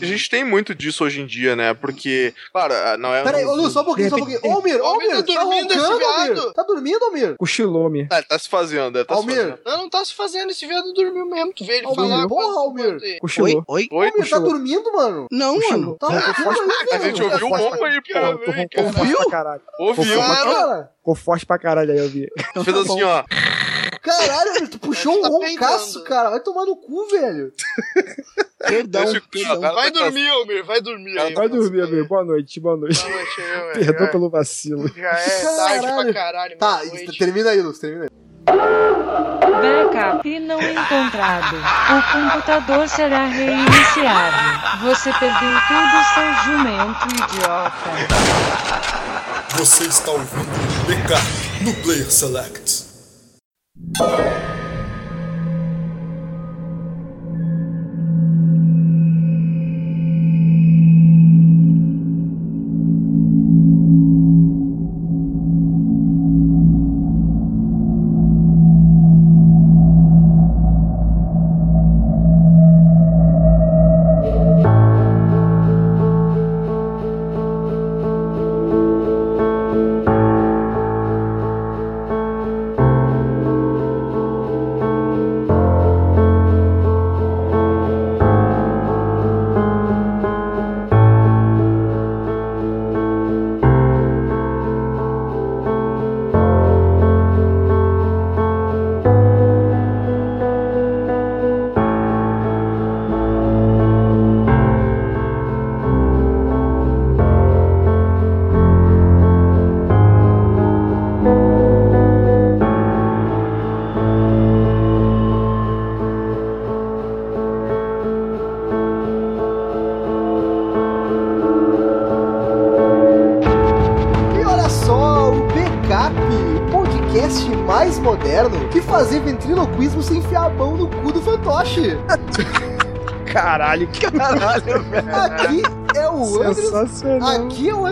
A gente tem muito disso hoje em dia, né? Porque, claro, não é. Peraí, ô Lu, só um pouquinho, só um pouquinho. Ô, Almir, Almir, tá dormindo esse viado. Tá dormindo, Almir? Cochilou, Almir. Ah, tá se fazendo, deve tá Almir. se fazendo. Não, não tá se fazendo, esse viado dormiu mesmo. Tu veio ele Almir, falar. porra, Almir. Cochilou. Oi? Oi? Almir, tá dormindo, mano? Não, mano. Tá dormindo aí, A gente ouviu um pouco aí, roncando caralho. Ouviu? Cara, Ficou forte pra caralho aí, eu vi. Fez assim, ó. Caralho, Almir, tu puxou um Tá roncaço, peidando. cara. Vai tomar no cu, velho. Perdão, perdão. Vai dormir, Almir, vai dormir aí. Vai dormir, amigo. Boa noite, boa noite. Boa noite velho. Perdão Já- pelo vacilo. Já é tarde Caralho. pra caralho. Tá, termina aí, Luz, termina aí. Backup não encontrado. O computador será reiniciado. Você perdeu tudo, seu jumento idiota. Você está ouvindo BK no Player Select. E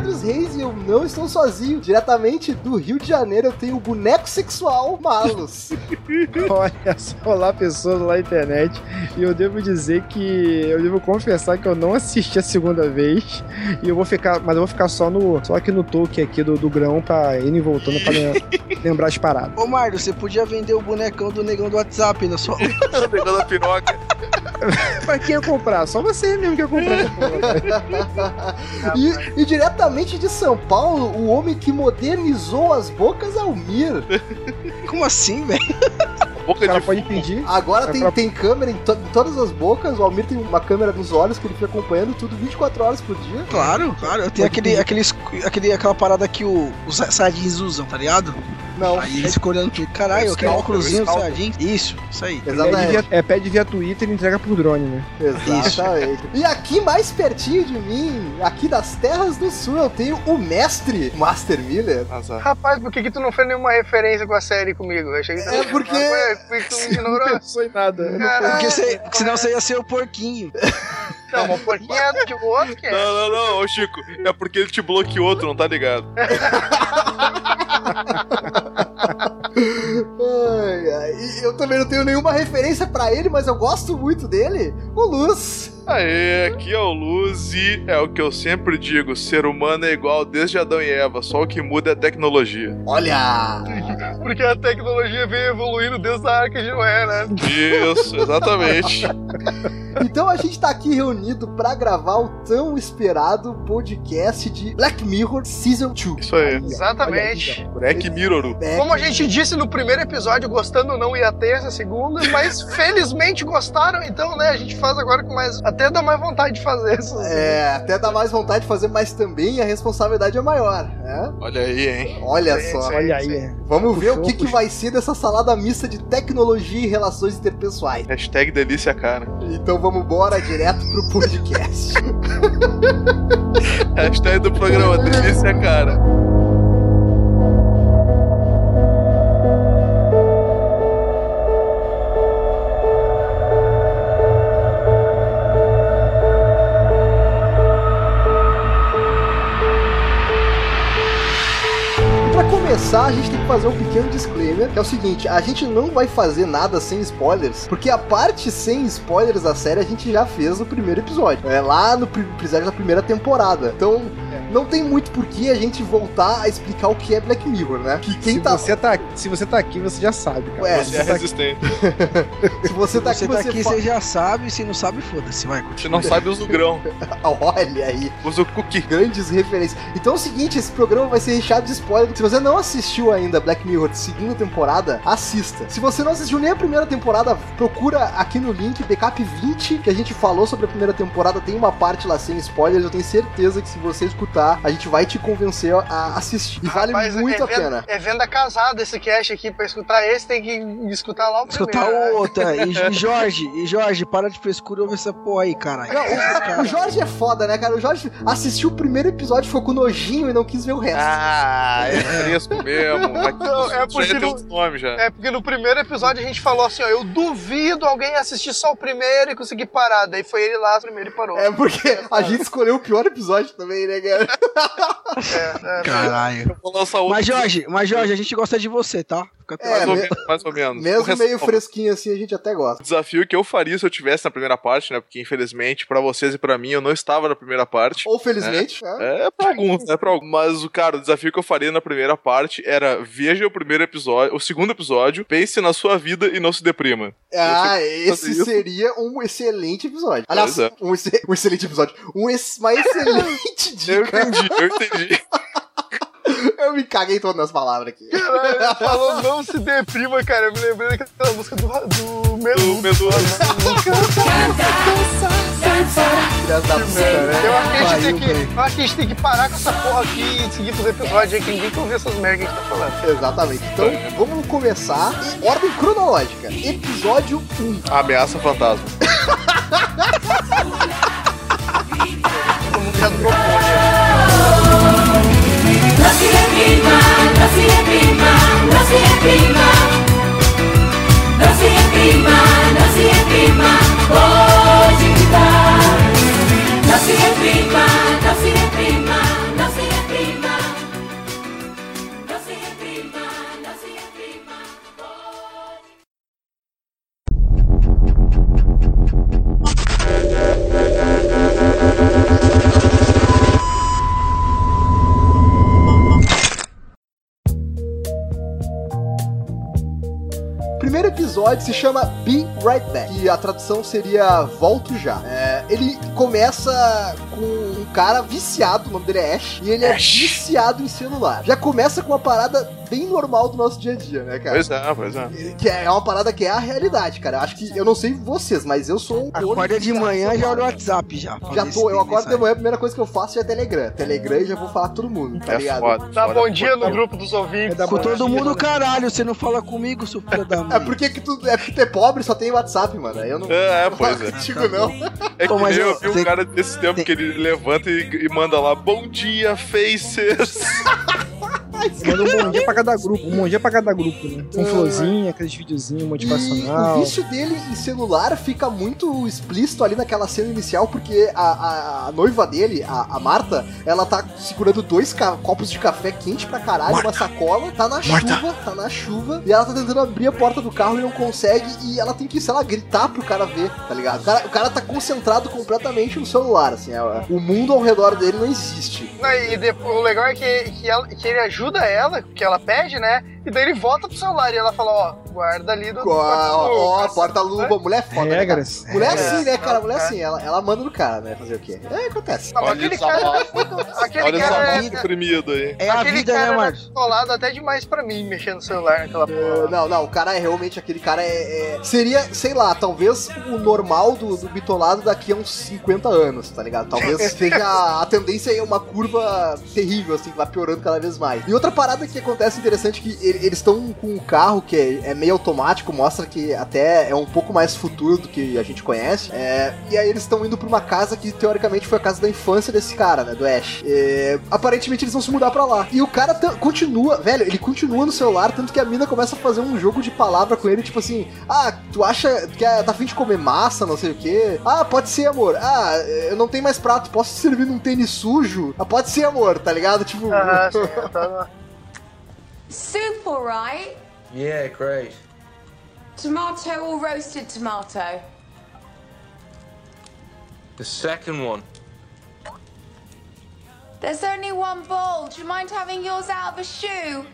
Andros Reis e eu não estou sozinho. Diretamente do Rio de Janeiro eu tenho o boneco sexual Malus. Olha só lá pessoas lá na internet. E eu devo dizer que. Eu devo confessar que eu não assisti a segunda vez. E eu vou ficar. Mas eu vou ficar só no. Só aqui no toque aqui do, do grão pra ir e voltando pra lem- lembrar as paradas. Ô, Mário, você podia vender o bonecão do negão do WhatsApp na sua. Pegando a piroca. pra quem ia comprar? Só você mesmo que ia comprar essa porra. E, e diretamente de São Paulo, o homem que modernizou as bocas Almir. Como assim, velho? O Boca cara de pode pedir. Agora É tem, pra- tem câmera em, to- em todas as bocas. O Almir tem uma câmera nos olhos que ele fica acompanhando tudo 24 horas por dia. Claro, claro. Eu tenho aquele, aquele, aquele, aquela parada que o, os Saiyajins usam, tá ligado? Não, Aí eles ficam olhando tudo. Caralho, aquele óculosinho do. Saiyajin. Isso, isso aí. Pede exatamente. via, é, pede via Twitter e entrega por drone, né? Exatamente. E aqui mais pertinho de mim, aqui das terras do sul, eu tenho o mestre Master Miller. Azar. Rapaz, por que, que tu não fez nenhuma referência com a série comigo? Eu achei que É porque- Por que tu me ignorou? pensou em nada. Não- Caralho. Porque, você, porque senão você ia ser o porquinho. Não, mas o porquinho é do outro que é. Não, não, não, ô Chico, é porque ele te bloqueou, tu não tá ligado. Eu também não tenho nenhuma referência pra ele, mas eu gosto muito dele. O Luz. Aê, aqui é o Luz e é o que eu sempre digo: ser humano é igual desde Adão e Eva, só o que muda é a tecnologia. Olha! Porque a tecnologia vem evoluindo desde a Arca de Noé, né? Isso, exatamente. Então a gente tá aqui reunido pra gravar o tão esperado podcast de Black Mirror Season 2. Isso aí. Exatamente. Black Mirror. Como a gente disse no primeiro episódio, gostando ou não ia ter essa segunda, mas felizmente gostaram, então, né? A gente faz agora com mais. Até dá mais vontade de fazer isso. É, até dá mais vontade de fazer, mas também a responsabilidade é maior, né? Olha aí, hein? Olha Sim, só. sim. Olha aí. Vamos ver o que, Puxou, que vai ser dessa salada mista de tecnologia e relações interpessoais. Hashtag delícia cara. Então vamos embora direto pro podcast. Hashtag do programa delícia cara. Começar, a gente tem que fazer um pequeno disclaimer, que é o seguinte, a gente não vai fazer nada sem spoilers, porque a parte sem spoilers da série a gente já fez no primeiro episódio. É lá no episódio da primeira temporada. Então, não tem muito por que a gente voltar a explicar o que é Black Mirror, né? Que quem se, tá... você tá, se você tá aqui, você já sabe, cara. Ué, Você é tá aqui- resistente. Se você tá Você aqui, tá você aqui, fa- você já sabe, se não sabe, foda-se, vai. Se não sabe, usa o grão. Olha aí. Usa o cookie. grandes referências. Então é o seguinte, esse programa vai ser recheado de spoiler. Se você não assistiu ainda Black Mirror segunda temporada, assista. Se você não assistiu nem a primeira temporada, procura aqui no link Backup 20, que a gente falou sobre a primeira temporada, tem uma parte lá sem spoilers. Eu tenho certeza que se você escutar, a gente vai te convencer a assistir. E vale Rapaz, muito é a pena. É venda casada esse cast aqui. Pra escutar esse, tem que escutar lá o Escutar primeiro. né? outra. E, e Jorge, e Jorge, para de frescura e ouve essa porra aí, caralho. Não, o, o Jorge é foda, né, cara? O Jorge assistiu o primeiro episódio, ficou com nojinho e não quis ver o resto. Ah, é fresco mesmo. Aqui, Não, é já porque já. É porque no primeiro episódio a gente falou assim, ó, eu duvido alguém assistir só o primeiro e conseguir parar. Daí foi ele lá, o primeiro e parou. É porque a gente escolheu o pior episódio também, né, cara? É, é, Caralho. Eu vou lançar outro. Mas Jorge, mas Jorge, a gente gosta de você, tá? Fica É, mais, ou me- menos, mais ou menos. Mesmo meio fresquinho assim, a gente até gosta. O desafio que eu faria se eu tivesse na primeira parte, né? Porque infelizmente, pra vocês e pra mim, eu não estava na primeira parte. Ou felizmente. né? É pra alguns, né? Pra alguns. Mas, o cara, o desafio que eu faria na primeira parte era veja o primeiro episódio, o segundo episódio, pense na sua vida e não se deprima. Ah, esse isso. seria um excelente episódio. Aliás, é. um, um excelente episódio. Um ex- uma excelente Eu dica. Entendi, eu entendi. Eu me caguei todo nas palavras aqui. Caralho, ele falou não se deprima, cara. Eu me lembrei daquela música do, do O Meludo. Medusa. Filhas da puta, né? Eu acho, que a gente tem que, eu acho que a gente tem que parar com essa porra aqui e seguir pros episódios aí que ninguém quer ouvir essas merdas que a gente tá falando. Exatamente. Então, vamos começar em ordem cronológica. Episódio 1. Ameaça fantasma. Todo mundo já Brasile prima, Brasile prima, Brasile prima. Brasile prima, Brasile prima, oh, hoje que prima. Primeiro episódio se chama Be Right Back, que a tradução seria Volto Já. É, ele começa com cara viciado, o nome dele é Ash, e ele é viciado em celular. Já começa com uma parada bem normal do nosso dia a dia, né, cara? Pois é, pois é. Que é uma parada que é a realidade, cara. Eu acho que, eu não sei vocês, mas eu sou um Acorda de manhã já já olha o WhatsApp já. Já tô, eu acordo de manhã, a primeira coisa que eu faço é Telegram. Telegram e já vou falar todo mundo, tá É ligado? foda. Dá foda. bom dia no grupo dos ouvintes. É Com todo dia, mundo, né? caralho, você não fala comigo, seu filho da mãe. É porque que tu, é porque tu é pobre, só tem WhatsApp, mano. Eu não. É, não pois é. contigo, não. É que Ô, mas nem eu eu- vi um cara desse tempo tem- que ele levanta e, e manda lá, bom dia, faces. Manda um bom dia pra cada grupo. Um bom dia pra cada grupo, né? Com É. florzinha, aqueles videozinhos E motivacional. o vício dele em celular fica muito explícito ali naquela cena inicial, porque a, a- a noiva dele, a, a Marta, ela tá segurando dois copos de café quente pra caralho, uma sacola, tá na chuva, tá na chuva, e ela tá tentando abrir a porta do carro e não consegue, e ela tem que, sei lá, gritar pro cara ver, tá ligado? O cara, o cara tá concentrado completamente no celular, assim, é- o mundo ao redor dele não existe. Não, e depois, o legal é que, que, ela- que ele ajuda ela, que ela pede, né? E daí ele volta pro celular e ela fala, ó, guarda ali do. Ó, porta-luva, mulher foda, né? Regras. Mulher é É. assim, né, cara? Mulher é assim, ela, ela manda no cara, né? Fazer o quê? É, acontece. Olha aquele essa cara. Aquele Olha essa cara é. deprimido aí. É a aquele vida, cara né, Marcos? colado até demais pra mim, mexendo no celular naquela porra. É, Não, não, o cara é realmente aquele cara é, é- Seria, sei lá, talvez o normal do, do bitolado daqui a uns 50 anos, tá ligado? Talvez seja a tendência é uma curva terrível, assim, que vai piorando cada vez mais. E outra parada que acontece interessante é que ele- eles estão com um carro que é, é meio automático, mostra que até é um pouco mais futuro do que a gente conhece. É, e aí eles estão indo pra uma casa que teoricamente foi a casa da infância desse cara, né? Do Ash. É, aparentemente eles vão se mudar pra lá. E o cara continua, velho, ele continua no celular, tanto que a mina começa a fazer um jogo de palavra com ele, tipo assim: Ah, tu acha que é- tá afim de comer massa, não sei o quê? Ah, pode ser, amor. Ah, eu não tenho mais prato, posso te servir num tênis sujo? Ah, pode ser, amor, tá ligado? Tipo. Ah, sim, tá, all right? Yeah, great. Tomato or roasted tomato? The second one. There's only one bowl. Do you mind having yours out of a shoe?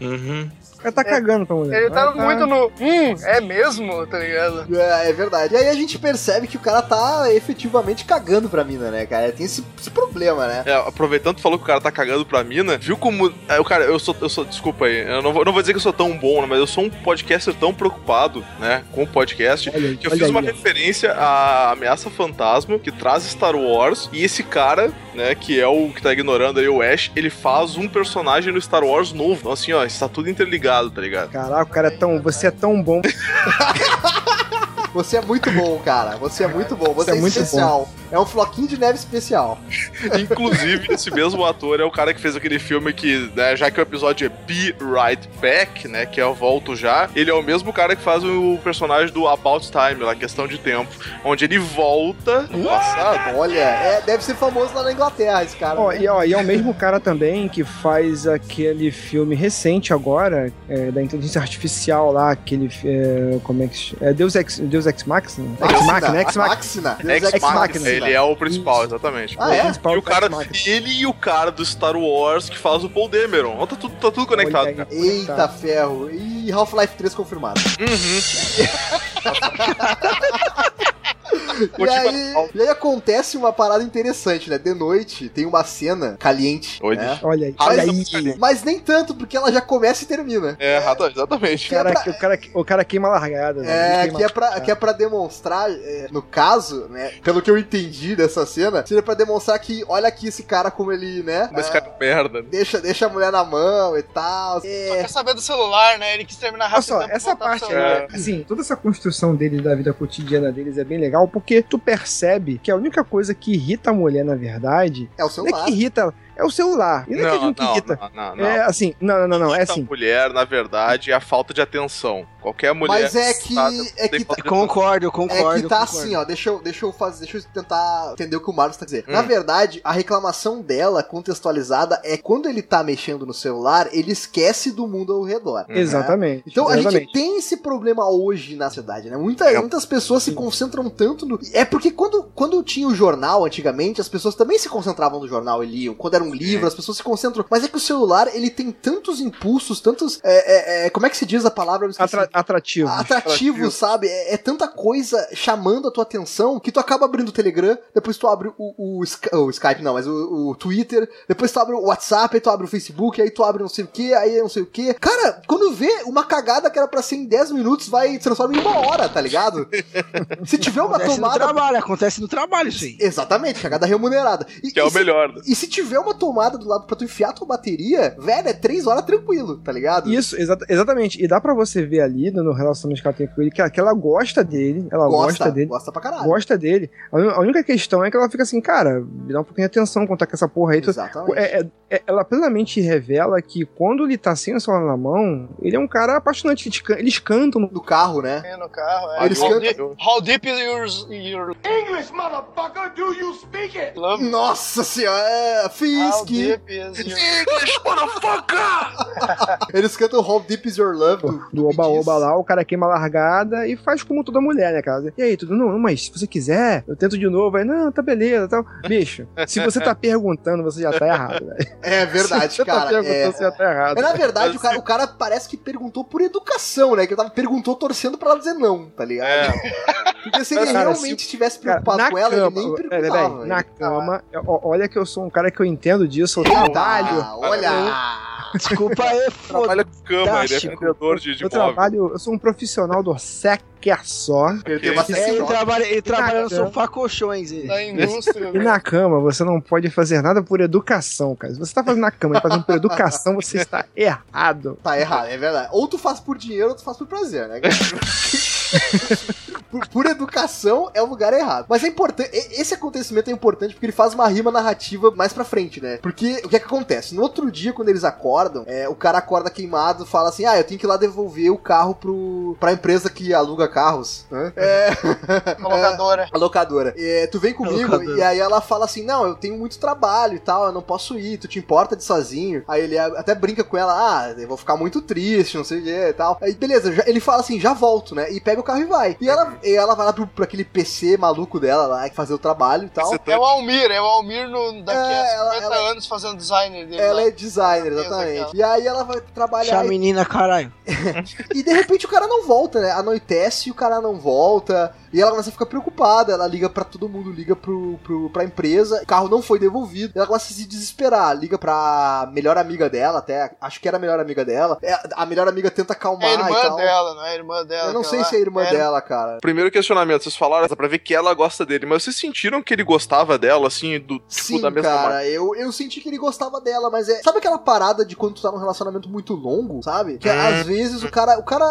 Mm-hmm. O cara tá cagando pra mulher. Ele tá Vai, muito no. Hum, é mesmo, tá ligado? É, é verdade. E aí a gente percebe que o cara tá efetivamente cagando pra mina, né, cara? Tem esse, esse problema, né? É, aproveitando que falou que o cara tá cagando pra mina, viu como. É, o cara, eu sou, eu sou. Desculpa aí, eu não vou, não vou dizer que eu sou tão bom, né, mas eu sou um podcaster tão preocupado, né, com o podcast, Olha que eu fiz uma aí, ó. referência à ameaça fantasma que traz Star Wars. E esse cara, né, que é o que tá ignorando aí o Ash, ele faz um personagem no Star Wars novo. Então, assim, ó, está tudo interligado, tá ligado? Caraca, o cara é tão. Você é tão bom. Você é muito bom, cara. Você é muito bom. Você Você é, é muito especial. É um floquinho de neve especial. Inclusive, esse mesmo ator é o cara que fez aquele filme que, né, já que o episódio é Be Right Back, né, que é Eu Volto Já, ele é o mesmo cara que faz o personagem do About Time, lá, Questão de Tempo, onde ele volta no passado. Olha, é, deve ser famoso lá na Inglaterra, esse cara. Ó, né? e, ó, e é o mesmo cara também que faz aquele filme recente agora, é, da inteligência artificial lá, aquele. É, como é que chama? É Deus Ex, Deus Ex Machina? Ex Machina, Ex Machina. Ex Ex Machina, Machina. Ele é o principal, exatamente. Ah, é? principal E o cara, ele e o cara do Star Wars que faz o Paul Dameron. Ó, Tá tudo, tá tudo conectado, Olha cara. Eita conectado. ferro. E Half-Life 3 confirmado. E aí, e aí acontece uma parada interessante, né? De noite tem uma cena caliente. Oi, né? Olha aí, Ah, olha mas- aí. Mas nem tanto, porque ela já começa e termina. É, exatamente. O cara, o, cara, o cara queima largada. né? É, queima que é, pra, que é pra demonstrar, é, no caso, né, pelo que eu entendi dessa cena, seria pra demonstrar que, olha aqui esse cara como ele, né, Mas ah, cara de merda. deixa, deixa a mulher na mão e tal. Só É, quer saber do celular, né? Ele quis terminar Olha rápido. só, pra essa parte aí, assim, toda essa construção deles da vida cotidiana deles é bem legal, porque tu percebe que a única coisa que irrita a mulher, na verdade, é o não é celular. que irrita ela, é o celular. E não, é que Não, que não, irrita. não, não, não. É assim, não, não, não, não, é a assim. mulher, na verdade, é a falta de atenção. Qualquer mulher. Mas é que- sabe, é tem que- de Concordo, eu concordo. É que tá concordo. assim, ó, deixa eu, deixa eu fazer, deixa eu tentar entender o que o Marcos tá dizendo. Hum. Na verdade, a reclamação dela, contextualizada, é quando ele tá mexendo no celular, ele esquece do mundo ao redor. Uhum. Exatamente. Então a exatamente. gente tem esse problema hoje na cidade, né? Muita- É. Muitas pessoas se concentram tanto no. É porque quando, quando tinha o jornal antigamente, as pessoas também se concentravam no jornal e liam. Quando era um livro, as pessoas se concentram. Mas é que o celular, ele tem tantos impulsos, tantos. é, é, é, como é que se diz a palavra? Atra- atrativo. Atrativo, Atrativo. sabe? É, é tanta coisa chamando a tua atenção que tu acaba abrindo o Telegram, depois tu abre o, o, o Skype, não, mas o, o Twitter, depois tu abre o WhatsApp, aí tu abre o Facebook, aí tu abre não sei o que, aí não sei o que. Cara, quando vê uma cagada que era pra ser em 10 minutos, vai se transforma em uma hora, tá ligado? Se tiver uma Acontece no tomada. trabalho, acontece no trabalho isso aí. Exatamente, cagada remunerada. E, Que é o se- melhor. né? E se tiver uma tomada do lado pra tu enfiar tua bateria, velho, é 3 horas tranquilo, tá ligado? Isso, exa- exatamente. E dá pra você ver ali no relacionamento que ela tem com ele que ela, que ela gosta dele, ela gosta, gosta, dele, gosta pra caralho. gosta dele. A, única questão é que ela fica assim, cara, me dá um pouquinho de atenção quando tá com essa porra aí. Tu- Exatamente. É- é- é- ela plenamente revela que quando ele tá sem o celular na mão, ele é um cara apaixonante. Eles, can- eles cantam no No carro, né? É, no carro. É. Eles how, cantam- deep, how deep is your, your English, motherfucker, do you speak it? love? Nossa senhora, é, How Fisk. deep is your... English, motherfucker! Eles cantam How Deep Is Your Love do, do oba-oba lá, o cara queima a largada e faz como toda mulher, né, cara? E aí, tudo, não, mas se você quiser, eu tento de novo. Aí, não, tá beleza, tal. Bicho, se você tá perguntando, você já tá errado, velho. É verdade, Se você tá cara. perguntando, É... você já tá errado. É, na verdade, o cara, o cara parece que perguntou por educação, né? Que ele tava, perguntou torcendo pra ela dizer não, tá ligado? É. Porque se ele Cara, realmente estivesse Cara, preocupado na com ela, cama, ele nem é, perguntava. na cama, olha que eu sou um cara que eu entendo disso, eu trabalho. Ah, olha! Desculpa aí, Trabalha com cama, ele é vendedor de, de Eu móvel. trabalho, eu sou um profissional do sequer só. Ele tem uma É, ele trabalha, ele trabalha no cama. sofá colchões. Ele. Da indústria. E na cama você não pode fazer nada por educação, cara. Se você tá fazendo na cama e fazendo por educação, você está errado. Tá errado, é verdade. Ou tu faz por dinheiro ou tu faz por prazer, né? por, por educação é o lugar errado. Mas é importante, esse acontecimento é importante porque ele faz uma rima narrativa mais pra frente, né? Porque o que é que acontece? No outro dia, quando eles acordam, é, o cara acorda queimado, fala assim: ah, eu tenho que ir lá devolver o carro pro, pra empresa que aluga carros. né? É. A locadora. A locadora. É, tu vem comigo e aí ela fala assim: Não, eu tenho muito trabalho e tal, eu não posso ir, tu te importa de sozinho. Aí ele até brinca com ela: Ah, eu vou ficar muito triste, não sei o que e tal. Aí beleza, já- ele fala assim: Já volto, né? E pega o carro e vai. E ela, e ela vai lá pro, pro aquele PC maluco dela lá, fazer o trabalho e tal. É o Almir, é o Almir no, daqui É, a ela- 50 ela- anos fazendo designer dele. Ela lá. é designer, exatamente. E aí ela vai trabalhar. A menina, caralho. E de repente o cara não volta, né? Anoitece e o cara não volta. E ela começa a ficar preocupada. Ela liga pra todo mundo, liga pro, pro, pra empresa. O carro não foi devolvido. Ela começa a se desesperar. Liga pra melhor amiga dela, até. Acho que era a melhor amiga dela. É, A melhor amiga tenta acalmar É a e irmã tal. dela, não é a irmã dela. Eu não sei ela- se é a irmã é, dela, cara. Primeiro questionamento, vocês falaram dá pra ver que ela gosta dele, mas vocês sentiram que ele gostava dela, assim, do tipo Sim, da mesma cara, eu, eu senti que ele gostava dela, mas é. Sabe aquela parada de quando tu tá num relacionamento muito longo, sabe? Que às vezes o cara, o cara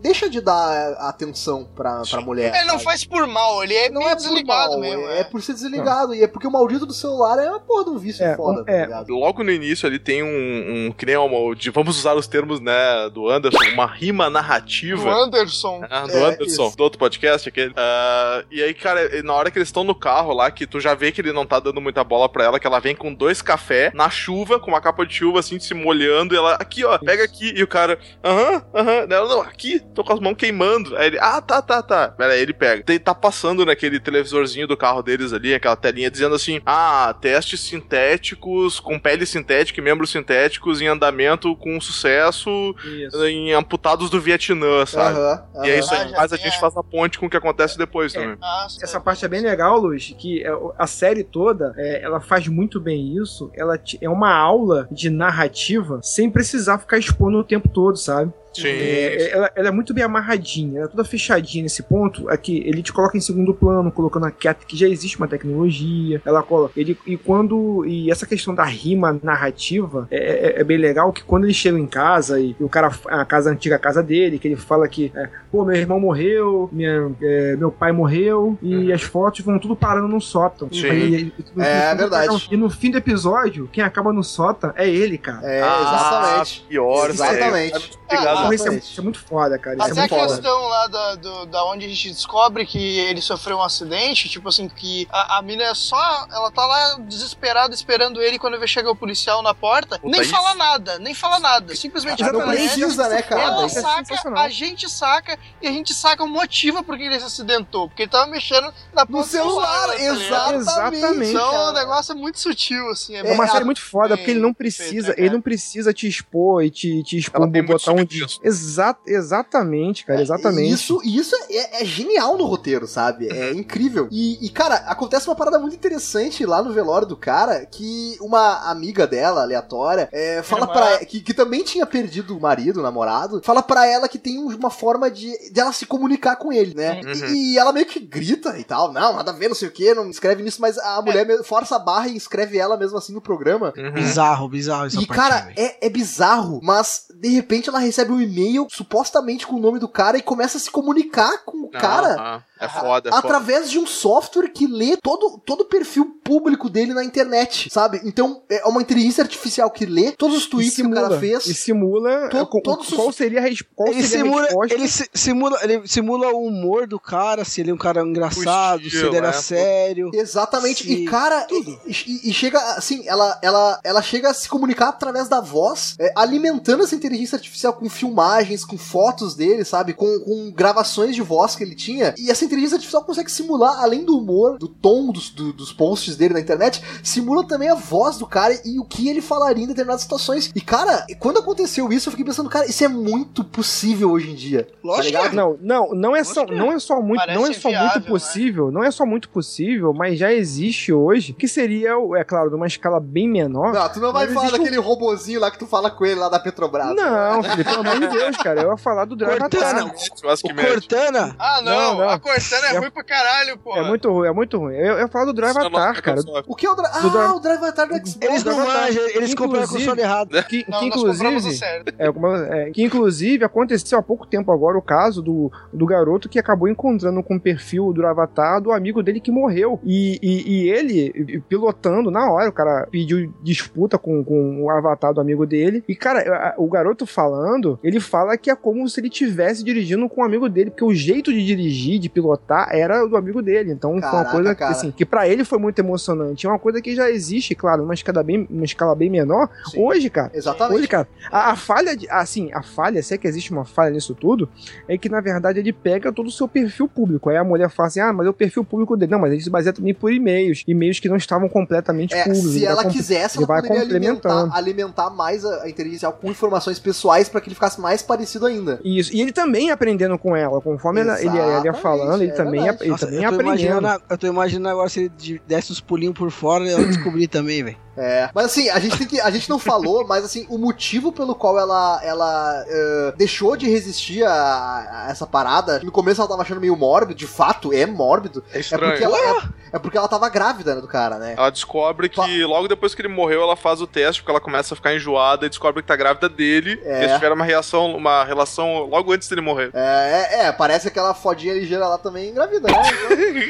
deixa de dar atenção pra, pra mulher. Ele não faz por mal, ele é Não meio é desligado mal, mesmo. é, é por ser desligado. E é porque o maldito do celular é uma porra de um vício É, foda, um- tá é. ligado? Logo no início ali tem um, um que nem uma, de, vamos usar os termos, né, do Anderson, uma rima narrativa. Anderson. Ah, do É, Anderson, isso. do outro podcast, aquele. Ah, e aí, cara, na hora que eles estão no carro lá, que tu já vê que ele não tá dando muita bola pra ela, que ela vem com dois café na chuva, com uma capa de chuva, assim, se molhando, e ela, aqui, ó, pega aqui. E o cara, aham, aham. Ela, não, aqui, tô com as mãos queimando. Aí ele, ah, tá, tá, tá. Pera aí, ele pega. Tá passando naquele televisorzinho do carro deles ali, aquela telinha dizendo assim: ah, testes sintéticos, com pele sintética e membros sintéticos em andamento com sucesso Isso. em amputados do Vietnã, sabe? Aham, E é isso aí, Ah, mas a gente a- faz a ponte com o que acontece depois É. também. Nossa, Essa parte é bem legal, Luz, que é, a série toda, é, ela faz muito bem isso. Ela é uma aula de narrativa sem precisar ficar expondo o tempo todo, sabe? Sim. É, ela, ela é muito bem amarradinha, ela é toda fechadinha nesse ponto. Aqui ele te coloca em segundo plano, colocando aqui a- que já existe uma tecnologia. Ela coloca. Ele, e quando. E essa questão da rima narrativa é, é- é bem legal que quando eles chegam em casa e, o cara. A casa a antiga casa dele, que ele fala que. é, Pô, meu irmão morreu, minha, é, meu pai morreu, e as fotos vão tudo parando no sótão. Sim. E- e- e- É, e- verdade. E no fim do episódio, quem acaba no sótão é ele, cara. É, Ah, exatamente. pior, Exatamente. velho. Ah, Obrigado. Porra, isso, é, isso é muito foda, cara. Isso é Até a muito foda. questão lá da, do- da onde a gente descobre que ele sofreu um acidente, tipo assim, que a, a mina é só. Ela tá lá desesperada esperando ele quando vê chegar o policial na porta. Puta, nem isso- fala nada, nem fala nada. Simplesmente Não Exatamente. precisa, né, cara? Ela isso é saca, sensacional. a gente saca e a gente saca o motivo por que ele se acidentou. Porque ele tava mexendo na No celular, tá exatamente. Exatamente. Então cara. o negócio é muito sutil, assim. É, É uma É, série muito foda, bem porque ele não feito, precisa, né, ele cara? não precisa te expor e te, te expor, Ela botar um subtexto. Exa exatamente, cara, exatamente. Isso, isso é, é genial no roteiro, sabe? É incrível. E, e, cara, acontece uma parada muito interessante lá no velório do cara, que uma amiga dela, aleatória, é, fala pra que, que também tinha perdido o marido, o namorado, fala pra ela que tem uma forma de, de ela se comunicar com ele, né? Uhum. E, e ela meio que grita e tal, não, nada a ver, não sei o que, não escreve nisso, mas a mulher me- força a barra e escreve ela mesmo assim no programa. Uhum. Bizarro, bizarro essa E, parte. cara, é, é bizarro, mas de repente ela recebe um e-mail supostamente com o nome do cara e começa a se comunicar com o cara. Ah, ah, é foda, é foda. através de um software que lê todo, todo o perfil público dele na internet, sabe? Então é uma inteligência artificial que lê todos os tweets que o cara fez. E simula To- é, todos os- qual seria a, res- qual Ele seria a simula, resposta. ele si- simula, ele simula o humor do cara, se ele é um cara engraçado, se estilo, ele era é. sério. Exatamente. Sim, e, cara, e, e- chega assim, ela, ela, ela chega a se comunicar através da voz, é, alimentando essa inteligência artificial com filmagens, com fotos dele, sabe? Com, com gravações de voz que ele tinha. E essa inteligência artificial consegue simular, além do humor, do tom dos, do- dos posts dele na internet, simula também a voz do cara e o que ele falaria em determinadas situações. E, cara, quando aconteceu isso, eu fiquei pensando, cara, isso é muito possível hoje em dia. Lógico tá ligado? que Não, não, não é só, Lógico que não é só muito, parece não é só viável, muito né? possível, não é só muito possível, mas já existe hoje, que seria, é claro, numa escala bem menor. Não, tu não vai falar existe um- daquele robozinho lá que tu fala com ele lá da Petrobras. Não, Felipe, pelo amor de Deus, cara, eu ia falar do Drive Cortana. Cortana, Ah, não, Não, não. a Cortana Cortana é, É- ruim pra caralho, pô. É muito ruim, é muito ruim. Eu, eu falo do Drive Isso é Atar, cara. O que é o Drive? Ah, Do o Drive Atar do Xbox. Eles não manjam, eles compraram o console errado. Que, Não, que o inclusive. certo. É, como- é, que inclusive aconteceu há pouco tempo agora o caso do, do garoto que acabou encontrando com o perfil do Avatar do amigo dele que morreu. E, e, e ele, pilotando na hora, o cara pediu disputa com, com o Avatar do amigo dele. E, cara, o garoto falando, ele fala que é como se ele estivesse dirigindo com um amigo dele, porque o jeito de dirigir, de pilotar, era do amigo dele. Então foi Caraca, uma coisa que, cara. assim, que para ele foi muito emocionante. É uma coisa que já existe, claro, numa escala bem, uma escala bem menor. Sim. Hoje, cara, Exatamente. Hoje, cara, a, a falha, de, assim, a falha, se é que existe uma falha nisso tudo, é que na verdade ele pega todo o seu perfil público. Aí a mulher fala assim: ah, mas é o perfil público dele. Não, mas ele se baseia também por e-mails. E-mails que não estavam completamente É, públicos. se ela quisesse, ela vai poderia alimentar, alimentar mais a, a inteligência com informações pessoais pra que ele ficasse mais parecido ainda. Isso. E ele também aprendendo com ela. Conforme ela- ele, ele ia Exatamente, falando, ele é também, ia, verdade. ele Nossa, também eu, tô aprendendo. imaginando, eu tô imaginando agora se ele de- desse uns pulinhos por fora e ela descobrir também, velho. É. Mas assim, a gente tem que. A gente não falou, mas assim, o motivo pelo qual ela, ela eh, deixou de resistir a, a essa parada, no começo ela tava achando meio mórbido, de fato, é mórbido. É É estranho. porque, ela, é, é porque ela tava grávida né, do cara, né? Ela descobre que logo depois que ele morreu, ela faz o teste, porque ela começa a ficar enjoada e descobre que tá grávida dele. É. E eles tiveram uma reação, uma relação logo antes dele morrer. É, é, é, parece aquela fodinha ligeira lá também engravida, né?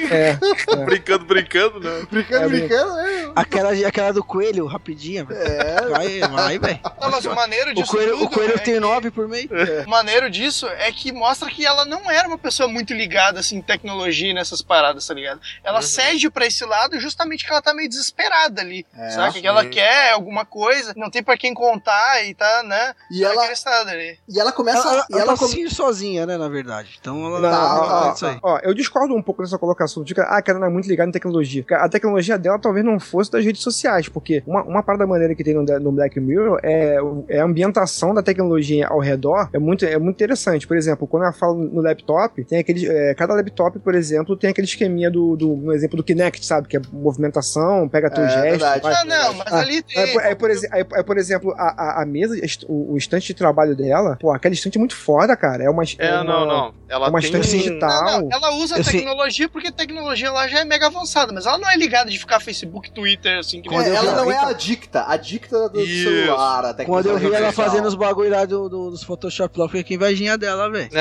Então, É, brincando, brincando, né? brincando, É, brincando, né? Aquela, aquela do coelho, rapidinha, velho. É. Vai, vai, velho. Mas o maneiro O disso coelho, tudo o coelho é tem que- nove por mês. O maneiro disso é que mostra que ela não era uma pessoa muito ligada assim em tecnologia e nessas paradas, tá ligado? Ela Uhum. cede pra esse lado justamente que ela tá meio desesperada ali. É, sabe? Que ela sim. quer alguma coisa, não tem pra quem contar e tá, né? E tá ela, ali. e ela começa. Ela, ela, e ela tá come- assim sozinha, né, na verdade. Então ela Não, Tá, tá. Ó, eu discordo um pouco dessa colocação. De que, ah, que ela não é muito ligada em tecnologia. A tecnologia dela talvez não fosse das redes sociais, porque uma, uma parada maneira que tem no, no Black Mirror é, é a ambientação da tecnologia ao redor. É muito, é muito interessante. Por exemplo, quando ela fala no laptop, tem aquele. é, cada laptop, por exemplo, tem aquele esqueminha do, do no exemplo do Kinect, sabe? Que é movimentação, pega teu É, gesto. verdade. vai- Ah, não, mas Ah, ali tem. Aí, por- aí, por, exe- aí, aí, por exemplo, a, a, a mesa, o, o estante de trabalho dela, pô, aquela estante é muito foda, cara. É uma. É, uma- não, não. Ela É uma tem estante digital. Não, não, ela usa a tecnologia porque a tecnologia lá já é mega avançada, mas ela não é ligada de ficar Facebook, Twitter, assim, que É, ela vi- não é adicta, adicta do Isso. celular. A Quando eu vi ela digital. fazendo os bagulho lá do, do- dos Photoshop lá, eu fiquei com invejinha dela, velho. Pô,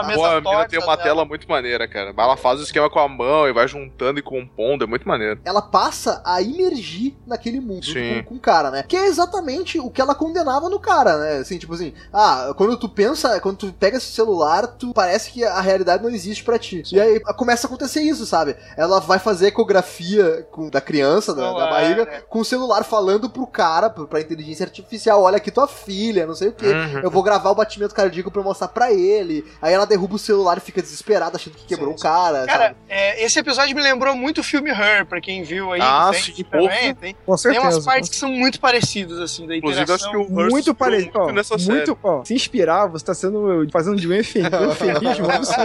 a mina torta tem uma dela. tela muito maneira, cara. Ela faz o esquema com a mão e vai juntando e compondo, é muito maneiro. ela passa a imergir naquele mundo com, com o cara, né? Que é exatamente o que ela condenava no cara, né? Assim, tipo assim, ah, quando tu pensa, quando tu pega esse celular, tu parece que a realidade não existe pra ti. E aí começa a acontecer isso, sabe? Ela vai fazer ecografia com, da criança, da, da barriga, né? com o celular falando pro cara, pro- pra inteligência artificial, olha aqui tua filha, não sei o que. Uhum. Eu vou gravar o batimento cardíaco pra eu mostrar pra ele. Aí ela derruba o celular e fica desesperada, achando que quebrou Sim, o cara, Cara, sabe? é, esse episódio me lembrou muito o filme Her, pra quem viu aí. Ah, que tem sim, também, porra. tem, Com tem certeza. umas partes que são muito parecidas, assim, da Inclusive, acho que o Hearst muito parecido. muito Ó, nessa série. muito, ó, se inspirar, você tá sendo fazendo de um um eufemismo absurdo.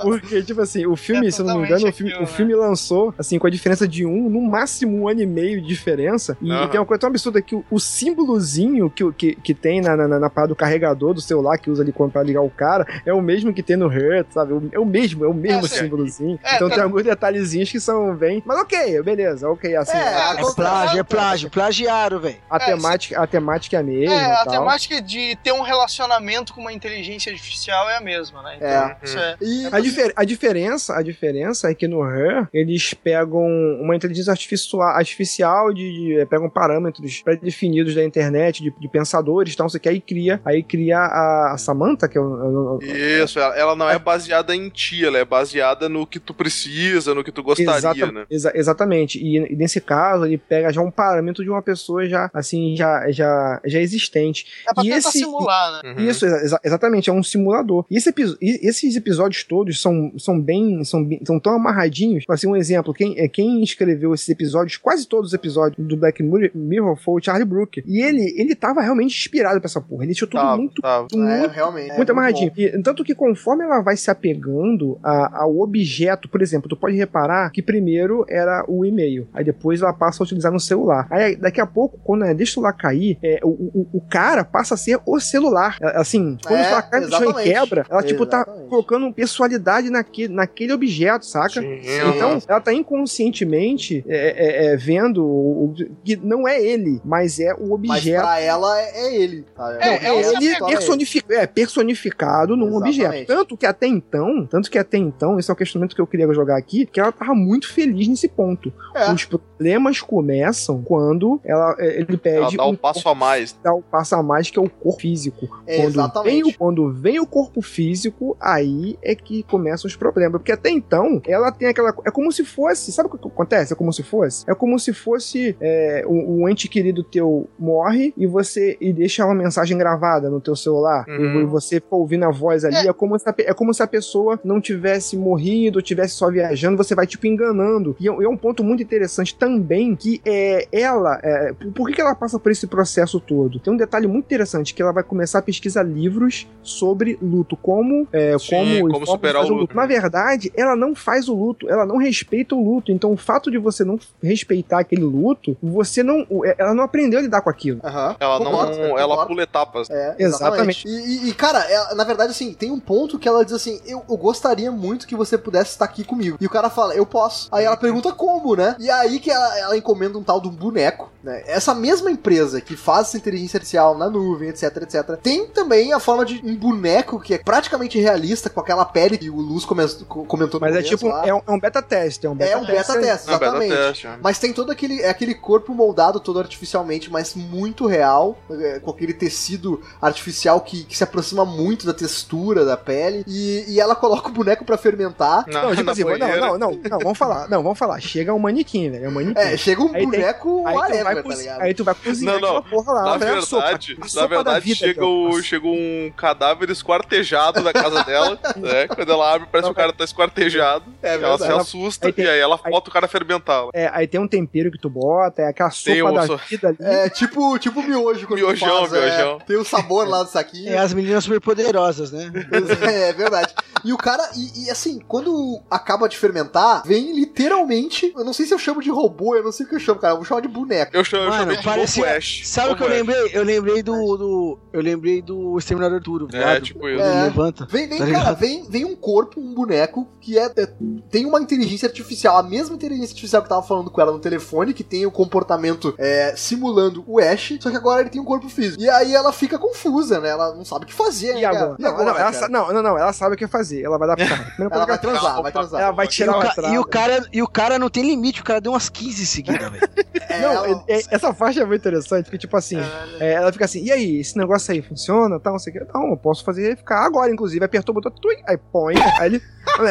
Porque, tipo assim, o filme, É se eu não me engano, o filme, aquilo, o filme lançou, assim, com a diferença de um, no máximo um ano e meio de diferença. E Aham. tem uma coisa tão absurda que o, o símbolozinho que, que, que tem na, na, na parada do carregador do celular que usa ali pra ligar o cara é o mesmo que tem no Hurt, sabe? É o mesmo, é o mesmo É, símbolozinho. É, então tá- tem alguns detalhezinhos que são bem. Mas ok, beleza, ok. Assim, É, É plágio, é plágio, plagiaram, velho. a É, temática, a temática é a mesma. É, a tal. temática de ter um relacionamento com uma inteligência artificial é a mesma, né? Então, É. isso é. E, A, difer- a diferença, a diferença é que no Her eles pegam uma inteligência artificial, artificial de, de- pegam parâmetros pré-definidos da internet, de, de pensadores, então você quer aí cria, aí cria a, a Samantha, que é o, o- Isso, ela, ela não é baseada em ti, ela é baseada no que tu precisa, no que tu gostaria, Exata- né? exa- exatamente. E, e nesse caso ele pega já um parâmetro de uma pessoa já assim já já já existente. É pra E tentar esse- simular, né? Uhum. Isso, exa- exatamente, é um simulador. E esse episo- e esses episódios todos são, são bem, são, bem- são tão amarradinhos. Assim, um exemplo, quem, é, quem escreveu esses episódios quase todos os episódios do Black Mirror- foi o Charlie Brooker. E ele, ele tava realmente inspirado pra essa porra. Ele tinha tudo muito, tava. É, muito realmente. muito é amarradinho. E, tanto que conforme ela vai se apegando a- ao objeto, por exemplo, tu pode reparar que primeiro era o e-mail, aí depois ela passa a utilizar no celular. Aí daqui a pouco, quando ela deixa o celular cair, é, o, o, o cara passa a ser o celular. É, Assim, quando É, o celular cai no chão e quebra, ela tipo tá Exatamente. Colocando pessoalidade naquele, naquele objeto, saca? Sim, Então, ela tá inconscientemente é, é, é, vendo o- o- que não é ele, mas é o Mas objeto. pra ela é, é ele. tá? É, Não, é é um ele Só ele. personifi- é, personificado num Exatamente. objeto. Tanto que até então, tanto que até então, esse é o questionamento que eu queria jogar aqui, que ela tava muito feliz nesse ponto. É. Os problemas começam quando ela, é, ele Ela pede dá um passo a mais. dá um passo a mais que é o corpo físico. É, Quando vem, exatamente. o, quando vem o corpo físico, aí é que começam os problemas. Porque até então, ela tem aquela. É como se fosse. Sabe o que acontece? É como se fosse? É como se fosse é, um, um ente querido teu morre e você e deixa uma mensagem gravada no teu celular. Uhum. E você fica ouvindo a voz ali. É. como se a, é como se a pessoa não tivesse morrido, ou tivesse só viajando, você vai tipo enganando. E é, é um ponto muito interessante também que é ela. é, por- que, que ela passa por esse processo todo? Tem um detalhe muito interessante que ela vai começar a pesquisar livros sobre luto, como é, como, como superar o luto. Na verdade, ela não faz o luto, ela não respeita o luto. Então, o fato de você não respeitar aquele luto, você não, ela não aprendeu a lidar com aquilo. Aham. Ela Concordo, não. Ela concordo. pula etapas. É, Exatamente. exatamente. E, e- e, cara, ela- na verdade, assim, tem um ponto que ela diz assim: eu, eu gostaria muito que você pudesse estar aqui comigo. E o cara fala, eu posso. Aí ela pergunta como, né? E aí que ela, ela encomenda um tal de um boneco, né? Essa mesma empresa que faz essa inteligência artificial na nuvem, etc, etc, tem também a forma de um boneco que é praticamente realista, com aquela pele que o Luz come- co- comentou no Mas é tipo, lá. é um, é um beta teste. É um beta É um beta teste, Não, beta exatamente. teste. é. Mas tem todo aquele, é aquele corpo moldado todo artificialmente, mas muito real, é, com aquele tecido artificial que, que se aproxima muito da textura da pele. E, e ela coloca o boneco pra fermentar. Na, Não, tipo assim, não, não, não, não, vamos falar, não, vamos falar. Chega um manequim, velho, é um manequim. É, chega um Aí tem- boneco tu, vai tá ligado? aí tu vai cozinhar Não, não. aquela porra lá. Na sopa, verdade, a na sopa da verdade vida, chega, ó. o, chega um cadáver esquartejado da casa dela, né? Quando ela abre, parece que o cara tá esquartejado. É ela se assusta Aí tem- e aí ela aí- bota o cara fermentar. É, aí tem um tempero que tu bota, é aquela sopa Tem um da so- vida ali. É tipo, tipo miojo quando tu Miojão, faz, é, miojão. tem o sabor lá do saquinho. É as meninas super poderosas, né? É verdade. E o cara, e, e assim, quando acaba de fermentar, vem literalmente. Eu não sei se eu chamo de robô, eu não sei o que eu chamo, cara. Eu vou chamar de boneco. Eu, chamo, eu Mano, chamei de parecia-. Sabe o que eu lembrei? Eu lembrei do. do- eu lembrei do Exterminador Duro. É, tipo isso. É. Levanta. Vem, vem, Tá cara, ligado? vem, vem um corpo, um boneco que é, é- tem uma inteligência artificial, a mesma inteligência artificial que tava falando com ela no telefone, que tem o comportamento é, simulando o Ash, só que agora ele tem um corpo físico. E aí ela fica confusa, né? Ela não sabe o que fazer. E né, agora? E Não, agora, não, ela cara? sa- não, não, não, ela sabe o que fazer. Ela vai dar pra Primeira Ela vai que ela transar, vai transar. Ela vai tirar o, ca- e, o cara, e o cara não tem limite, o cara deu umas 15 seguidas, velho. É, Não, é- é- essa parte é muito interessante, porque, tipo assim, é, ela fica assim, e aí, esse negócio aí funciona? Tal, não sei o que. Não, eu posso fazer ficar agora, inclusive. Apertou o botão, tui, aí põe, aí ele. Ué,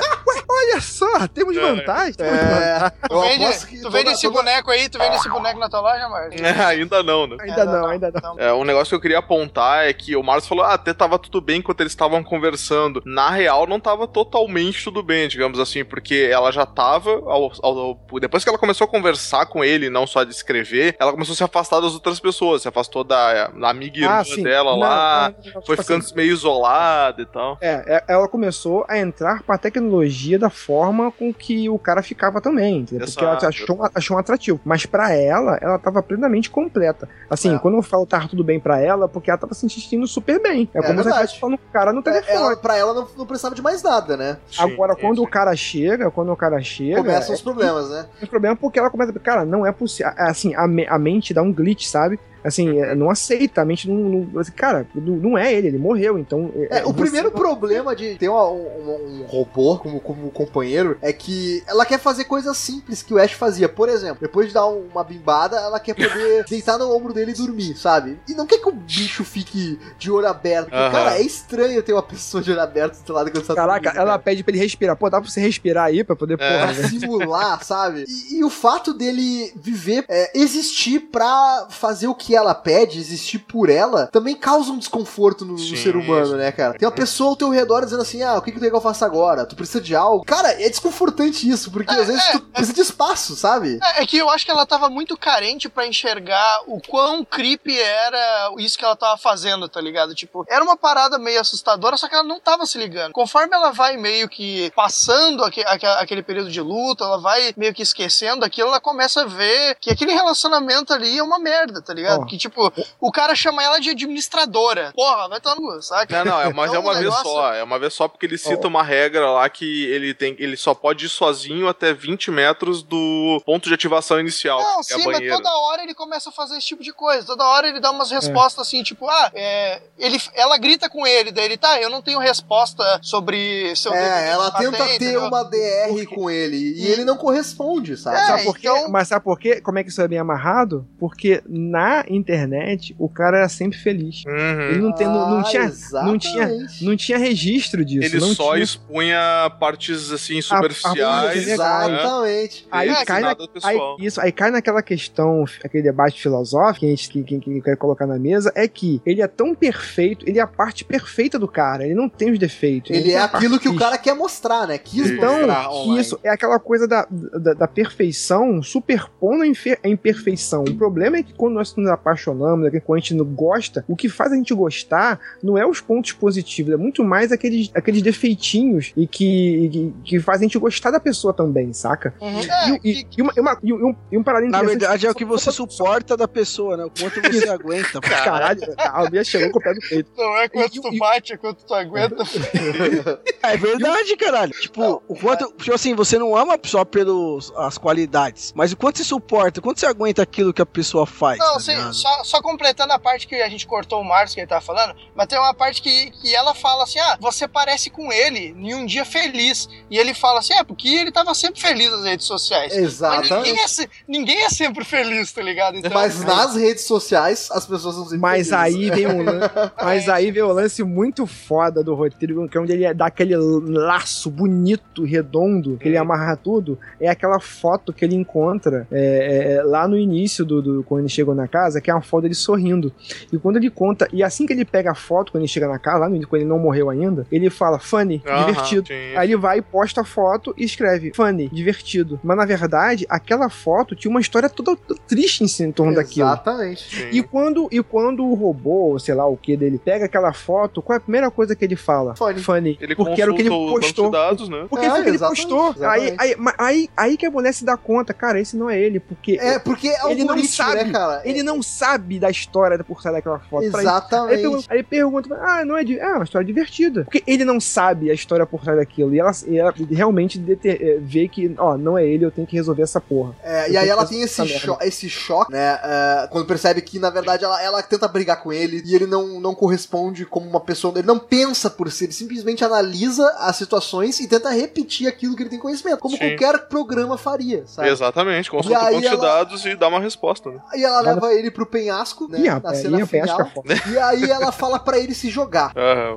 olha só, temos É. vantagem. temos vantagem. É, Tu vende, tu toda- vende esse toda- boneco aí, tu vende esse boneco na tua loja, Marcos? É, ainda não, né? Ainda não, ainda não. Então, É, um negócio que eu queria apontar é que o Marcos falou, ah, até tava tudo bem enquanto eles estavam conversando. Na real, não tava totalmente tudo bem, digamos assim, porque ela já tava, ao- ao- depois que ela começou a conversar com ele, não só de escrever, ela começou a se afastar das outras pessoas, se afastou da, da amiga e irmã Ah, dela Não, lá, não, foi tipo ficando assim, meio isolada e tal. É, é, ela começou a entrar pra tecnologia da forma com que o cara ficava também, entendeu? Porque ela achou, um- achou um atrativo. Mas pra ela, ela tava plenamente completa. Assim, É. quando eu falo tava tudo bem pra ela, porque ela tava se sentindo super bem. É, É como se ela verdade. falando com o cara no É, telefone. ela, pra ela não, não precisava de mais nada, né? Agora, Sim, quando sim. o cara chega, quando o cara chega. Começam é, os problemas, né? tem problema porque ela começa. Cara, não é possível. Assim, a, me- a mente dá um glitch, sabe? Assim, é, não aceita, a mente não. não- assim, cara, não, não é ele, ele morreu, então. É, o você primeiro não- problema de ter uma- um, um robô como, como companheiro é que ela quer fazer coisas simples que o Ash fazia. Por exemplo, depois de dar um- uma bimbada, ela quer poder deitar no ombro dele e dormir, sabe? E não quer que o bicho fique de olho aberto. Porque, cara, é estranho ter uma pessoa de olho aberto do seu lado quando você tá Caraca, dormindo, ela cara. pede pra ele respirar. Pô, dá pra você respirar aí pra poder, É. porra, velho. simular, sabe? E, e o fato dele viver, é, existir pra fazer o que que ela pede, existir por ela, também causa um desconforto no, no ser humano, né, cara? Tem uma pessoa ao teu redor dizendo assim, ah, o que que tu quer que eu faça agora? Tu precisa de algo? Cara, é desconfortante isso, porque às vezes tu precisa de espaço, sabe? É, é que eu acho que ela tava muito carente pra enxergar o quão creepy era isso que ela tava fazendo, tá ligado? Tipo, era uma parada meio assustadora, só que ela não tava se ligando. Conforme ela vai meio que passando aque- aque- aquele período de luta, ela vai meio que esquecendo aquilo, ela começa a ver que aquele relacionamento ali é uma merda, tá ligado? Que tipo, o cara chama ela de administradora. Porra, vai estar no cu, saca? Não, não, é, mas é Então, uma o vez negócio- só. É uma vez só porque ele cita uma regra lá que ele tem, ele só pode ir sozinho até 20 metros do ponto de ativação inicial, Não, que é a sim, mas toda hora ele começa a fazer esse tipo de coisa. Toda hora ele dá umas respostas assim, tipo, ah, é, ele, ela grita com ele, daí ele, tá, eu não tenho resposta sobre seu É, ela bater, tenta ter entendeu? uma DR com ele e ele não corresponde, sabe? É, Sabe por quê? então- Mas sabe por quê? Como é que isso é bem amarrado? Porque na internet o cara era sempre feliz. Uhum. Ele não, tem, não, não Ah, tinha, não, tinha, exatamente. não tinha registro disso. Ele não só tinha... expunha partes assim a- superficiais. a- né? Exatamente. Aí É, cai, na, aí, isso, aí cai naquela questão, aquele debate filosófico que a gente que, que, que quer colocar na mesa, é que ele é tão perfeito, ele é a parte perfeita do cara, ele não tem os defeitos. Ele não é a aquilo que o cara quer mostrar, né? Quis Então, mostrar online. isso é aquela coisa da, da, da perfeição superpondo a a imperfeição. O problema é que quando nós nos apaixonamos, né, quando a gente não gosta, o que faz a gente gostar não é os pontos positivos, é muito mais aqueles, aqueles defeitinhos e que, que, que fazem a gente gostar da pessoa também, saca? Uhum. E, É, e, e e, uma, e um, e um paralelo Na verdade, é o que você suporta da pessoa, né? O quanto você aguenta. Caralho, a Bia chegou com o pé do peito. não é quanto E- tu e- bate, é quanto tu aguenta. É verdade, caralho. Tipo, o quanto. Tipo assim, você não ama só pelas as qualidades, mas o quanto você suporta, o quanto você aguenta aquilo que a pessoa faz. Não, tá sim, só, só completando a parte que a gente cortou o Marcos que ele tava falando, mas tem uma parte que, que ela fala assim: ah, você parece com ele em um dia feliz. E ele fala assim: é, porque ele tava sempre feliz nas redes sociais. Mas Exatamente. ninguém é, se- ninguém é sempre feliz, tá ligado? Então, Mas nas redes sociais as pessoas não sempre Mas felizes. aí vem um mas aí vem o lance muito foda do roteiro, que é onde ele dá aquele laço bonito, redondo, que ele amarra tudo, é aquela foto que ele encontra é, é, lá no início do, do- quando ele chegou na casa, que é uma foto dele sorrindo. E quando ele conta, e assim que ele pega a foto, quando ele chega na casa, lá no quando ele não morreu ainda, ele fala, funny, divertido. sim. Aí ele vai e posta a foto e escreve funny, divertido. Mas na verdade, aquela foto tinha uma história toda triste em, si, em torno daquilo. Exatamente. E quando, e quando o robô, sei lá o que dele, pega aquela foto, qual é a primeira coisa que ele fala? Funny. Ele porque era o que ele postou. dados, né? Porque É, foi o que ele exatamente, postou. Aí, exatamente. aí, aí, aí que a mulher se dá conta, cara, esse não é ele, porque É, porque é Ele não sabe. né, cara? ele não sabe da história por trás daquela foto. Pra ele- Aí ele, Exatamente. pergunta, aí ele pergunta, ah, não é, de, é uma história divertida. Porque ele não sabe a história por trás daquilo. E ela, e ela realmente dete- é, vê que, ó, não é ele, eu tenho que resolver essa porra. É, Eu e aí ela tem esse, cho esse choque, né? é, quando percebe que, na verdade, ela, ela tenta brigar com ele e ele não, não corresponde como uma pessoa. Ele não pensa por si, ele simplesmente analisa as situações e tenta repetir aquilo que ele tem conhecimento, como Sim. qualquer programa faria, sabe? Exatamente, consulta E aí banco de ela- dados e dá uma resposta, né? E ela leva ele pro penhasco, né? Ih, na cena final. é. E aí ela fala pra ele se jogar.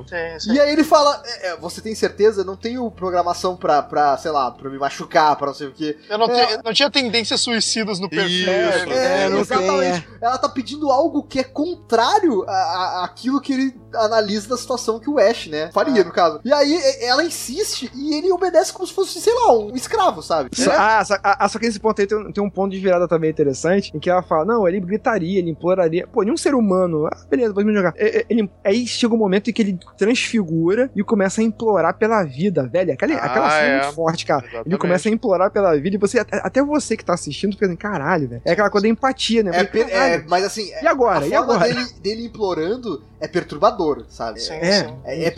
Sim, sim. E aí ele fala: é, é, Você tem certeza? Não tenho programação pra, pra, sei lá, pra me machucar, pra não sei o quê. Eu não, É. tinha, não tinha tendências suicidas no perfil. Isso. É, É, não exatamente. tem, Ela tá pedindo algo que é contrário a, a- àquilo que ele analisa da situação que o Ash, né? Faria, no caso. E aí e- ela insiste e ele obedece como se fosse, sei lá, um escravo, sabe? Só- ah, só, ah, só que nesse ponto aí tem, tem um ponto de virada também interessante, em que ela fala, não, ele gritaria, ele imploraria. Pô, nenhum ser humano. Ah, beleza, pode me jogar. É, é, ele- aí chega um momento em que ele transfigura e começa a implorar pela vida, velho. Aquela, Ah, aquela cena é é. muito forte, cara. Ele Exatamente. começa a implorar pela vida e você, até até você que tá assistindo, fica assim, caralho, velho. É aquela coisa da empatia, né? É, per- é, mas assim, E agora? a E forma agora? Dele, dele implorando é perturbador, sabe? Sim, É. sim. É, é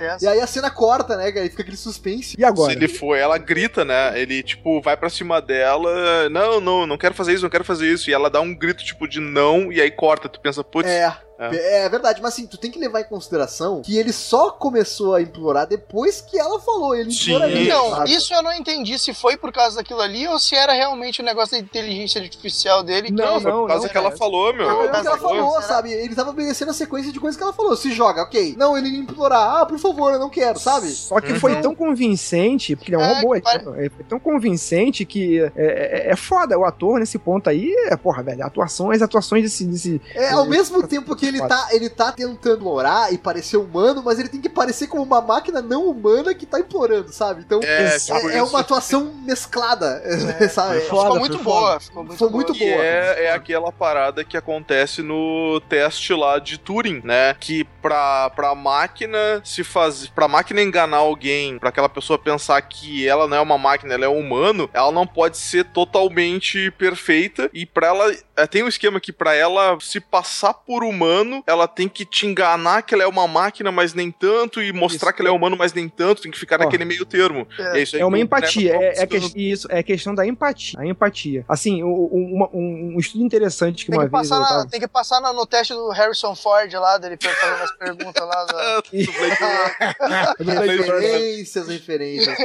tenso. E aí a cena corta, né, cara? E fica aquele suspense. E agora? Se ele for, ela grita, né? Ele, tipo, vai pra cima dela. Não, não, não quero fazer isso, não quero fazer isso. E ela dá um grito, tipo, de não, e aí corta. Tu pensa, putz, É. É. É verdade, mas assim, tu tem que levar em consideração que ele só começou a implorar depois que ela falou. Ele Sim. imploraria. Então, isso eu não entendi se foi por causa daquilo ali ou se era realmente o negócio da inteligência artificial dele. Não, Não, foi por causa não, que ela falou, meu. Não, é o mas que ela falou, será? sabe? Ele tava obedecendo a sequência de coisas que ela falou. Se joga, ok. Não, ele implorar. Ah, por favor, eu não quero, sabe? Só que foi tão convincente, porque ele é um É, robô, que pare- é, foi tão convincente que é, é, é foda. O ator nesse ponto aí, é, porra, velho, a atuação, as atuações desse. desse É, ao mesmo tempo que ele tá, ele tá tentando orar e parecer humano, mas ele tem que parecer como uma máquina não humana que tá implorando, sabe? Então, É, é, tipo é isso. uma atuação mesclada, sabe? Foi foda, ficou muito foi boa. Ficou muito Foi boa. muito boa. é, é aquela parada que acontece no teste lá de Turing, né? Que pra, pra máquina se fazer. Pra máquina enganar alguém, pra aquela pessoa pensar que ela não é uma máquina, ela é um humano, ela não pode ser totalmente perfeita. E pra ela. é, Tem um esquema que pra ela se passar por humano, ela tem que te enganar que ela é uma máquina, mas nem tanto, e mostrar Isso. que ela é humano, mas nem tanto, tem que ficar Ó, naquele meio termo. é. Isso aí É uma empatia, é, é, que- isso, é questão da empatia. A empatia. Assim, uma- um, um estudo interessante que Tem uma que, vez passar na- tava... tem que passar na- no teste do Harrison Ford lá, dele fazendo umas perguntas lá. Da... referências, referências.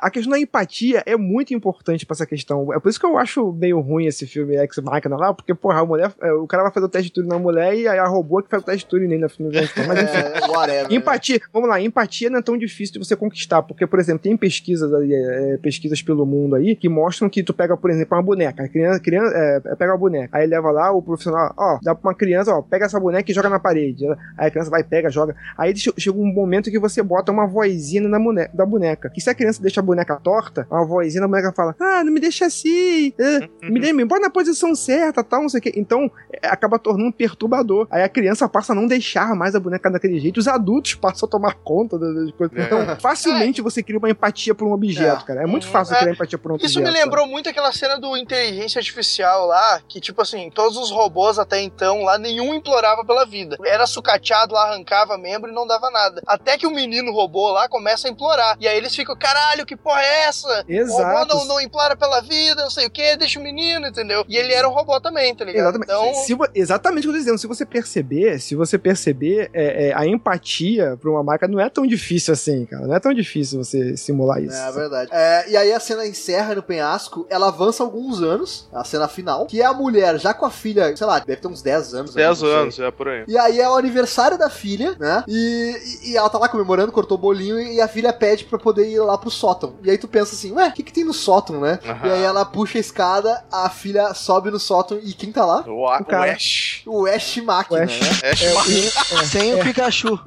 A questão da empatia é muito importante pra essa questão. É por isso que eu acho meio ruim esse filme Ex Machina lá, porque, porra, a mulher, é, o cara vai fazer o teste de Turing na mulher e a robô que faz o teste Turing nele na final. Mas enfim. É, whatever. Empatia, vamos lá, empatia não é tão difícil de você conquistar, porque, por exemplo, tem pesquisas aí, é, pesquisas pelo mundo aí que mostram que tu pega, por exemplo, uma boneca, a criança, criança é, pega uma boneca, aí leva lá o profissional, ó, dá pra uma criança, ó, pega essa boneca e joga na parede. Aí a criança vai, pega, joga. Aí che- chega um momento que você bota uma vozinha na boneca, da boneca. E se a criança deixa a boneca torta, a vozinha da boneca fala, ah, não me deixa assim, me, me bota na posição certa, tal, não sei o quê. Então, é, acaba tornando perturbador. Aí a criança passa a não deixar mais a boneca daquele jeito, os adultos passam a tomar conta das coisas. É. Então, facilmente você cria uma empatia por um objeto, cara. É muito fácil É. criar empatia por um Isso objeto. me lembrou muito aquela cena do inteligência artificial lá, que tipo assim, todos os robôs até então lá, nenhum implorava pela vida. Era sucateado lá, arrancava membro e não dava nada. Até que o menino robô lá começa a implorar. E aí eles ficam, caralho, que porra é essa? O robô Exato. não, não implora pela vida, não sei o que, deixa o menino, entendeu? E ele era um robô também, tá ligado? Exatamente. Então, Se exatamente o que eu tô dizendo. Se você perceber, se você perceber, é, é, a empatia pra uma marca não é tão difícil assim, cara. Não é tão difícil você simular isso. É verdade. É, e aí a cena encerra no penhasco, ela avança alguns anos, a cena final, que é a mulher já com a filha, sei lá, deve ter uns 10 anos. né, 10 não sei. anos, é por aí. E aí é o aniversário da filha, né? E, e- e ela tá lá comemorando, cortou o bolinho e a filha pede pra poder ir lá pro sótão. E aí tu pensa assim, ué, o que, que tem no sótão, né? E aí ela puxa a escada, a filha sobe no sótão e quem tá lá? O, O cara- o Ash. O Ash Máquina, Ash. né? Ash É, Machina. Sem o Pikachu.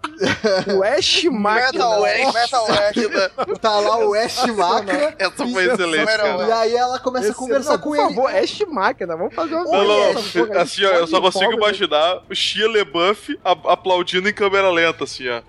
o Ash Máquina. Metal Ash, Metal Ash. Tá lá o Ash Máquina. Essa foi excelente, Era cara. E aí ela começa a conversar não, com por ele. favor, Ash Máquina. Vamos fazer uma Não, não, assim, ó, eu só consigo imaginar o Shia LeBuff aplaudindo em câmera lenta, assim, ó.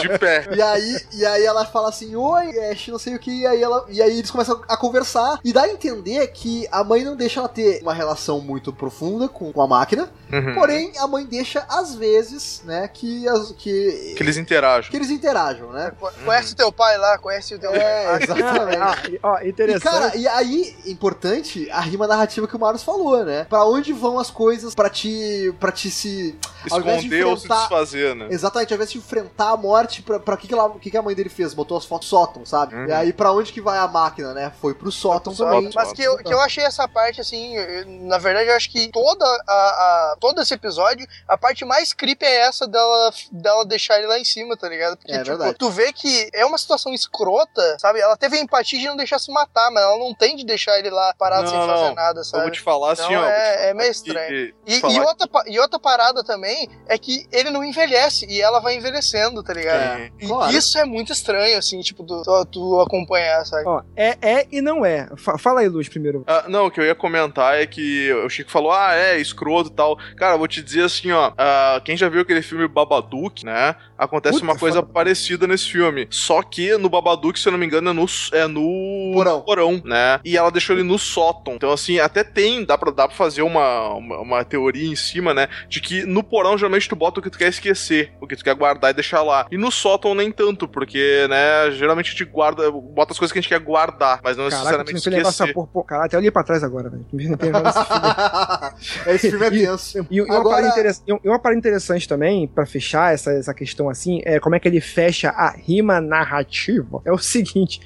De pé. E aí, e aí ela fala assim, oi, Ash, não sei o que, e aí, ela, e aí eles começam a conversar, e dá a entender que a mãe não deixa ela ter uma relação muito profunda com, com a máquina, Uhum. porém a mãe deixa, às vezes, né, que, as, que, Que eles interagem. que eles interajam, né? Conhece teu pai lá, conhece o teu É, exatamente. Ah, ó, E, interessante. cara, e aí, importante, a rima narrativa que o Marius falou, né? Pra onde vão as coisas pra te, pra te se... Esconder ou se enfrentar- desfazer, né? Exatamente, ao invés de enfrentar a morte, pra, pra que, que, ela, o que, que a mãe dele fez? Botou as fotos sótão, sabe? Uhum. E aí, pra onde que vai a máquina, né? Foi pro sótão pro também. sótão. Mas que eu, que eu achei essa parte, assim, eu- na verdade, eu acho que toda a, a- todo esse episódio, a parte mais creepy é essa dela, dela deixar ele lá em cima, tá ligado? Porque, É tipo, verdade. tu vê que é uma situação escrota, sabe? Ela teve a empatia de não deixar se matar, mas ela não tem de deixar ele lá parado Não, sem não. fazer nada, Eu sabe? vou te falar assim, Então ó. vou te é, falar é meio que- estranho. E, falar e outra, e outra parada também é que ele não envelhece e ela vai envelhecendo, tá ligado? É, E claro. isso é muito estranho, assim, tipo, tu, tu- tu acompanhar, sabe? Ó, é, é e não é. Fa- fala aí, Luz, primeiro. Ah, não, o que eu ia comentar é que o Chico falou, ah, é, escroto e tal. Cara, eu vou te dizer assim, ó, ah, quem já viu aquele filme Babadook, né? Acontece Puta, uma coisa foda. parecida nesse filme. Só que no Babadook, se eu não me engano, é no, é no Porão. né? E ela deixou ele no sótão. Então, assim, até tem, dá pra, dá pra fazer uma, uma, uma teoria em cima, né? De que no porão, geralmente, tu bota o que tu quer esquecer, o que tu quer guardar e deixar lá. E no sótão, nem tanto, porque, né, geralmente a gente guarda, bota as coisas que a gente quer guardar, mas não Caraca, necessariamente me fez levar essa esquecer. porra. Pô, caralho, até olhei pra trás agora, velho. Esse filme é tenso. E, e uma Agora- parada interess- e uma parada interessante também, pra fechar essa, essa questão assim, é como é que ele fecha a rima narrativa. É o seguinte: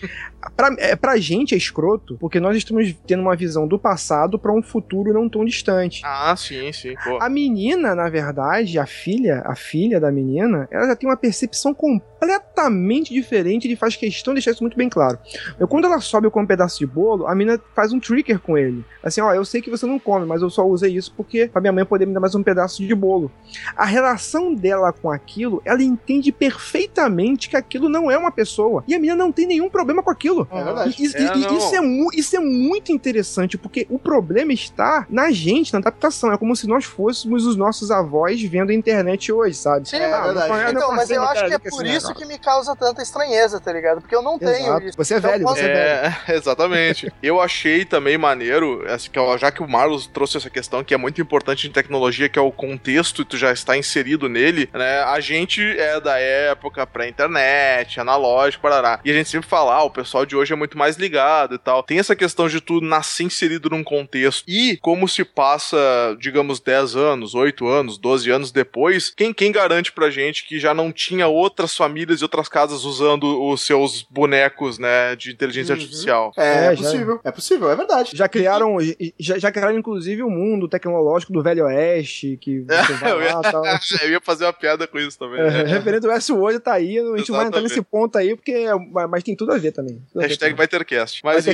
pra, é, pra gente é escroto, porque nós estamos tendo uma visão do passado pra um futuro não tão distante. Ah, sim, sim, pô. A menina, na verdade, a filha, a filha da menina, ela já tem uma percepção completamente diferente. Ele faz questão de deixar isso muito bem claro. Eu, quando ela sobe com um pedaço de bolo, a menina faz um trigger com ele. Assim, ó, eu sei que você não come, mas eu só usei isso porque pra minha mãe poder me dar mais um pedaço de bolo. A relação dela com aquilo, ela entende perfeitamente que aquilo não é uma pessoa. E a menina não tem nenhum problema com aquilo. É verdade. E- e- É, e- isso, é isso é muito interessante, porque o problema está na gente, na adaptação. É como se nós fôssemos os nossos avós vendo a internet hoje, sabe? Sim, É Ah, verdade. não Então, mas eu acho que é por isso negócio. que me causa tanta estranheza, tá ligado? Porque eu não tenho Exato. isso. Você é Então, velho, quando- você é velho. É, exatamente. Eu achei também maneiro, assim, já que o Marlos trouxe essa questão que é muito importante em tecnologia, que é o contexto e tu já está inserido nele, né? A gente é da época pré-internet, analógico, parará. E a gente sempre fala, ah, o pessoal de hoje é muito mais ligado e tal. Tem essa questão de tu nascer inserido num contexto. E como se passa, digamos, 10 anos, 8 anos, 12 anos depois, quem, quem garante pra gente que já não tinha outras famílias e outras casas usando os seus bonecos, né, de inteligência Uhum. artificial? É, É, é já- possível. É possível, é verdade. Já criaram, já, já criaram inclusive o mundo tecnológico do Velho Oeste, que você vai Eu ia- lá tal. Eu ia fazer uma piada com isso também. É, né? referente ao Westworld tá aí, a gente não vai entrar Exatamente. nesse ponto aí, porque é- mas tem tudo a ver também. Hashtag também. vai ter cast. Mas.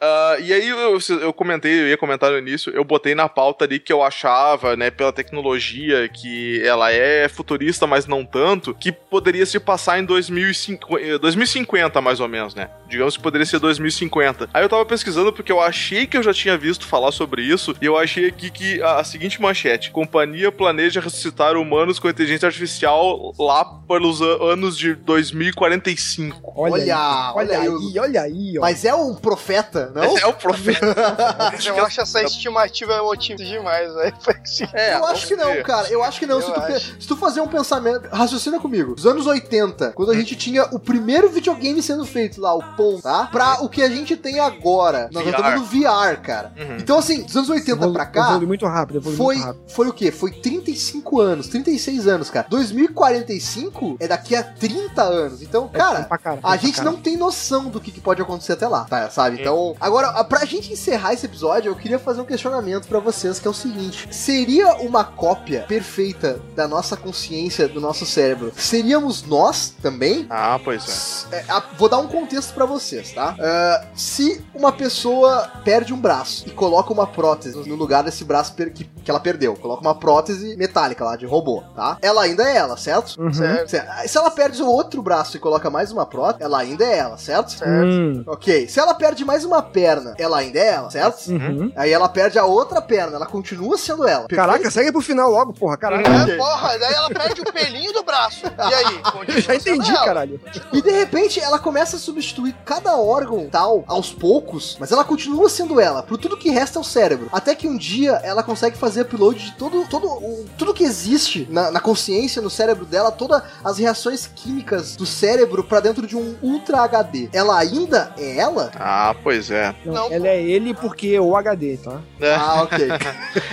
Ah, e aí eu, eu comentei, eu ia comentar no início, eu botei na pauta ali que eu achava, né, pela tecnologia, que ela é futurista, mas não tanto, que poderia se passar em 2050, 2050 mais ou menos, né? Digamos que poderia ser 2050. Aí eu tava pesquisando porque eu achei que eu já tinha visto falar sobre isso, e eu achei aqui que a, a seguinte manchete: Companhia planeja ressuscitar humanos com inteligência artificial lá pelos anos de 2045. Olha, Olha, aí, olha olha aí, olha aí, ó. Mas é um profeta, não? É o profeta. Eu acho essa estimativa otimista demais, velho. É, eu acho que não, cara. Eu acho que não. Se tu, se tu fazer um pensamento. Raciocina comigo. Os anos 80, quando a gente tinha o primeiro videogame sendo feito lá, o Pong, tá? Pra o que a gente tem agora. Nós VR. estamos no VR, cara. Uhum. Então, assim, dos anos 80 Evolu- pra cá. Muito rápido, Foi, muito rápido. foi o quê? Foi 35 anos, 36 anos, cara. 2045 é daqui a 30 anos. Então, É cara, caralho, a gente pra não tem noção do que, que pode acontecer até lá, tá? Sabe? Então, agora, a- pra gente encerrar esse episódio, eu queria fazer um questionamento pra vocês, que é o seguinte: seria uma cópia perfeita da nossa consciência, do nosso cérebro? Seríamos nós também? Ah, pois é. É, a- vou dar um contexto pra vocês, tá? Ah, se uma pessoa perde um braço e coloca uma prótese no lugar desse braço que, que ela perdeu, coloca uma prótese metálica lá de robô, tá? Ela ainda é ela, certo? Uhum. Certo. Certo. Se ela perde o outro braço e coloca mais uma prótese, ela ainda é ela, certo? Hum, Ok. Se ela perde mais uma perna, ela ainda é ela, certo? uhum. Aí ela perde a outra perna, ela continua sendo ela. Caraca, segue pro final logo, porra. Caralho. É, porra, daí ela perde o pelinho do braço. E aí? Eu já entendi, caralho. E de repente ela começa a substituir cada órgão tal aos poucos, mas ela continua sendo ela, por tudo que resta é o cérebro. Até que um dia ela consegue fazer upload de todo, todo o, tudo que existe na, na consciência, no cérebro dela, todas as reações químicas do cérebro pra dentro de um Ultra HD. Ela ainda é ela? Ah, pois é. Não, Não, ela é ele porque é o HD, tá? É. Ah, ok.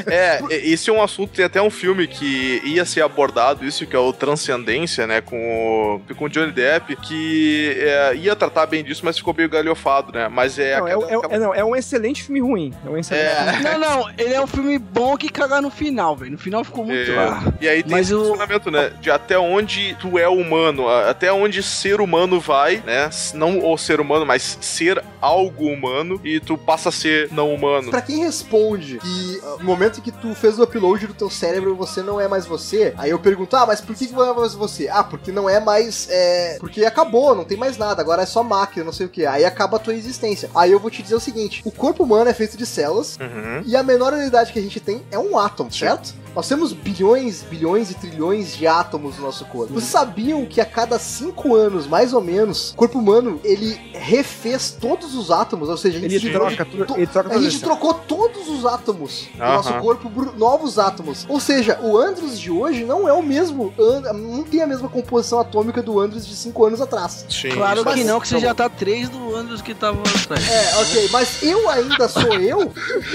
É, esse é um assunto, tem até um filme que ia ser abordado, isso que é o Transcendência, né, com o, com o Johnny Depp, que é, ia tratar bem disso, mas ficou meio galhofado, né, mas é... não, é, aquela- é- é- não, é um excelente filme ruim. É um excelente É. filme. Não, não, ele é um filme bom que caga no final, velho. No final ficou muito. É, Ah. E aí tem Mas esse o- questionamento, né? De até onde tu é humano, até onde ser humano vai, né? Não o ser humano, mas ser algo humano e tu passa a ser não humano. Pra quem responde que ah, no momento em que tu fez o upload do teu cérebro você não é mais você, aí eu pergunto, ah, mas por que, que não é mais você? Ah, porque não é mais. É... Porque acabou, não tem mais nada, agora é só máquina, não sei o que. Aí acaba a tua existência. Aí eu vou te dizer o seguinte: o corpo humano é feito de células Uhum. e a menor unidade que a gente tem é um átomo, certo? Nós temos bilhões, bilhões e trilhões de átomos no nosso corpo. Vocês sabiam que a cada cinco anos, mais ou menos, o corpo humano, ele refez todos os átomos, ou seja, a gente Ele troca, de tudo- to- ele troca a gente trocou todos os átomos do Aham. nosso corpo por novos átomos. Ou seja, o Andros de hoje não é o mesmo, não tem a mesma composição atômica do Andros de cinco anos atrás. Sim, Claro isso que não, que você já tá três do Andros que tava atrás. É, ok, mas eu ainda sou eu?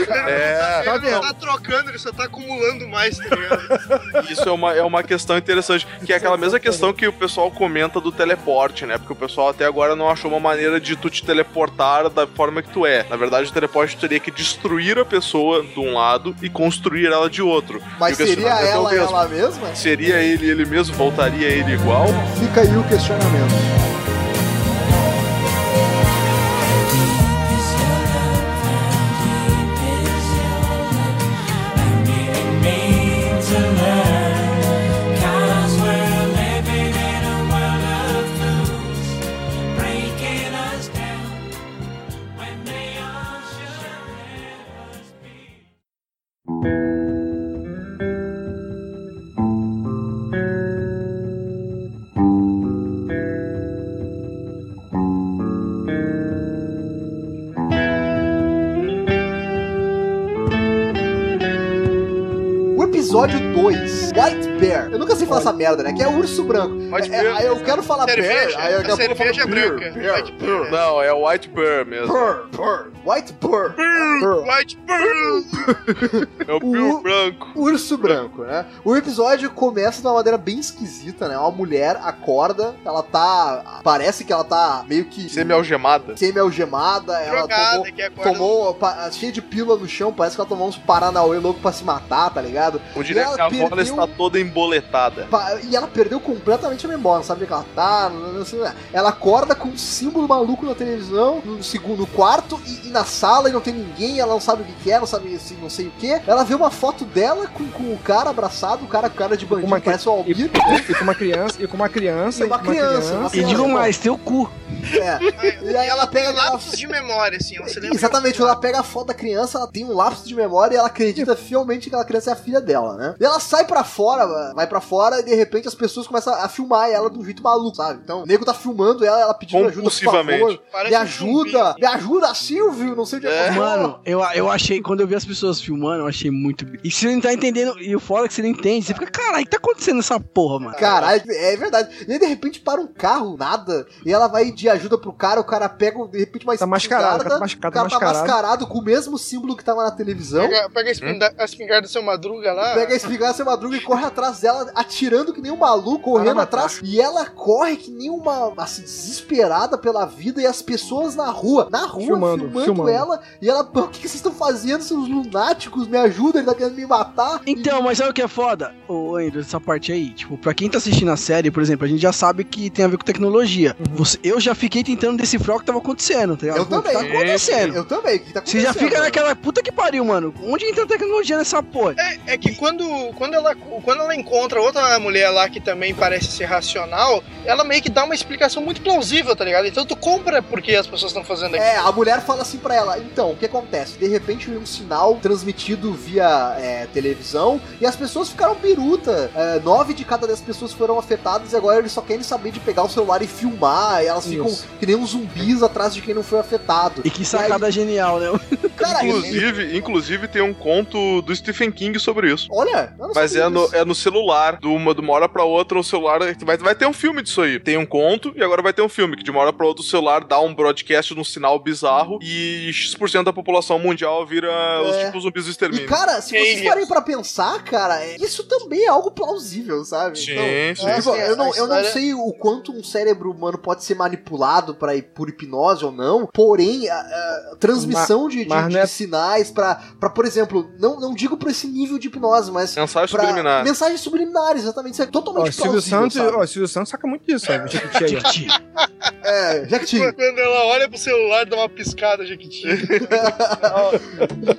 É, Ele não tá trocando, ele só tá acumulando mais, tá ligado? isso é uma, é uma questão interessante, que é aquela mesma questão que o pessoal comenta do teleporte, né? Porque o pessoal até agora não achou uma maneira de tu te teleportar da forma que tu é. Na verdade, o teleporte teria que destruir a pessoa de um lado e construir ela de outro. Mas seria é ela mesmo. ela mesma? Seria ele ele mesmo? Voltaria ele igual? Fica aí o questionamento. Episódio 2, White Bear. Eu nunca sei falar essa merda, né? Que é urso branco. White É, Bear. aí eu quero falar Cerveja, bear, aí eu cerveja falo é branca. bear, White Bear. Não, é o White Bear mesmo. Burr, burr, White Burr. White Pearl. É o Bill Branco. Urso branco, né? O episódio começa de uma maneira bem esquisita, né? Uma mulher acorda, ela tá. Parece que ela tá meio que. Semi-algemada. Semi-algemada, ela Drogada, tomou. acorda Tomou pa- cheio de pílula no chão, parece que ela tomou uns Paranauê louco pra se matar, tá ligado? O direto ela que a perdeu- está toda emboletada. Pa- E ela perdeu completamente a memória, sabe onde que ela tá. não- ela acorda com um símbolo maluco na televisão, no segundo quarto e, e na sala e não tem ninguém, ela não sabe o que, que é, não sabe assim, não sei o que. Ela vê uma foto dela com, com o cara abraçado, o cara com cara de bandido, uma parece o Albir. E com uma criança, e com uma criança, E uma criança, uma E digo mais, teu cu. É. E aí ela pega lapsos de memória, assim. Você lembra Exatamente, ela pega a foto da criança, ela tem um lapso de memória e ela acredita fielmente que aquela criança é a filha dela, né? E ela sai pra fora, vai pra fora e de repente as pessoas começam a filmar ela de um jeito maluco, sabe? Então o nego tá filmando ela, ela pedindo ajuda, por favor. Parece Me ajuda, me ajuda, Silvio, não sei onde é, que eu tô. Mano, eu, eu achei, quando eu vi as pessoas filmando, eu achei muito. E você não tá entendendo, e o foda é que você não entende, você fica, caralho, o que tá acontecendo nessa porra, mano? Caralho, é verdade. E aí, de repente, para um carro, nada, e ela vai de ajuda pro cara, o cara pega, de repente, uma Tá mascarado, espingarda, tá mascarado, o cara tá mascarado. mascarado com o mesmo símbolo que tava na televisão. Pega, pega a, espingarda, a espingarda do seu madruga lá. Pega a espingarda seu madruga e corre atrás dela, atirando que nem um maluco, correndo Caramba, atrás. E ela corre que nem uma, assim, desesperada pela vida. E as pessoas na rua, na rua, Filmando, filmando, filmando. Ela. E ela, "Pô, o que, que vocês estão fazendo, seus lunáticos? Me ajudem, ele tá querendo me matar. Então, mas sabe o que é foda? Ô, Andrew, essa parte aí, tipo, pra quem tá assistindo a série, por exemplo, a gente já sabe que tem a ver com tecnologia. Você- eu já fiquei tentando decifrar o que tava acontecendo, tá ligado? Eu O que também. tá acontecendo? Eu também, o que tá Você já acontecendo? fica naquela puta que pariu, mano. Onde entra a tecnologia nessa porra? É, é que quando, quando, ela, quando ela encontra outra mulher lá que também parece ser racional, ela meio que dá uma explicação muito plausível, tá ligado? Então tu compra porque as pessoas estão fazendo aquilo. É, a mulher fala assim pra ela, então, o que acontece? De repente veio um sinal transmitido via é, televisão e as pessoas ficaram biruta. É, nove de cada dez pessoas foram afetadas e agora eles só querem saber de pegar o celular e filmar. E elas ficam Isso. que nem uns zumbis atrás de quem não foi afetado. E que sacada genial, né? Cara, ele- Inclusive, inclusive tem um conto do Stephen King sobre isso. olha, eu não Mas é no, é no celular, de uma, de uma hora pra outra, o celular. Vai, vai ter um filme disso aí. Tem um conto e agora vai ter um filme, que de uma hora pra outra o celular dá um broadcast num sinal bizarro e X% da população mundial vira os É. tipo zumbis do E extermínio. cara, se vocês Aliens. parem pra pensar, cara, é- isso também é algo plausível, sabe? Sim, Então, sim. tipo, É, eu, não, a eu não sei o quanto um cérebro humano pode ser manipulado pra, por hipnose ou não, porém, a, a transmissão de, de- mas de é- sinais pra, pra, por exemplo, não, não digo pra esse nível de hipnose, mas Mensagem pra subliminar. mensagens subliminares, exatamente. Isso é Ó, totalmente Silvio plausível, Santos, sabe? ó, Silvio Santos saca muito disso, ó. Jequiti aí, ó. É, Jequiti. Quando ela olha pro celular, dá uma piscada, Jequiti.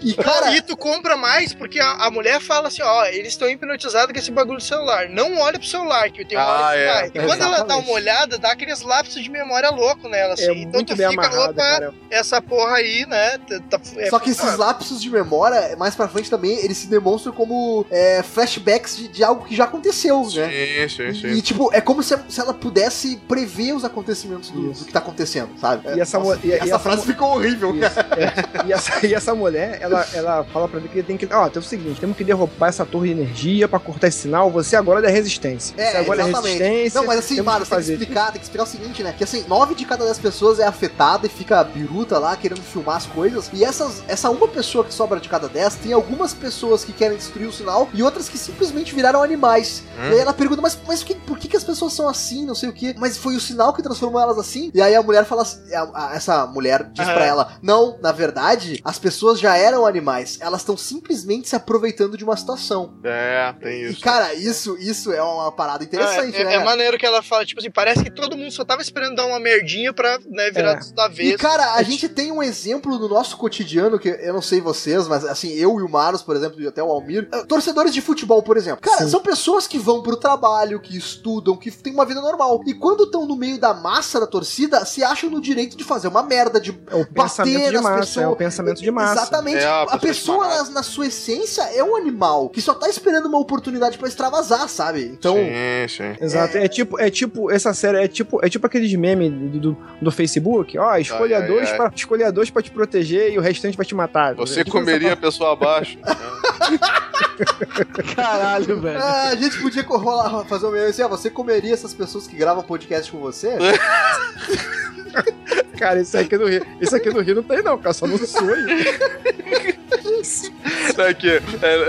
E, cara, e tu compra mais porque a, a mulher fala assim: ó, eles estão hipnotizados com esse bagulho do celular. Não olha pro celular, que tem uma Ah, hora que é. vai. E quando ela dá uma olhada, dá aqueles lapsos de memória louco nela, assim. É então muito tu bem fica, amarrado, opa, cara. essa porra aí, né? tá- é Só que esses foda. lapsos de memória, mais pra frente também, eles se demonstram como é, flashbacks de, de algo que já aconteceu, né? Sim, sim, sim. E, tipo, é como se, se ela pudesse prever os acontecimentos do, do que tá acontecendo, sabe? E essa Nossa, e- e essa essa frase ficou horrível, É. E, essa, e essa mulher, ela, ela fala pra ele que ele tem que. Ó, tem o seguinte: temos que derrubar essa torre de energia pra cortar esse sinal. Você agora é da resistência. É, você agora exatamente. é resistência. Não, mas assim, que você tem que explicar, tem que explicar o seguinte, né? Que assim, nove de cada dez pessoas é afetada e fica biruta lá, querendo filmar as coisas. E essas, essa uma pessoa que sobra de cada dez, tem algumas pessoas que querem destruir o sinal e outras que simplesmente viraram animais. Hum. E aí ela pergunta, mas, mas que- por que, que as pessoas são assim, não sei o que? Mas foi o sinal que transformou elas assim? E aí a mulher fala, assim- a- a- essa mulher diz Aham. pra ela, não, na verdade, as pessoas já eram animais. Elas estão simplesmente se aproveitando de uma situação. É, tem E isso. cara, isso, isso é uma parada interessante, é, é- né? é maneiro que ela fala, tipo assim, parece que todo mundo só tava esperando dar uma merdinha pra né, virar É. da vez. E, cara, a gente tem um exemplo no nosso cotidiano, que eu não sei vocês, mas assim, eu e o Maros, por exemplo, e até o Almir, eh, torcedores de futebol, por exemplo. Cara, Sim. são pessoas que vão pro trabalho, que estudam, que têm uma vida normal. E quando estão no meio da massa da torcida, se acham no direito de fazer uma merda, de É o pensamento de massa. pessoas. É o pensamento de massa. Exatamente. É, a a pessoa na, na sua essência, é um animal que só tá esperando uma oportunidade pra extravasar, sabe? Então. Sim, sim. Exato, é. tipo, é tipo, essa série é tipo, é tipo aqueles memes do, do, do Facebook, ó, escolha Ai, dois ai. pra escolha dois para te proteger e o restante vai te matar. Você É tipo comeria essa- a pessoa abaixo? Caralho, velho. Ah, a gente podia rolar- fazer um meme assim, ah, você comeria essas pessoas que gravam podcast com você? Cara, isso aqui no Rio, isso aqui no Rio não tem não, cara, só no sul aí. É que é,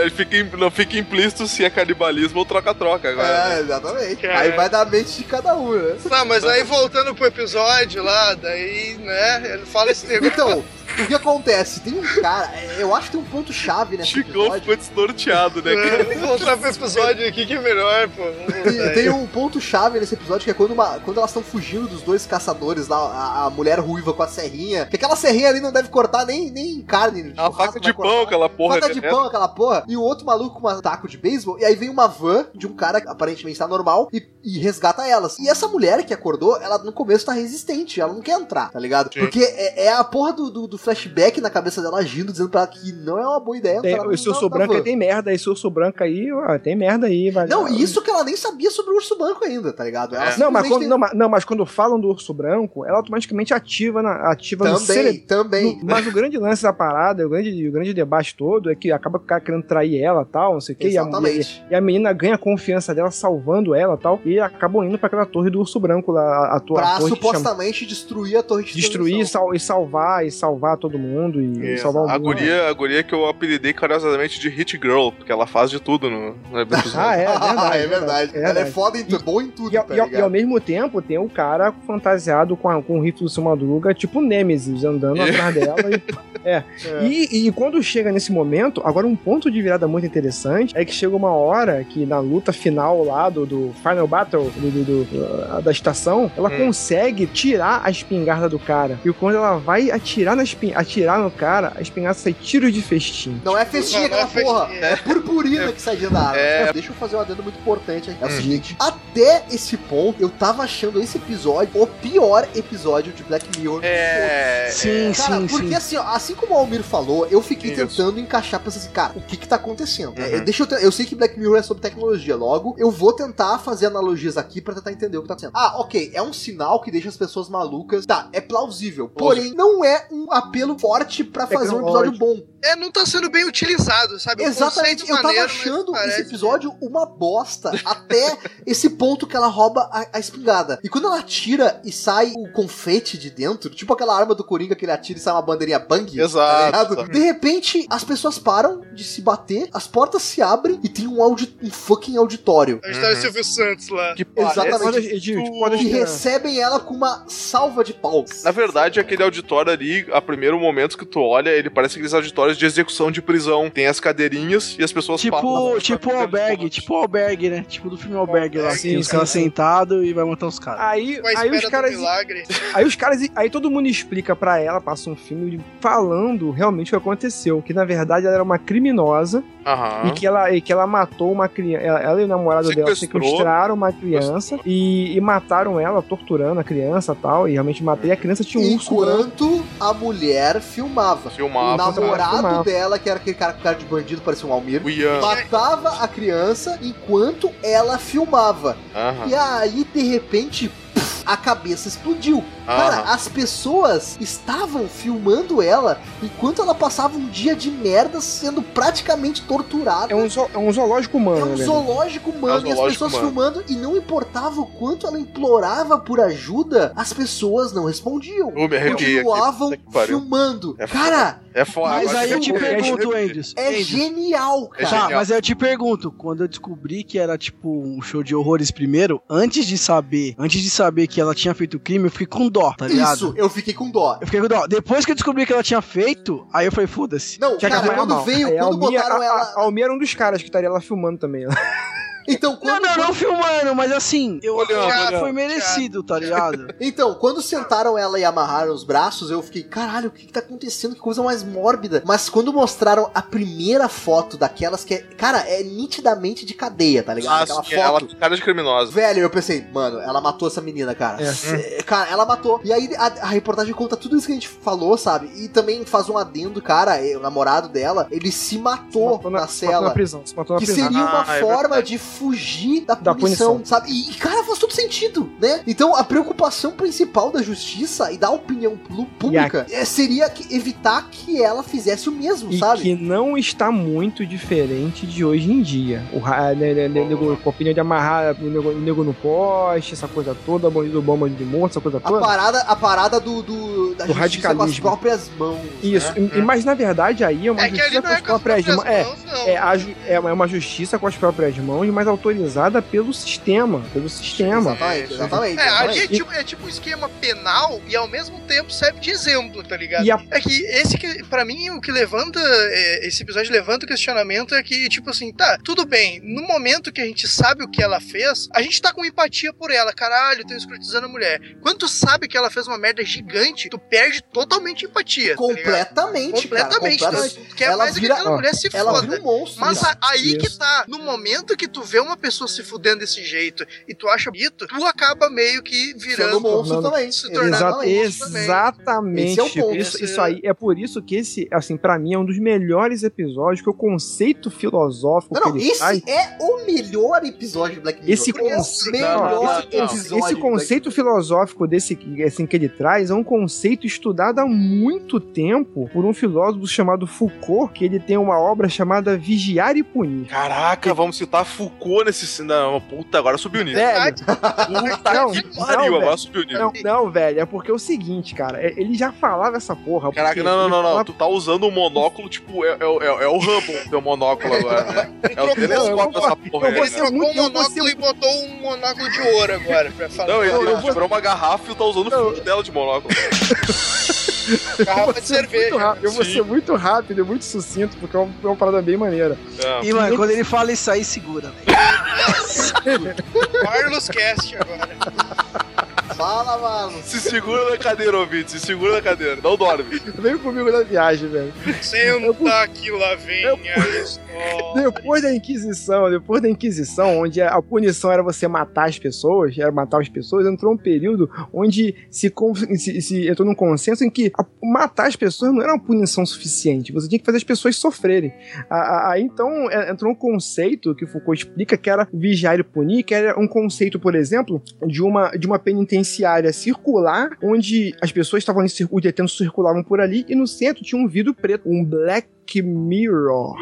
é, fica, não fica implícito se é canibalismo ou troca-troca agora. É, exatamente. Cara. Aí vai da mente de cada um, né? Não, mas aí voltando pro episódio lá, daí, né, ele fala esse negócio. Então, o que acontece? Tem um cara, é, eu acho que tem um ponto-chave nesse Chicão episódio. ficou desnorteado, né, cara? Vamos voltar pro episódio aqui que é melhor, pô. Tem, tem um ponto-chave nesse episódio que é quando, uma- quando elas estão fugindo dos dois caçadores lá, a, a mulher ruiva com a serrinha. Que aquela serrinha ali não deve cortar nem, nem carne. É uma churrasco, faca vai de cortar. pão, aquela porra. Faca de né? pão, aquela porra. E o outro maluco com um taco de beisebol. E aí vem uma van de um cara que aparentemente tá normal e, e resgata elas. E essa mulher que acordou, ela no começo tá resistente. Ela não quer entrar, tá ligado? Sim. Porque é, é a porra do, do, do flashback na cabeça dela agindo, dizendo pra ela que não é uma boa ideia Tem, no- urso na- na branco aí tem merda, esse urso branco aí, ó, tem merda aí, vai. Não, e isso que ela nem sabia sobre o urso branco ainda, tá ligado? Ela É. Não mas, quando, tem- não, mas, não, mas quando falam do urso branco, ela automaticamente ativa, na, ativa no Também, cérebro. também. No- Mas o grande lance da parada, o grande, o grande debate todo é que acaba com o cara querendo trair ela tal, não sei o que, e a, Exatamente. e a menina ganha a confiança dela salvando ela tal, e acabam indo pra aquela torre do urso branco lá, a, a, to- a Pra torre que chama- supostamente destruir a torre de destruir e, sal- e salvar, e salvar todo mundo, e, e Isso. salvar o A mundo. guria, a guria que eu apelidei carinhosamente de Hit Girl, porque ela faz de tudo no, no. Ah, é, é verdade. é verdade. é Ela é verdade. foda em tudo, boa em tudo, E, ao- tá e e ao mesmo tempo tem o cara fantasiado com, a- com o rifle do seu Madruga, tipo Nemesis, andando atrás dela. e- é. E, e quando chega nesse momento, agora um ponto de virada muito interessante é que chega uma hora que na luta final lá do, do Final Battle do, do- do- uh, da estação, ela Hum. consegue tirar a espingarda do cara. E quando ela vai atirar, na espin atirar no cara, a espingarda sai tiro de festim. Não é não é aquela porra, festinha. é purpurina que sai dentro da arma. É. Deixa eu fazer um adendo muito importante aí. É o Hum. seguinte, até esse ponto, eu tava achando esse episódio o pior episódio de Black Mirror. É. Sim, Cara, sim, porque sim. assim, ó, assim como o Almir falou, eu fiquei Isso. tentando encaixar pensando assim, cara, o que que tá acontecendo? Uhum. É, deixa eu, eu sei que Black Mirror é sobre tecnologia, logo eu vou tentar fazer analogias aqui pra tentar entender o que tá acontecendo. Ah, ok, é um sinal que deixa as pessoas malucas. Tá, é plausível, porém não é um apelo forte pra fazer um episódio bom. É, não tá sendo bem utilizado, sabe? Exatamente, eu tava maneiro, mas achando parece- esse episódio uma bosta até esse ponto que ela rouba a, a espingarda. E quando ela atira e sai o confete de dentro, tipo aquela arma do Coringa que ele atira e sai uma bandeirinha bang, Exato, tá ligado? sabe? De repente, as pessoas param de se bater, as portas se abrem e tem um, audi um fucking auditório. A gente tá Uhum. Silvio Santos lá. Que Exatamente. Edil, pode E recebem ela com uma salva de palmas. Na verdade, aquele auditório ali, a primeiro momento que tu olha, ele parece aqueles auditórios de execução de prisão. Tem as cadeirinhas e as pessoas Tipo, passam- tipo o albergue, tipo o albergue, né? Tipo do filme Albergue lá, que Sim, os sim, caras sentados e vai matar os caras. Aí, aí os caras milagre. Aí os caras. Aí todo mundo explica pra ela, passa um filme falando realmente o que aconteceu. Que na verdade ela era uma criminosa Aham. e, que ela, e que ela matou uma criança. Ela, ela e o namorado dela Sequestrou. sequestraram uma criança e, e mataram ela, torturando a criança e tal. E realmente matei. A criança tinha um urso. Enquanto a mulher filmava. O Filmava. namorado filmava. dela, que era aquele cara com cara de bandido, parecia um Almir, O matava a criança enquanto ela filmava. Aham. E aí, de repente, a cabeça explodiu. Cara, Aham. as pessoas estavam filmando ela enquanto ela passava um dia de merda sendo praticamente torturada. É um, zo- é um zoológico humano, É um né, zoológico humano É um e as zoológico pessoas humano. filmando e não importava o quanto ela implorava por ajuda, as pessoas não respondiam. Eu me aqui. Continuavam pariu. filmando. É Cara, É foda. Mas aí eu te pergunto. Andrews. é genial, É cara. Tá, mas aí eu te pergunto, quando eu descobri que era tipo um show de horrores primeiro, antes de saber, antes de saber que ela tinha feito o crime, eu fiquei com dó, tá ligado? Isso, eu fiquei com dó. Eu fiquei com dó. Depois que eu descobri que ela tinha feito, aí eu falei, foda-se. Não, que cara, quando mal. veio, Aí a quando Almir- botaram a- ela. A Almir era um dos caras que estaria lá filmando também. Então, Não, quando, não, não quando- filmando, mas assim, eu Olhando, já olhando. foi merecido, tá ligado? Então, quando sentaram ela e amarraram os braços, eu fiquei, caralho, o que, que tá acontecendo? Que coisa mais mórbida. Mas quando mostraram a primeira foto daquelas que é. Cara, é nitidamente de cadeia, tá ligado? Ah, Aquela sim, ela foto. tem cara de criminosa. Velho, eu pensei, mano, ela matou essa menina, cara. É. Cara, ela matou. E aí a, a reportagem conta tudo isso que a gente falou, sabe? E também faz um adendo, cara, eh, o namorado dela, ele se matou, Matou na, se matou cela. na prisão. Se matou na Que prisão. seria uma Ah, é forma verdade. de fugir da, Da punição, punição. sabe? E, e, cara, faz todo sentido, né? Então, a preocupação principal da justiça e da opinião pú- pública eh, seria que- evitar que ela fizesse o mesmo, E sabe? que não está muito diferente de hoje em dia. O ra- né, né, né, nego, com a opinião de amarrar o nego, o nego no poste, essa coisa toda, bandido bom, bandido morto, essa coisa A toda. parada, a parada do, do- da Do justiça com as próprias mãos. Isso, né? e- e- mas na verdade aí é uma É justiça com é as com as próprias próprias mãos. É, não. é, a é é uma justiça com as próprias mãos, mas autorizada pelo sistema. Pelo sistema. Exatamente, exatamente. É, ali é tipo, é tipo um esquema penal e ao mesmo tempo serve de exemplo, tá ligado? E a- É que esse que, pra mim, o que levanta, é, esse episódio levanta o questionamento é que, tipo assim, tá, tudo bem, no momento que a gente sabe o que ela fez, a gente tá com empatia por ela, caralho, tô escrotizando a mulher. Quando tu sabe que ela fez uma merda gigante, tu perde totalmente empatia. tá ligado? Completamente, cara, Completamente. completamente. Tu quer Ela mais vira- que aquela mulher se Ela foda. vira um monstro. Mas Isso. a- aí Isso. que tá, no momento que tu vê uma pessoa se fudendo desse jeito e tu acha bonito, tu acaba meio que virando. monstro tornando- também. se tornar Exa- um monstro também. exatamente. Esse é o ponto. Isso, isso é- aí é por isso que esse, assim, para mim é um dos melhores episódios que o conceito filosófico Não, não, que ele esse traz, é o melhor episódio de Black Mirror. esse É não, não, esse, episódio esse conceito filosófico desse assim, que ele traz é um conceito estudado há muito tempo por um filósofo chamado Foucault, que ele tem uma obra chamada Vigiar e Punir. Caraca, vamos citar Foucault nesse. Não, puta, agora subiu o nível. Velho, Puta não, que pariu, velho. agora subiu o nível. não, não, velho, é porque é o seguinte, cara, é- ele já falava essa porra. Caraca, porque não, não, ele não, não. falava- Tu tá usando o monóculo, tipo, é, é, é, é o Hubble, teu monóculo agora, né? É o telescópio essa porra né? Trocou o monóculo e botou um monóculo de ouro agora pra falar. Não, ele, ele quebrou uma garrafa e tá usando o fundo dela de monóculo. garrafa de Eu vou ser muito cerveja. rápido, Eu vou ser muito rápido e muito sucinto, porque é uma, é uma parada bem maneira. É. E, mano, quando ele fala isso aí, segura, velho. Carlos Cast agora. Fala, mano. Se segura na cadeira, ouvinte, se segura na cadeira, não dorme. Vem comigo na viagem, velho. Senta aqui, lá vem Eu- a história. Depois da Inquisição, depois da Inquisição, onde a punição era você matar as pessoas, era matar as pessoas, entrou um período onde se, se- se entrou num consenso em que matar as pessoas não era uma punição suficiente, você tinha que fazer as pessoas sofrerem. Aí então é, entrou um conceito que Foucault explica que era vigiar e punir, que era um conceito, por exemplo, de uma, de uma penitenciária circular, onde as pessoas estavam ali, cir- os detentos circulavam por ali, e no centro tinha um vidro preto, um black mirror.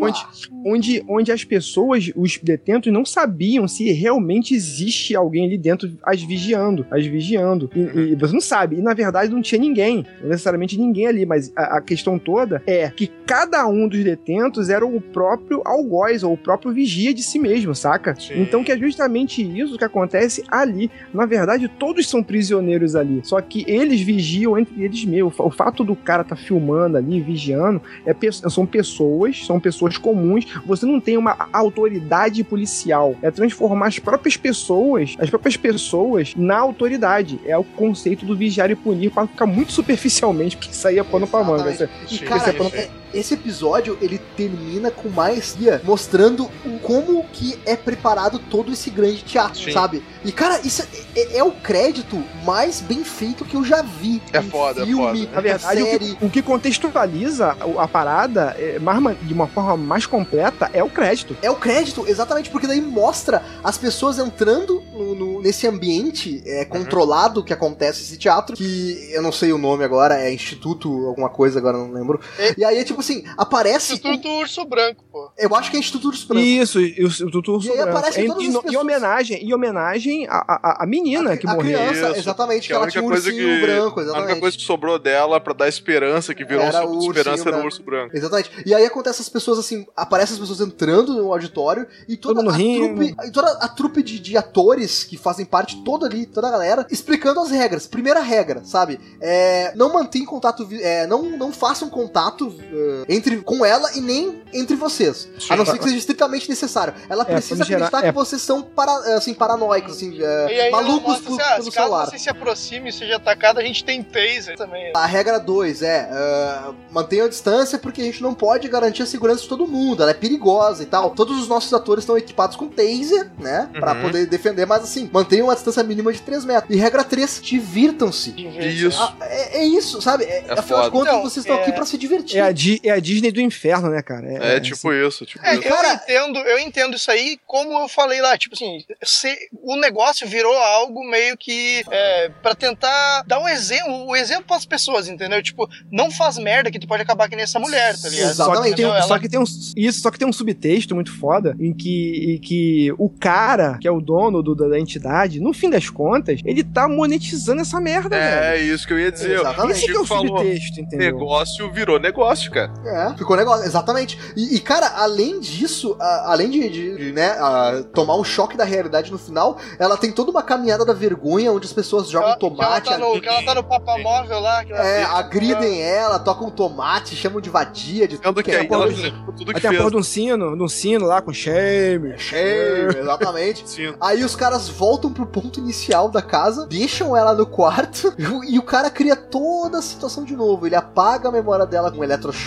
onde, onde, onde as pessoas, os detentos, não sabiam se realmente existe alguém ali dentro as vigiando, as vigiando. E, e você não sabe. E na verdade não tinha ninguém, não necessariamente ninguém ali, mas a, a questão toda é que cada um dos detentos era o próprio algoz, ou o próprio vigia de si mesmo, saca? Sim. Então que é justamente isso que acontece ali. Na verdade, todos são prisioneiros ali. Só que eles vigiam entre eles mesmos. O fato do cara tá filmando ali, vigiando, é, são pessoas são pessoas comuns. Você não tem uma autoridade policial. É transformar as próprias pessoas, as próprias pessoas na autoridade. É o conceito do vigiar e punir para ficar muito superficialmente, porque isso aí é pano pra manga. Isso cara, esse é pano- é- esse episódio, ele termina com maestria, mostrando o- como que é preparado todo esse grande teatro, Sim. sabe? E, cara, isso é, é- é o crédito mais bem feito que eu já vi. É em foda, é filme, foda. Na verdade, o série. que, o que contextualiza a, parada é, de uma forma mais completa é o crédito. É o crédito, exatamente, porque daí mostra as pessoas entrando no- no- nesse ambiente é, controlado que acontece esse teatro, que eu não sei o nome agora, é Instituto alguma coisa, agora não lembro. É. E aí, tipo assim, aparece. Instituto Urso Branco, pô. Eu acho que é Instituto dos Brancos. Isso, e o, o Tutu E aí aparecem em, todas em- as em pessoas. homenagem, em homenagem à, à, à menina a, que a morreu. criança, Isso. exatamente, que, a ela única tinha um coisa ursinho que branco, a exatamente. única coisa que sobrou dela pra dar esperança, que virou Era um esperança ursinho era o branco. urso branco. Exatamente. E aí acontece as pessoas assim, aparecem as pessoas entrando no auditório e toda Todo a rindo. trupe, e toda a trupe de, de atores que fazem parte toda ali, toda a galera, explicando as regras. Primeira regra, sabe? É, não mantenha contato, é, não, não façam contato eh, entre com ela e nem entre vocês. A não ser que seja estritamente necessário. Ela precisa pra gerar- acreditar é. que vocês são para, assim, paranoicos, assim, aí ela malucos mostra por- assim, ah, pelo se caso celular. você se aproxime e seja atacado, a gente tem taser também. A regra 2 é ah, mantenha a distância porque a gente não pode garantir a segurança de todo mundo, ela é perigosa e tal. Todos os nossos atores estão equipados com taser, né? Pra Uhum. poder defender, mas assim, mantenham uma distância mínima de 3 metros. E regra 3, divirtam-se. Isso. Ah, é, é isso, sabe? É, É afinal de contas, Então, vocês estão é- aqui pra se divertir. É a, é a Disney do inferno, né, cara? É, tipo isso, tipo É, isso. eu Cara- entendo, eu entendo isso aí, como eu falei lá, tipo assim, se, o negócio virou algo meio que é, para tentar dar um exemplo, o exemplo para as pessoas, entendeu? Tipo, não faz merda que tu pode acabar que nem essa mulher, tá ligado? Exato. Só que, tem, um- Entendeu? só Ela- que tem um isso, só que tem um subtexto muito foda em que, em que o cara, que é o dono do- da, da entidade, no fim das contas, ele tá monetizando essa merda, velho. É isso que eu ia dizer. Exatamente. Esse que é o falou, subtexto, entendeu? negócio virou negócio, cara. É, ficou negócio, exatamente. E, e, cara, além disso, a- além de, de- de, né, a- tomar um choque da realidade no final, ela tem toda uma caminhada da vergonha onde as pessoas jogam Ela- que ela tomate. tá no, que ela tá no papamóvel lá. É, agridem ela, tocam tomate, chamam de vadia, de Sendo que é ela de- fez tudo que Aí tem a fez. porra de um sino, de um sino lá com shame. Cheio, exatamente. Sim. Aí os caras voltam pro ponto inicial da casa, deixam ela no quarto e o cara cria toda a situação de novo. Ele apaga a memória dela com um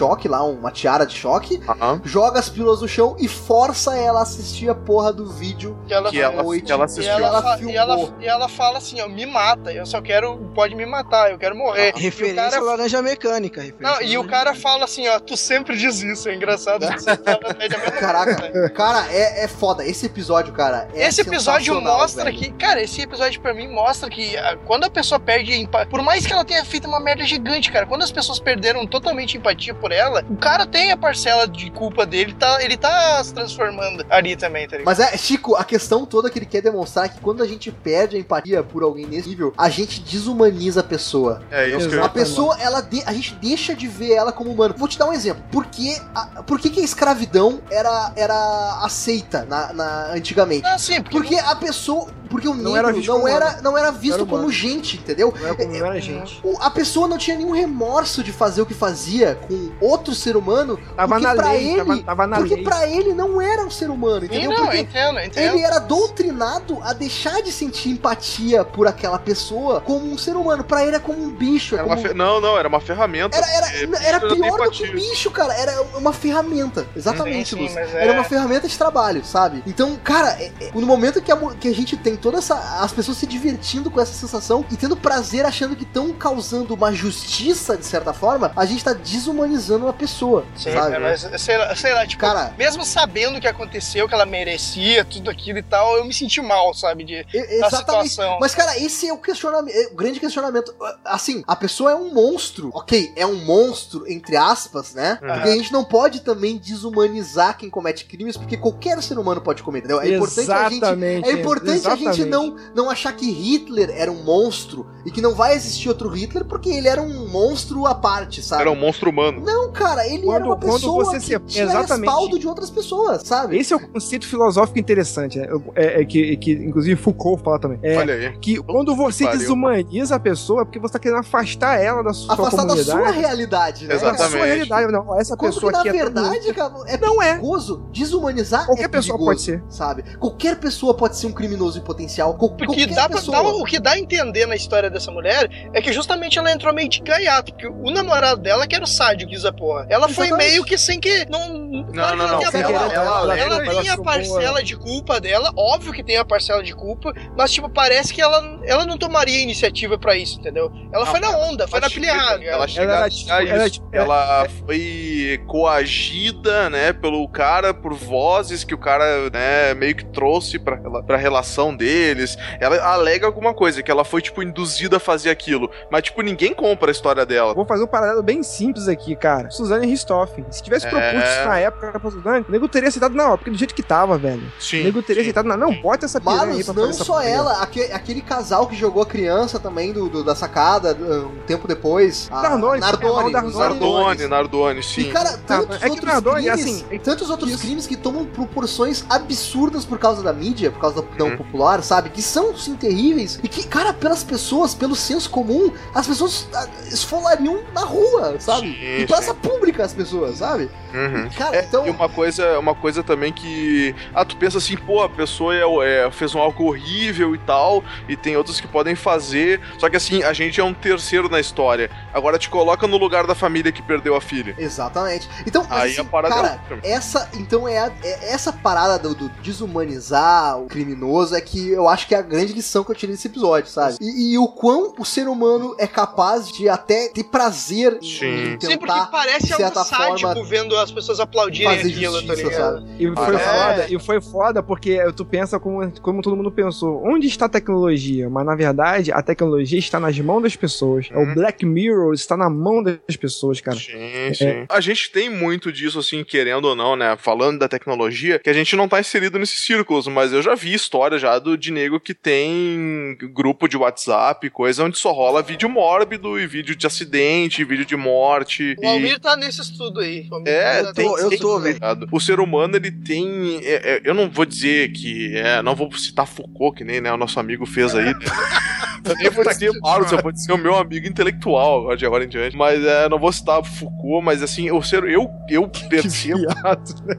eletrochoque lá, uma tiara de choque, joga as pílulas no chão e força ela a assistir a porra do vídeo que ela, Que ela, noite. que ela e assistiu. ela, ela fa- filmou. e, ela, e ela fala assim, ó, me mata, eu só quero, pode me matar, eu quero morrer. E o Referência cara- laranja mecânica. referência Não, e o cara mecânica. fala assim, ó, tu sempre diz isso, é engraçado. Caraca, cara, é, é foda. Esse episódio, cara, é Esse episódio mostra velho. que, cara, esse episódio pra mim mostra que ah, quando a pessoa perde empatia, por mais que ela tenha feito uma merda gigante, cara, quando as pessoas perderam totalmente empatia por ela, o cara tem a parcela de culpa dele, tá, ele tá se transformando ali também, tá ligado? Mas é, Chico, a questão toda que ele quer demonstrar é que quando a gente perde a empatia por alguém nesse nível, a gente desumaniza a pessoa. É isso que eu A pessoa, ela de- a gente deixa de ver ela como humano. Vou te dar um exemplo. Por que a, por que, que a escravidão era, era aceita na, na- antigamente? Ah, sim, porque, Porque a pessoa. Porque o negro Não era visto não como era, não era visto Era como gente, entendeu? Não era, como- não era gente. O- A pessoa não tinha nenhum remorso de fazer o que fazia com outro ser humano. Tava porque na pra lei, ele, tava, tava na porque lei. pra ele não era um ser humano, entendeu? não, porque entendo, entendo. ele era doutrinado a deixar de sentir empatia por aquela pessoa como um ser humano. Pra ele é como um bicho. É Era uma como... fe- Não, não, era uma ferramenta. Era, era, É, era pior do que um bicho, cara. Era uma ferramenta. Exatamente, Sim, sim, mas é- Era uma ferramenta de trabalho, sabe? Então, cara, é- é- no momento que a, que a gente tem toda essa. as pessoas se divertindo com essa sensação e tendo prazer achando que estão causando uma justiça, de certa forma, a gente tá desumanizando uma pessoa, Sim, sabe? é, mas sei lá, sei lá, tipo, Cara- mesmo sabendo o que aconteceu, que ela merecia, tudo aquilo e tal, eu me senti mal, sabe? De, E- da Exatamente. situação. Mas, cara, esse é o questionamento, é o grande questionamento. Assim, a pessoa é um monstro. Ok, é um monstro, entre aspas, né? Uhum. Porque a gente não pode também desumanizar quem comete crimes, porque qualquer ser humano pode cometer, entendeu? É importante a gente. Exatamente. É importante a gente gente não, não achar que Hitler era um monstro e que não vai existir outro Hitler porque ele era um monstro à parte, sabe? Era um monstro humano. Não, cara, ele era Quando- uma quando pessoa você que se- tinha exatamente. respaldo de outras pessoas, sabe? Esse é o conceito filosófico interessante, né? é, é que, que inclusive Foucault fala também. É Olha aí. que quando você desumaniza a pessoa é porque você tá querendo afastar ela da sua Afastar da sua realidade, né? da Exatamente. sua realidade. Não, essa Quando pessoa que, na aqui é tão verdade, cara, é Não é. perigoso. Desumanizar Qualquer é pessoa pode ser. sabe? Qualquer pessoa pode ser um criminoso em potencial. Qual- Porque dá pra, dá- o que dá a entender na história dessa mulher é que justamente ela entrou meio de gaiato, porque o namorado dela que era o sádio, diz a porra. Ela foi Exatamente. meio que sem que. Não, Não, não, não. Ela, Sem ela, ela, ela- ela ela tem a parcela de culpa dela, óbvio que tem a parcela de culpa, mas tipo, parece que ela, ela não tomaria iniciativa pra isso, entendeu? Ela Não, foi na onda, foi ela na pilha errada. Ela chega era a tipo- tipo- ela foi coagida, né, pelo cara por vozes que o cara, né, meio que trouxe pra, pra relação deles. Ela alega alguma coisa, que ela foi, tipo, induzida a fazer aquilo. Mas, tipo, ninguém compra a história dela. Vou fazer um paralelo bem simples aqui, cara. Suzane Ristoffen. Se tivesse É. proposto isso na época pra Suzane, o nego teria aceitado na hora, porque do jeito que tava, velho. O Sim. nego teria sim. aceitado na. Não, bota essa piranha aí Manos, pra não fazer essa só porcaria. ela, aque- aquele casal que jogou a criança também do, do- da sacada um tempo depois. a Nardone, Nardone, Nardone, os Nardone, Nardone, E, sim. cara, tantos é que outros Nardone, crimes, assim, é- tantos outros crimes que tomam proporções absurdas por causa da mídia, por causa da opinião Uhum. popular, sabe? Que são, sim, terríveis. E que, cara, pelas pessoas, pelo senso comum, as pessoas ah, esfolariam na rua, sabe? Sim, em praça pública as pessoas, sabe? Uhum. Cara, então... E uma coisa, uma coisa também que. Ah, tu pensa assim, pô, a pessoa é, é, fez um algo horrível e tal, e tem outros que podem fazer. Só que assim, a gente é um terceiro na história. Agora te coloca no lugar da família que perdeu a filha. Exatamente. Então, Aí assim, a parada é cara, outra. essa, então é, a- é essa parada do, do desumanizar o criminoso é que eu acho que é a grande lição que eu tirei desse episódio, sabe? E, e o quão o ser humano é capaz de até ter prazer Sim. em Sim, porque tentar parece algo sádico forma, vendo as pessoas aplaudirem fazer aquilo, tá justiça, ligado? sabe? E foi é. foda, e foi foda porque tu pensa como, como todo mundo pensou, onde está a tecnologia? Mas na verdade, a tecnologia está nas mãos das pessoas. Uhum. O Black Mirror está na mão das pessoas, cara. Sim, sim. A gente tem muito disso, assim, querendo ou não, né? Falando da tecnologia, que a gente não tá inserido nesses círculos, mas eu já vi história já do, de nego que tem grupo de WhatsApp, coisa onde só rola vídeo mórbido e vídeo de acidente, vídeo de morte. O e... Almir tá nesse estudo aí. É, tá- tem, eu tô, velho. O ser humano, ele tem. é, é, eu não vou dizer que. É, não vou citar Foucault, que nem né, o nosso amigo fez aí. Né? Eu nem vou dizer Marx, eu vou dizer o meu amigo intelectual agora de agora em diante. Mas é, não vou citar Foucault, mas assim, o ser, eu, eu percebo.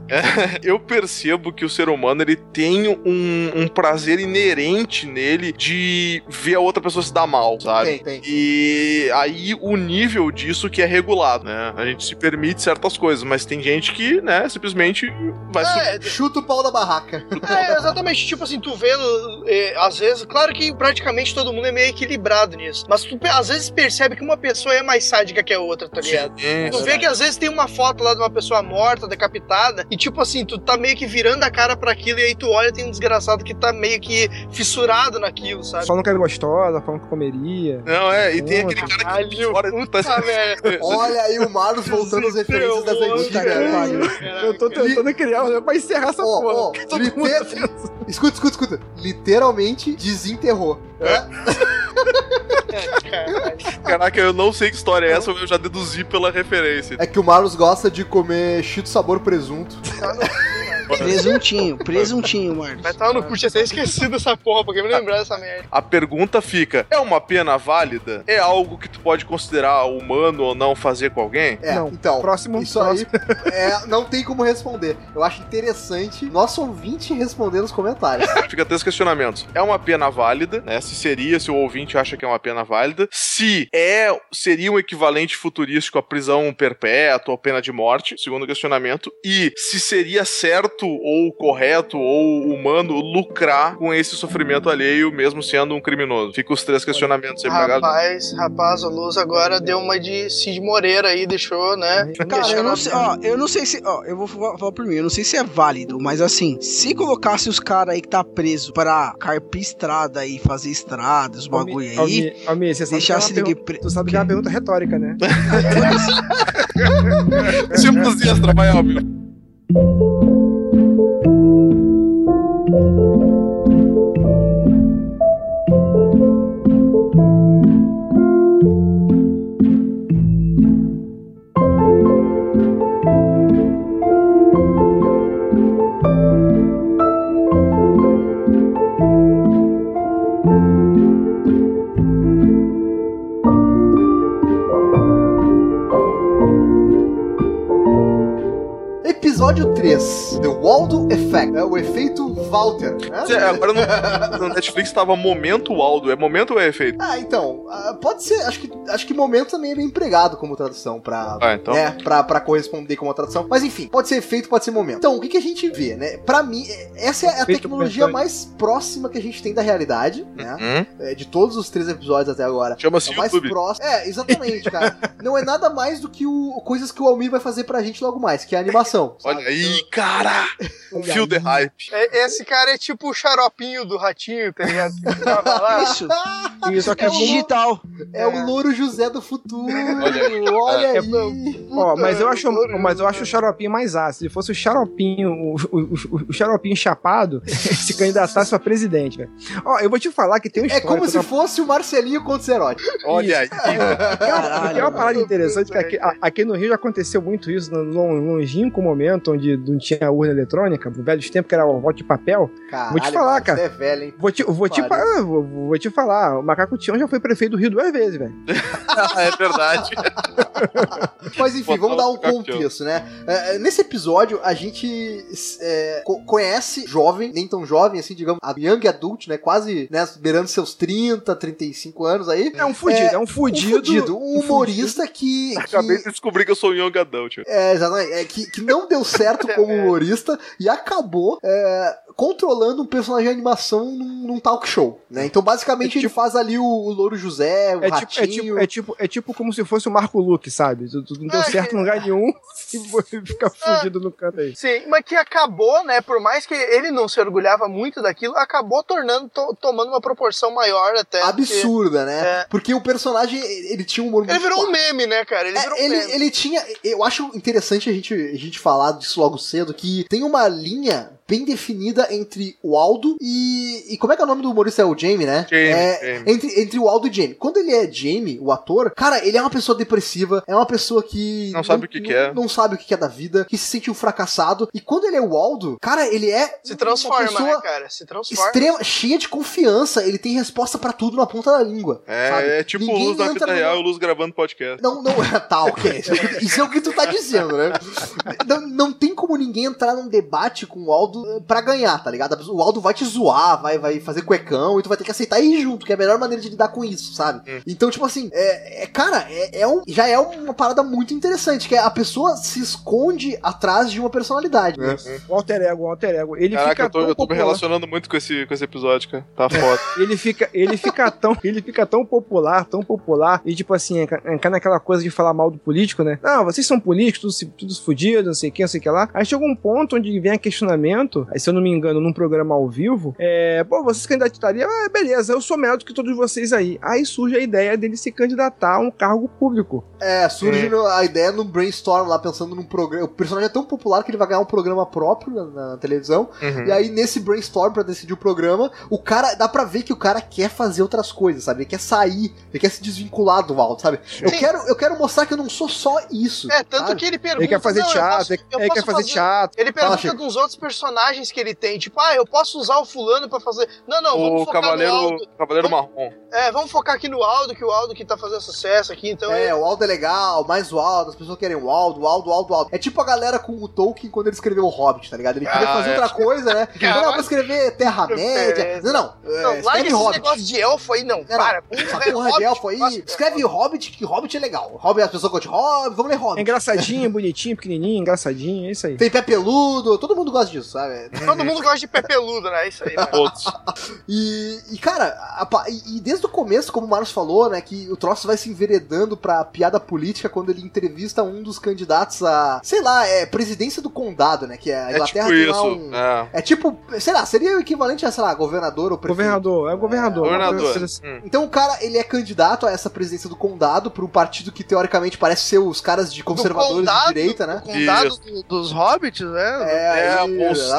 É, eu percebo que o ser humano ele tem um, um prazer inerente nele de ver a outra pessoa se dar mal, sabe? Tem, tem. E aí o nível disso que é regulado, né? A gente se permite certas coisas, mas tem gente que, né, simplesmente vai. É, Chuta o pau da barraca. É, exatamente. Tipo assim, tu vê, é, às vezes, claro que praticamente todo mundo é meio equilibrado nisso. Mas tu às vezes percebe que uma pessoa é mais sádica que a outra, tá ligado? É, Tu vê que às vezes tem uma foto lá de uma pessoa morta, decapitada, e tipo assim, tu tá meio que virando a cara pra aquilo, e aí tu olha e tem um desgraçado que tá meio que fissurado naquilo, sabe? Falando que era gostosa, falando que comeria. Não, é, e tem aquele cara que Caralho, fora puta tá. Olha aí o Marlos voltando às referências Puta antigas. que Eu tô tentando criar pra encerrar essa porra. Todo mundo liter-. Escuta, escuta, escuta. Literalmente desenterrou. né? Caraca, eu não sei que história é essa, mas eu já deduzi pela referência. É que o Marlos gosta de comer cheeto sabor presunto. Presuntinho, presuntinho, Marcos. Vai estar no cu, tinha até esquecido essa porra, porque me lembrar dessa merda. A pergunta fica: é uma pena válida? É algo que tu pode considerar humano ou não fazer com alguém? É, Não. então. Próximo, Isso aí é, não tem como responder. Eu acho interessante nosso ouvinte responder nos comentários. Fica três questionamentos. É uma pena válida, né? Se seria, se o ouvinte acha que é uma pena válida. Se é, seria um equivalente futurístico à prisão perpétua ou pena de morte, segundo questionamento. E se seria certo ou correto ou humano lucrar com esse sofrimento alheio, mesmo sendo um criminoso. Fica os três questionamentos aí. Rapaz, rapaz, o Luz agora deu uma de Cid Moreira aí, deixou, né? Cara, eu não sei, ó, eu não sei se, ó, eu vou falar por mim, eu não sei se é válido, mas assim, se colocasse os caras aí que tá preso pra carpir estrada e fazer estradas, os bagulho aí, Almir, Almir, você é deixasse ninguém pergunta- preso. Tu sabe que é uma pergunta retórica, né? Simples extra, vai, Almir. Episódio 3: The Waldo Effect. É o efeito Walter. né? Quer dizer, Agora no, no Netflix tava Momento Aldo. É momento ou é efeito? Ah, então, ah, pode ser, acho que, acho que momento também é bem empregado como tradução pra, Ah, então. né, pra, pra corresponder como tradução. Mas enfim, pode ser efeito, pode ser momento. Então, o que, que a gente vê, né? Pra mim, é- essa é a Efeito tecnologia mais próxima que a gente tem da realidade, né? Hum? É, de todos os três episódios até agora. Chama-se É mais YouTube. próximo. É, exatamente, cara. Não é nada mais do que o, coisas que o Almir vai fazer pra gente logo mais, que é a animação. sabe? Olha aí, cara! Feel the aí. hype. É- Esse cara é tipo o xaropinho do ratinho, tá ligado? Que tava lá. Isso. Isso, Só que é é digital. É o Louro José do futuro. Olha Olha, aí. aí. Ó, mas eu acho, mas eu acho o xaropinho mais ácido. Se fosse o xaropinho, o, o, o- o xaropinho chapado, se candidatasse pra presidente, velho. Ó, eu vou te falar que tem um É como se fosse o Marcelinho contra o Zerote. Olha aí. Tem uma, parada interessante que aqui, aqui no Rio já aconteceu muito isso, lon- longínquo momento onde não tinha urna eletrônica, no velho tempo que era o voto de papel. Caralho, Vou te falar, mano, cara. Você é velho, hein? Vou te, vou, te, fa- vou, vou te falar, o Macaco Tião já foi prefeito do Rio duas vezes, velho. é verdade. Mas enfim, Botar vamos dar um contexto, né? É, nesse episódio, a gente é, co- conhece jovem, nem tão jovem assim, digamos, a young adult, né? Quase, né, beirando seus 30, 35 anos aí. É um fudido, é, um Um fudido. fudido, um humorista que, que- Acabei de descobrir que eu sou um young adult. É, exatamente. É, que, que não deu certo como humorista e acabou é, controlando um personagem de animação num, num talk show, né? Então, basicamente, É ele tipo- faz ali o, o Louro José, o É tipo, é, Ratinho... tipo, é, tipo, é tipo como se fosse o Marco Luque, sabe? Tu, tu não deu Ah, certo em lugar nenhum e fica fudido no canto aí. Sim, mas que acabou, né? Por mais que ele não se orgulhava muito daquilo, acabou tornando, to- tomando uma proporção maior até. absurda, né? É. Porque o personagem, ele tinha um humor Ele muito virou um claro. meme, né, cara? Ele É, virou um ele, meme. ele tinha. Eu acho interessante a gente, a gente falar disso logo cedo, que tem uma linha bem definida entre o Aldo e. E como é que é o nome do humorista? É o Jamie, né? Jamie, é, Jamie. Entre, entre o Aldo e Jamie. Quando ele é Jamie, o ator, cara, ele é uma pessoa depressiva, é uma pessoa que. Não sabe o que não, que é. Não sabe o que é da vida, que se sente um fracassado. E quando ele é o Aldo, cara, ele é. Se transforma, uma pessoa né, cara? Se transforma. Extrema, cheia de confiança, ele tem resposta pra tudo na ponta da língua. sabe? É, é tipo o Ninguém Luz da entra vida real e o Luz gravando podcast. não, não, tá, ok. Isso é o que tu tá dizendo, né? Não, não tem como ninguém entrar num debate com o Aldo eh, pra ganhar, tá ligado? O Aldo vai te zoar, vai, vai fazer cuecão e tu vai ter que aceitar e ir junto, que é a melhor maneira de lidar com isso, sabe? Então, tipo assim, é, é- cara, é, é um, já é uma parada muito interessante, que é a pessoa se esconde atrás de uma personalidade. né? O alter ego, o alter ego. Ele Caraca, fica eu tô, tão eu tô me relacionando muito com esse, com esse episódio, cara. Tá foda. Ele fica, ele fica tão, ele fica tão popular, tão popular, e tipo assim, cai naquela coisa de falar mal do político, né? Não, vocês são políticos, tudo, se- tudo fodido, não sei o que, não sei o que lá. Aí chega um ponto onde vem a questionamento, aí se eu não me engano, num programa ao vivo, é, pô, vocês candidatariam, ah, beleza, eu sou melhor do que todos vocês aí. Aí surge a ideia dele se candidatar a um cargo público. É, surge no- a ideia no brainstorm lá, pensando num programa. O personagem é tão popular que ele vai ganhar um programa próprio na, na televisão. Uhum. E aí, nesse brainstorm pra decidir o programa, o cara, dá pra ver que o cara quer fazer outras coisas, sabe? Ele quer sair, ele quer se desvincular do Aldo, sabe? Eu quero, eu quero mostrar que eu não sou só isso. É, tanto sabe? que ele pergunta. Ele quer fazer "Não, eu teatro, posso- ele, quer posso fazer teatro. Ele Fala, pergunta Chico. dos outros personagens que ele tem, tipo, ah, eu posso usar o fulano pra fazer. Não, não, vamos o focar no Cavaleiro, Aldo. Cavaleiro Marrom. É, vamos focar aqui no Aldo, que o Aldo que tá fazendo sucesso aqui, então É, é. o Aldo é legal, mais o Aldo, as pessoas querem o Aldo, o Aldo, o Aldo, o Aldo. É tipo a galera com o Tolkien quando ele escreveu o Hobbit, tá ligado? Ele queria Ah, fazer é. outra coisa, né? Não, não, vou escrever Terra-média. Não, não, é, Não, larga escreve esse Hobbit. negócio de elfo aí, não. Não, não. para. Essa porra de elfo aí, escreve Hobbit, que Hobbit é legal. Hobbit, as pessoas gostam de Hobbit, vamos ler É Hobbit. engraçadinho, bonitinho, pequenininho, engraçadinho, é isso aí. Tem pé peludo, todo mundo gosta disso, sabe? Todo mundo gosta de pé peludo, né? Isso aí. né? Todos. E, e, cara, a e, e desde o começo, como o Marcos falou, né, que o troço vai se enveredando pra piada política quando ele entrevista um dos candidatos a, sei lá, é presidência do condado, né, que é a É Inglaterra tipo tem lá isso. um... É. É tipo, sei lá, seria o equivalente a, sei lá, governador ou prefeito. Governador, é o governador. Governador. Você- Hum. Então o cara, ele é candidato a essa presidência do condado por um partido que teoricamente parece ser os caras de conservadores de condado? direita, né? O condado do- dos hobbits, né? É, É, aí,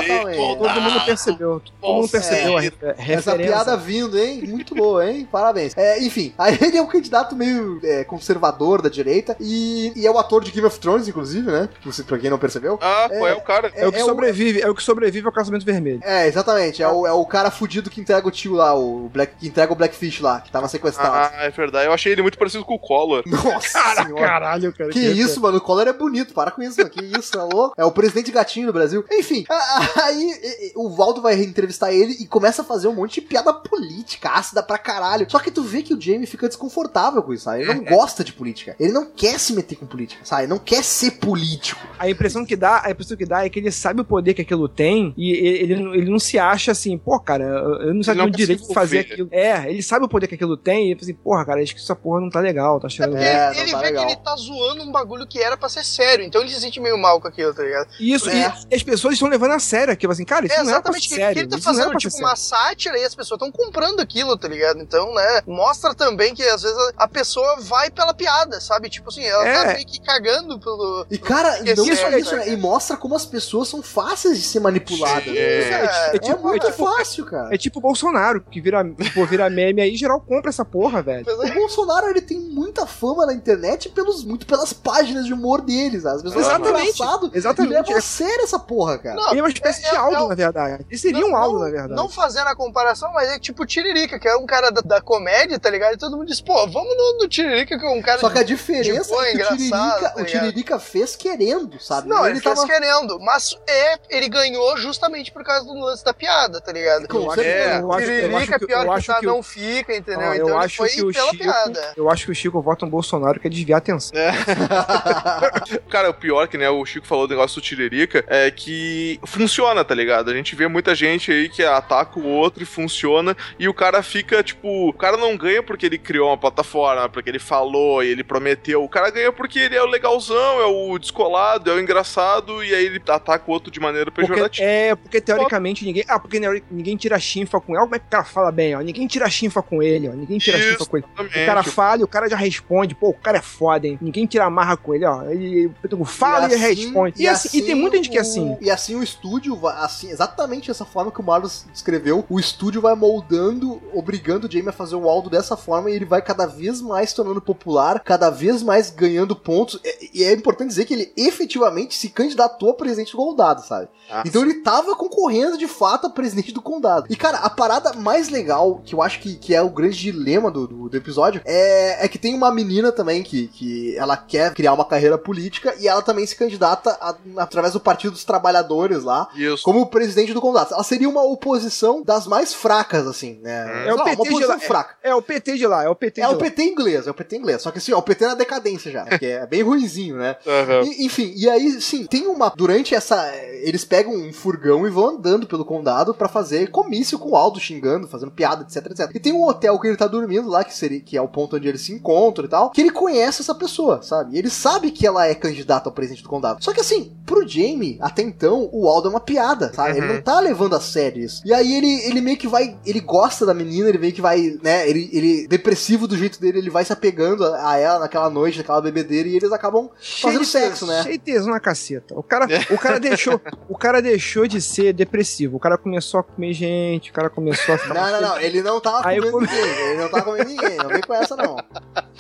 Exatamente. Todo mundo percebeu. Todo mundo percebeu a Essa referência. piada vindo, hein? Muito boa, hein? Parabéns. É, enfim, aí ele é um candidato meio é, conservador da direita e, e é o ator de Game of Thrones, inclusive, né? Você, pra quem não percebeu. Ah, pô, é o cara. É o que é o- sobrevive, é o que sobrevive ao casamento vermelho. É, exatamente. É o, é o cara fudido que entrega o tio lá, o Black, que entrega o Blackfish lá, que tava sequestrado. Ah, é verdade. Eu achei ele muito parecido com o Collor. Nossa Cara, senhora. caralho, cara. Que isso, mano, o Collor é bonito, para com isso, mano. Que isso, é louco? É o presidente gatinho do Brasil. Enfim, a- a- aí o Valdo vai entrevistar ele e começa a fazer um monte de piada política, ácida pra caralho. Só que tu vê que o Jamie fica desconfortável com isso, sabe? Ele não gosta de política. Ele não quer se meter com política, sabe? Ele não quer ser político. A impressão que dá, a impressão que dá é que ele sabe o poder que aquilo tem e ele, ele, ele não se acha assim, pô, cara, eu não sei não o direito de fazer aquilo. É, ele sabe o poder que aquilo tem e ele fala assim, porra, cara, acho que essa porra não tá legal, tá achando. É, não ele tá vê legal. que ele tá zoando um bagulho que era pra ser sério, então ele se sente meio mal com aquilo, tá ligado? E isso, É. e as pessoas estão levando a sério aquilo, assim, cara, isso É não é pra ser exatamente que, sério. que ele tá isso não é fazendo, pra tipo, uma sátira e as pessoas estão comprando aquilo, tá ligado? Então, né, mostra também que às vezes a- pessoa vai pela piada, sabe? Tipo assim, ela tá É. meio que cagando pelo. E, cara, é não só isso, cara. né? E mostra como as pessoas são fáceis de ser manipuladas. Sim, né? É, É É, tipo, muito é tipo, fácil, cara. é tipo o Bolsonaro, que vira, pô, vira meme aí, geral compra essa porra, velho. O Bolsonaro, ele tem muita fama na internet pelos, muito pelas páginas de humor deles. As pessoas Exatamente. engraçado Exatamente. e a sério essa porra, cara. Não, Ele é uma espécie é- de é- Aldo, é- na verdade. Ele seria um não- Aldo, não- na verdade. Não fazendo a comparação, mas é tipo o Tiririca, que é um cara da, da comédia, tá ligado? E todo mundo diz, pô, vamos no, no Tiririca, que é um cara. Só que a de- diferença de boa, é que o Tiririca, tá o? Tiririca fez querendo, sabe? Não, ele, ele fez tava. querendo, mas é, ele ganhou justamente por causa do lance da piada, tá ligado? Com Eu acho-. É, eu acho- Tiririca acho que- pior eu que acho que o- não fica, entendeu? Então eu ele acho foi que o pela Chico, piada. eu acho que o Chico vota no Bolsonaro quer desviar a atenção. Cara, o pior que, né, o Chico falou do negócio do Tiririca, é que funciona, tá ligado? A gente vê muita gente aí que ataca o outro e funciona, e o cara fica, tipo, o cara não ganha porque ele criou uma plataforma, porque ele falou e ele prometeu. O cara ganha porque ele é o legalzão, é o descolado, é o engraçado, e aí ele ataca o outro de maneira Porque, pejorativa. é, porque teoricamente ninguém. Ah, porque ninguém tira chinfa com ele. Olha como é que o cara fala bem, ó. Ninguém tira chinfa com ele, ó. Ninguém tira Isso, chinfa com ele. O cara fala e o cara já responde. Pô, o cara é foda, hein? Ninguém tira amarra com ele, ó. Ele fala e, ele responde. E, assim, e tem muita gente que é assim. E assim o estúdio, vai, assim, exatamente essa forma que o Marlos descreveu, o estúdio vai moldando, obrigando o Jamie a fazer o Aldo dessa forma e ele vai cada vez mais tornando popular, cada vez mais ganhando pontos. E, e é importante dizer que ele efetivamente se candidatou a presidente do condado, sabe? Ah, Então ele tava concorrendo de fato a presidente do condado. E cara, a parada mais legal, que eu acho que, que é o grande dilema do, do, do episódio, é, é que tem uma menina também que, que ela quer criar uma carreira política e ela também se candidata a- através do Partido dos Trabalhadores lá. Isso. Como presidente do condado. Ela seria uma oposição das mais fracas, assim, né? É o Sei lá, PT uma de oposição lá. fraca. É o PT de lá, é o PT É de o lá. PT inglês, é o PT inglês. Só que assim, ó, o PT na decadência já, que é bem ruinzinho, né? Aham. E- enfim, e aí, sim, tem uma. Durante essa. Eles pegam um furgão e vão andando pelo condado pra fazer comício com o Aldo xingando, fazendo piada, etc, etc. E tem um hotel que ele tá dormindo lá, que, seria, que é o ponto onde eles se encontram e tal, que ele conhece essa pessoa, sabe? E ele sabe que ela é candidata ao presidente do condado. Só que assim, pro Jamie, até então, o Aldo é uma piada, sabe? Ele Uhum. não tá levando a sério isso. E aí ele, ele meio que vai. Ele gosta da menina, ele meio que vai, né? Ele, ele depressivo do jeito dele, ele vai se apegando a, a ela naquela noite, naquela bebedeira, e eles acabam fazendo de sexo, né? Cheio de tesão na caceta. O cara, o cara deixou, o cara deixou de ser depressivo. O cara começou a comer gente, o cara começou a ficar Não, não, não. Ele não tava comendo come- ninguém. Ele não tava comendo ninguém. Não vem com essa, não.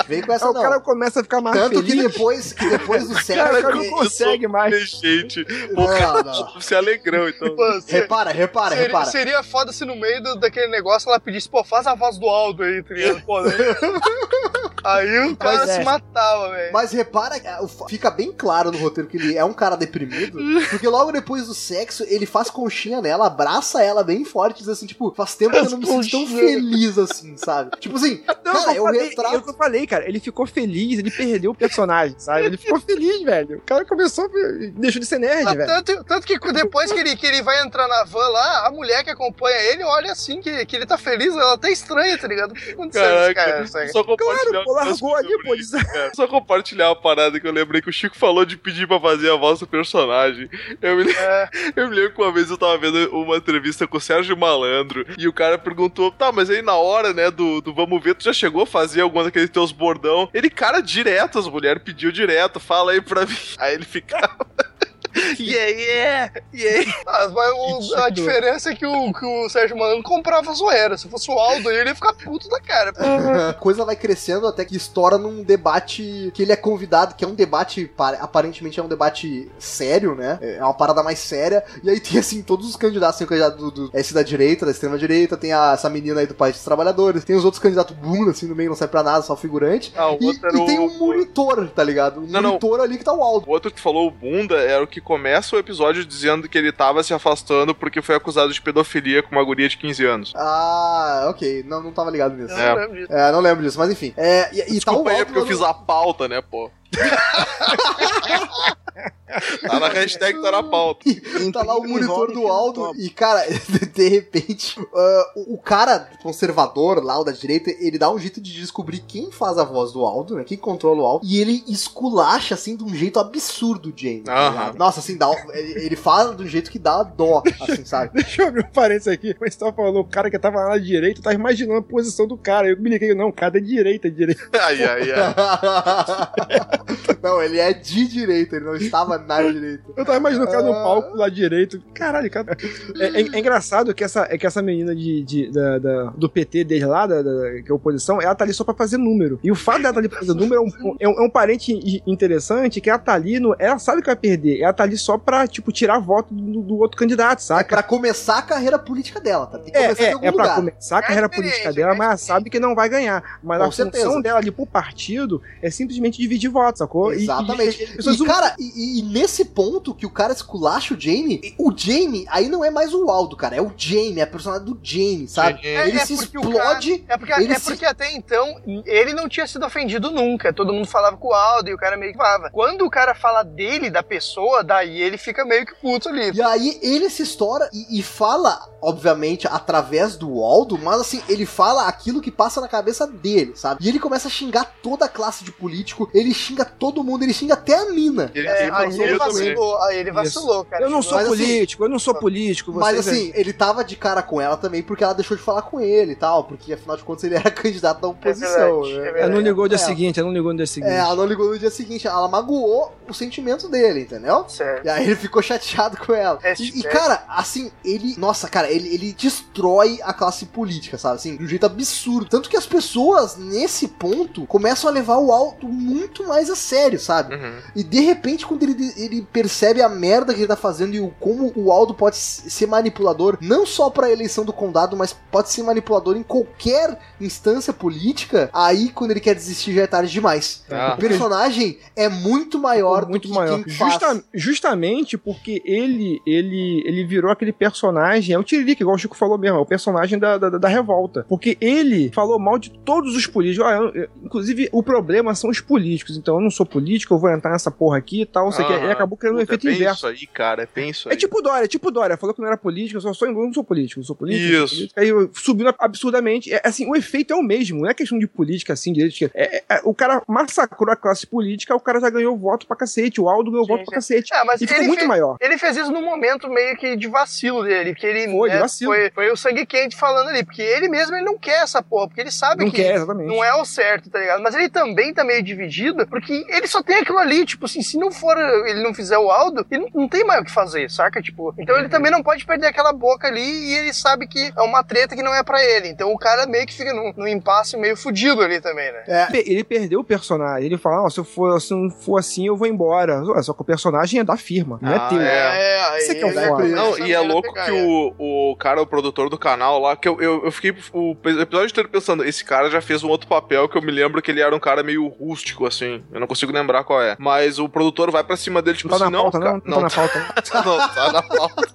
Vem com essa, Aí o não. cara começa a ficar mais Tanto que feliz. depois, que depois do sexo. Cara, o cara não ele- consegue mais. Gente, Não, o cara não. se alegrão, então. Pô, se- Repara, repara, seria, repara. seria foda se no meio do- daquele negócio ela pedisse, pô, faz a voz do Aldo aí, tá ligado? Pô, né? Aí o cara Mas se é. matava, velho. Mas repara, é, fica bem claro no roteiro que ele é um cara deprimido, porque logo depois do sexo, ele faz conchinha nela, abraça ela bem forte, e diz assim, tipo, faz tempo que eu não me sinto tão feliz assim, sabe? Tipo assim, Não, cara, eu, eu falei, retrato... eu que eu falei, cara. Ele ficou feliz, ele perdeu o personagem, sabe? Ele ficou feliz, velho. O cara começou, deixou de ser nerd, Ah, velho. tanto, tanto que depois que ele, que ele vai entrar na van lá, a mulher que acompanha ele olha assim, que, que ele tá feliz, ela até estranha, tá ligado? O que aconteceu com esse cara? Só compartilhar Claro, pô, largou ali, pô. isso, cara. Só compartilhar uma parada que eu lembrei que o Chico falou de pedir pra fazer a voz do personagem. Eu me, É. eu me lembro que uma vez eu tava vendo uma entrevista com o Sérgio Malandro e o cara perguntou: tá, mas aí na hora, né, do, do vamos ver, tu já chegou a fazer algum daqueles teus bordão? Ele, cara, direto, as mulheres pediu direto, fala aí pra mim. Aí ele ficava. Yeah, yeah, yeah. Ah, mas o- a diferença é que o, que o Sérgio Malandro comprava zoeira. Se fosse o Aldo, ele ia ficar puto da cara. A coisa vai crescendo até que estoura num debate que ele é convidado, que é um debate, pa- aparentemente é um debate sério, né? É uma parada mais séria. E aí tem, assim, todos os candidatos. Tem o candidato do, do- esse da direita, da extrema direita, tem a- essa menina aí do País dos Trabalhadores, tem os outros candidatos bunda, assim, no meio, não sai pra nada, só figurante. Ah, o E, outro era e tem o- um monitor, tá ligado? Um Não, não. monitor ali que tá o Aldo. O outro que falou o bunda era o que começa o episódio dizendo que ele tava se afastando porque foi acusado de pedofilia com uma guria de 15 anos. Ah, ok. Não, não tava ligado nisso. Eu É. não lembro disso. É, não lembro disso, mas enfim. É, e, e tá Desculpa aí, é porque eu fiz a pauta, né, pô? tá na hashtag, tá na pauta. Tá lá o monitor do Aldo e, cara, de repente, ah, o o cara conservador lá, o da direita, ele dá um jeito de descobrir quem faz a voz do Aldo, né? Quem controla o Aldo. E ele esculacha, assim, de um jeito absurdo o Jamie. tá? Nossa, assim, dá, ele, ele fala de um jeito que dá dó, assim, sabe? Deixa eu abrir um parênteses aqui. Mas você falou, o cara que tava lá na direita, tava imaginando a posição do cara. Eu me liguei, não, o cara é direita, direita. Ai, ai, ai. não, ele é de direita, ele não estava na direita. Eu tava imaginando o cara no Ah. palco lá direito. Caralho, cara. É, é- é engraçado que essa, é que essa menina de, de- da- da- do PT desde lá, da, da- que é oposição, ela tá ali só pra fazer número. E o fato dela tá ali pra fazer número é um, é um, é um parente interessante que ela tá ali, no, ela sabe que vai perder. Ela tá ali só pra, tipo, tirar voto do, do outro candidato, É saca? pra começar a carreira política dela, tá? Tem que É, começar é, em algum é pra começar a carreira experiência, política dela, é mas ela sabe que não vai ganhar. Mas Com a função certeza. dela ali pro partido é simplesmente dividir votos, sacou? E- Exatamente. E, e, pessoas E, cara, e, e nesse ponto que o cara esculacha o Jamie, o Jamie aí não é mais o Aldo, cara, é o Jamie, é a personagem do Jamie, sabe? É, ele é se explode. É porque, ele é se- porque até então ele não tinha sido ofendido nunca. Todo mundo falava com o Aldo e o cara meio que falava. Quando o cara fala dele, da pessoa, daí ele fica meio que puto ali. E aí ele se estoura e, e fala, obviamente, através do Aldo, mas assim, ele fala aquilo que passa na cabeça dele, sabe? E ele começa a xingar toda a classe de político, ele xinga todo mundo, ele xinga até a mina. Ele, É, ele aí ele vacilou, aí ele vacilou, cara. Eu não sou Mas, assim, político, eu não sou político. Mas assim, ele tava de cara com ela também porque ela deixou de falar com ele e tal, porque afinal de contas ele era candidato da oposição, verdade, é né? verdade. Ela não ligou no dia É. seguinte, ela não ligou no dia seguinte. É, ela não ligou no dia seguinte, ela magoou o sentimento dele, entendeu? Certo. E aí ele ficou chateado com ela. É, E, e, é. cara, assim, ele. Nossa, cara, ele, ele destrói a classe política, sabe? Assim, de um jeito absurdo. Tanto que as pessoas, nesse ponto, começam a levar o alto muito mais a sério, sabe? Uhum. E de repente, quando ele, ele percebe a merda que ele tá fazendo e o, como o Aldo pode ser manipulador, não só pra eleição do condado, mas pode ser manipulador em qualquer instância política, aí quando ele quer desistir já é tarde demais. Ah. O personagem é muito maior muito do que maior. quem faz. Justa- justamente porque ele, ele, ele virou aquele personagem, é o Tiririca, igual o Chico falou mesmo, é o personagem da, da, da revolta. Porque ele falou mal de todos os políticos. Ah, eu- eu- inclusive, o problema são os políticos. Então, eu não sou político, eu vou entrar nessa porra aqui e tal, não sei o que. E acabou criando um efeito é inverso. isso aí, cara, é bem isso aí. É tipo Dória, é tipo Dória. Falou que não era político, eu só sou, eu não sou político, eu sou político. Isso. político. Aí subindo absurdamente. É, assim, o efeito é o mesmo, não é questão de política assim, direito. É, é- é- o cara massacrou a classe política, o cara já ganhou voto pra cacete. O Aldo ganhou Sim, voto sim. pra cacete. É, mas e ficou muito fez- maior. Ele fez isso num momento meio que de vacilo dele, que ele Foi, de né, vacilo. foi, foi o sangue quente falando ali, porque ele mesmo ele não quer essa porra, porque ele sabe Não que quer, não é o certo, tá ligado? Mas ele também tá meio dividido, porque ele só tem aquilo ali, tipo assim, se não for, ele não fizer o Aldo, ele não, não tem mais o que fazer, saca? Tipo, então ele também não pode perder aquela boca ali e ele sabe que é uma treta que não é pra ele. Então o cara meio que fica num, num impasse meio fudido ali também, né? É, Ele perdeu o personagem. Ele fala: "Ó, se, eu for, se não for assim, eu vou embora. Ué, Só que o personagem é da firma, não Ah, é teu. é. Isso é que é Não, e é louco pegar que o, o cara, o produtor do canal lá, que eu, eu, eu fiquei o episódio inteiro pensando, esse cara já fez um outro papel que eu me lembro que ele era um cara meio rústico, assim. Eu não consigo lembrar qual é. Mas o produtor vai pra cima dele, tipo Não tá assim, não, pauta, cara, não? Não tá na pauta. não. não tá na pauta.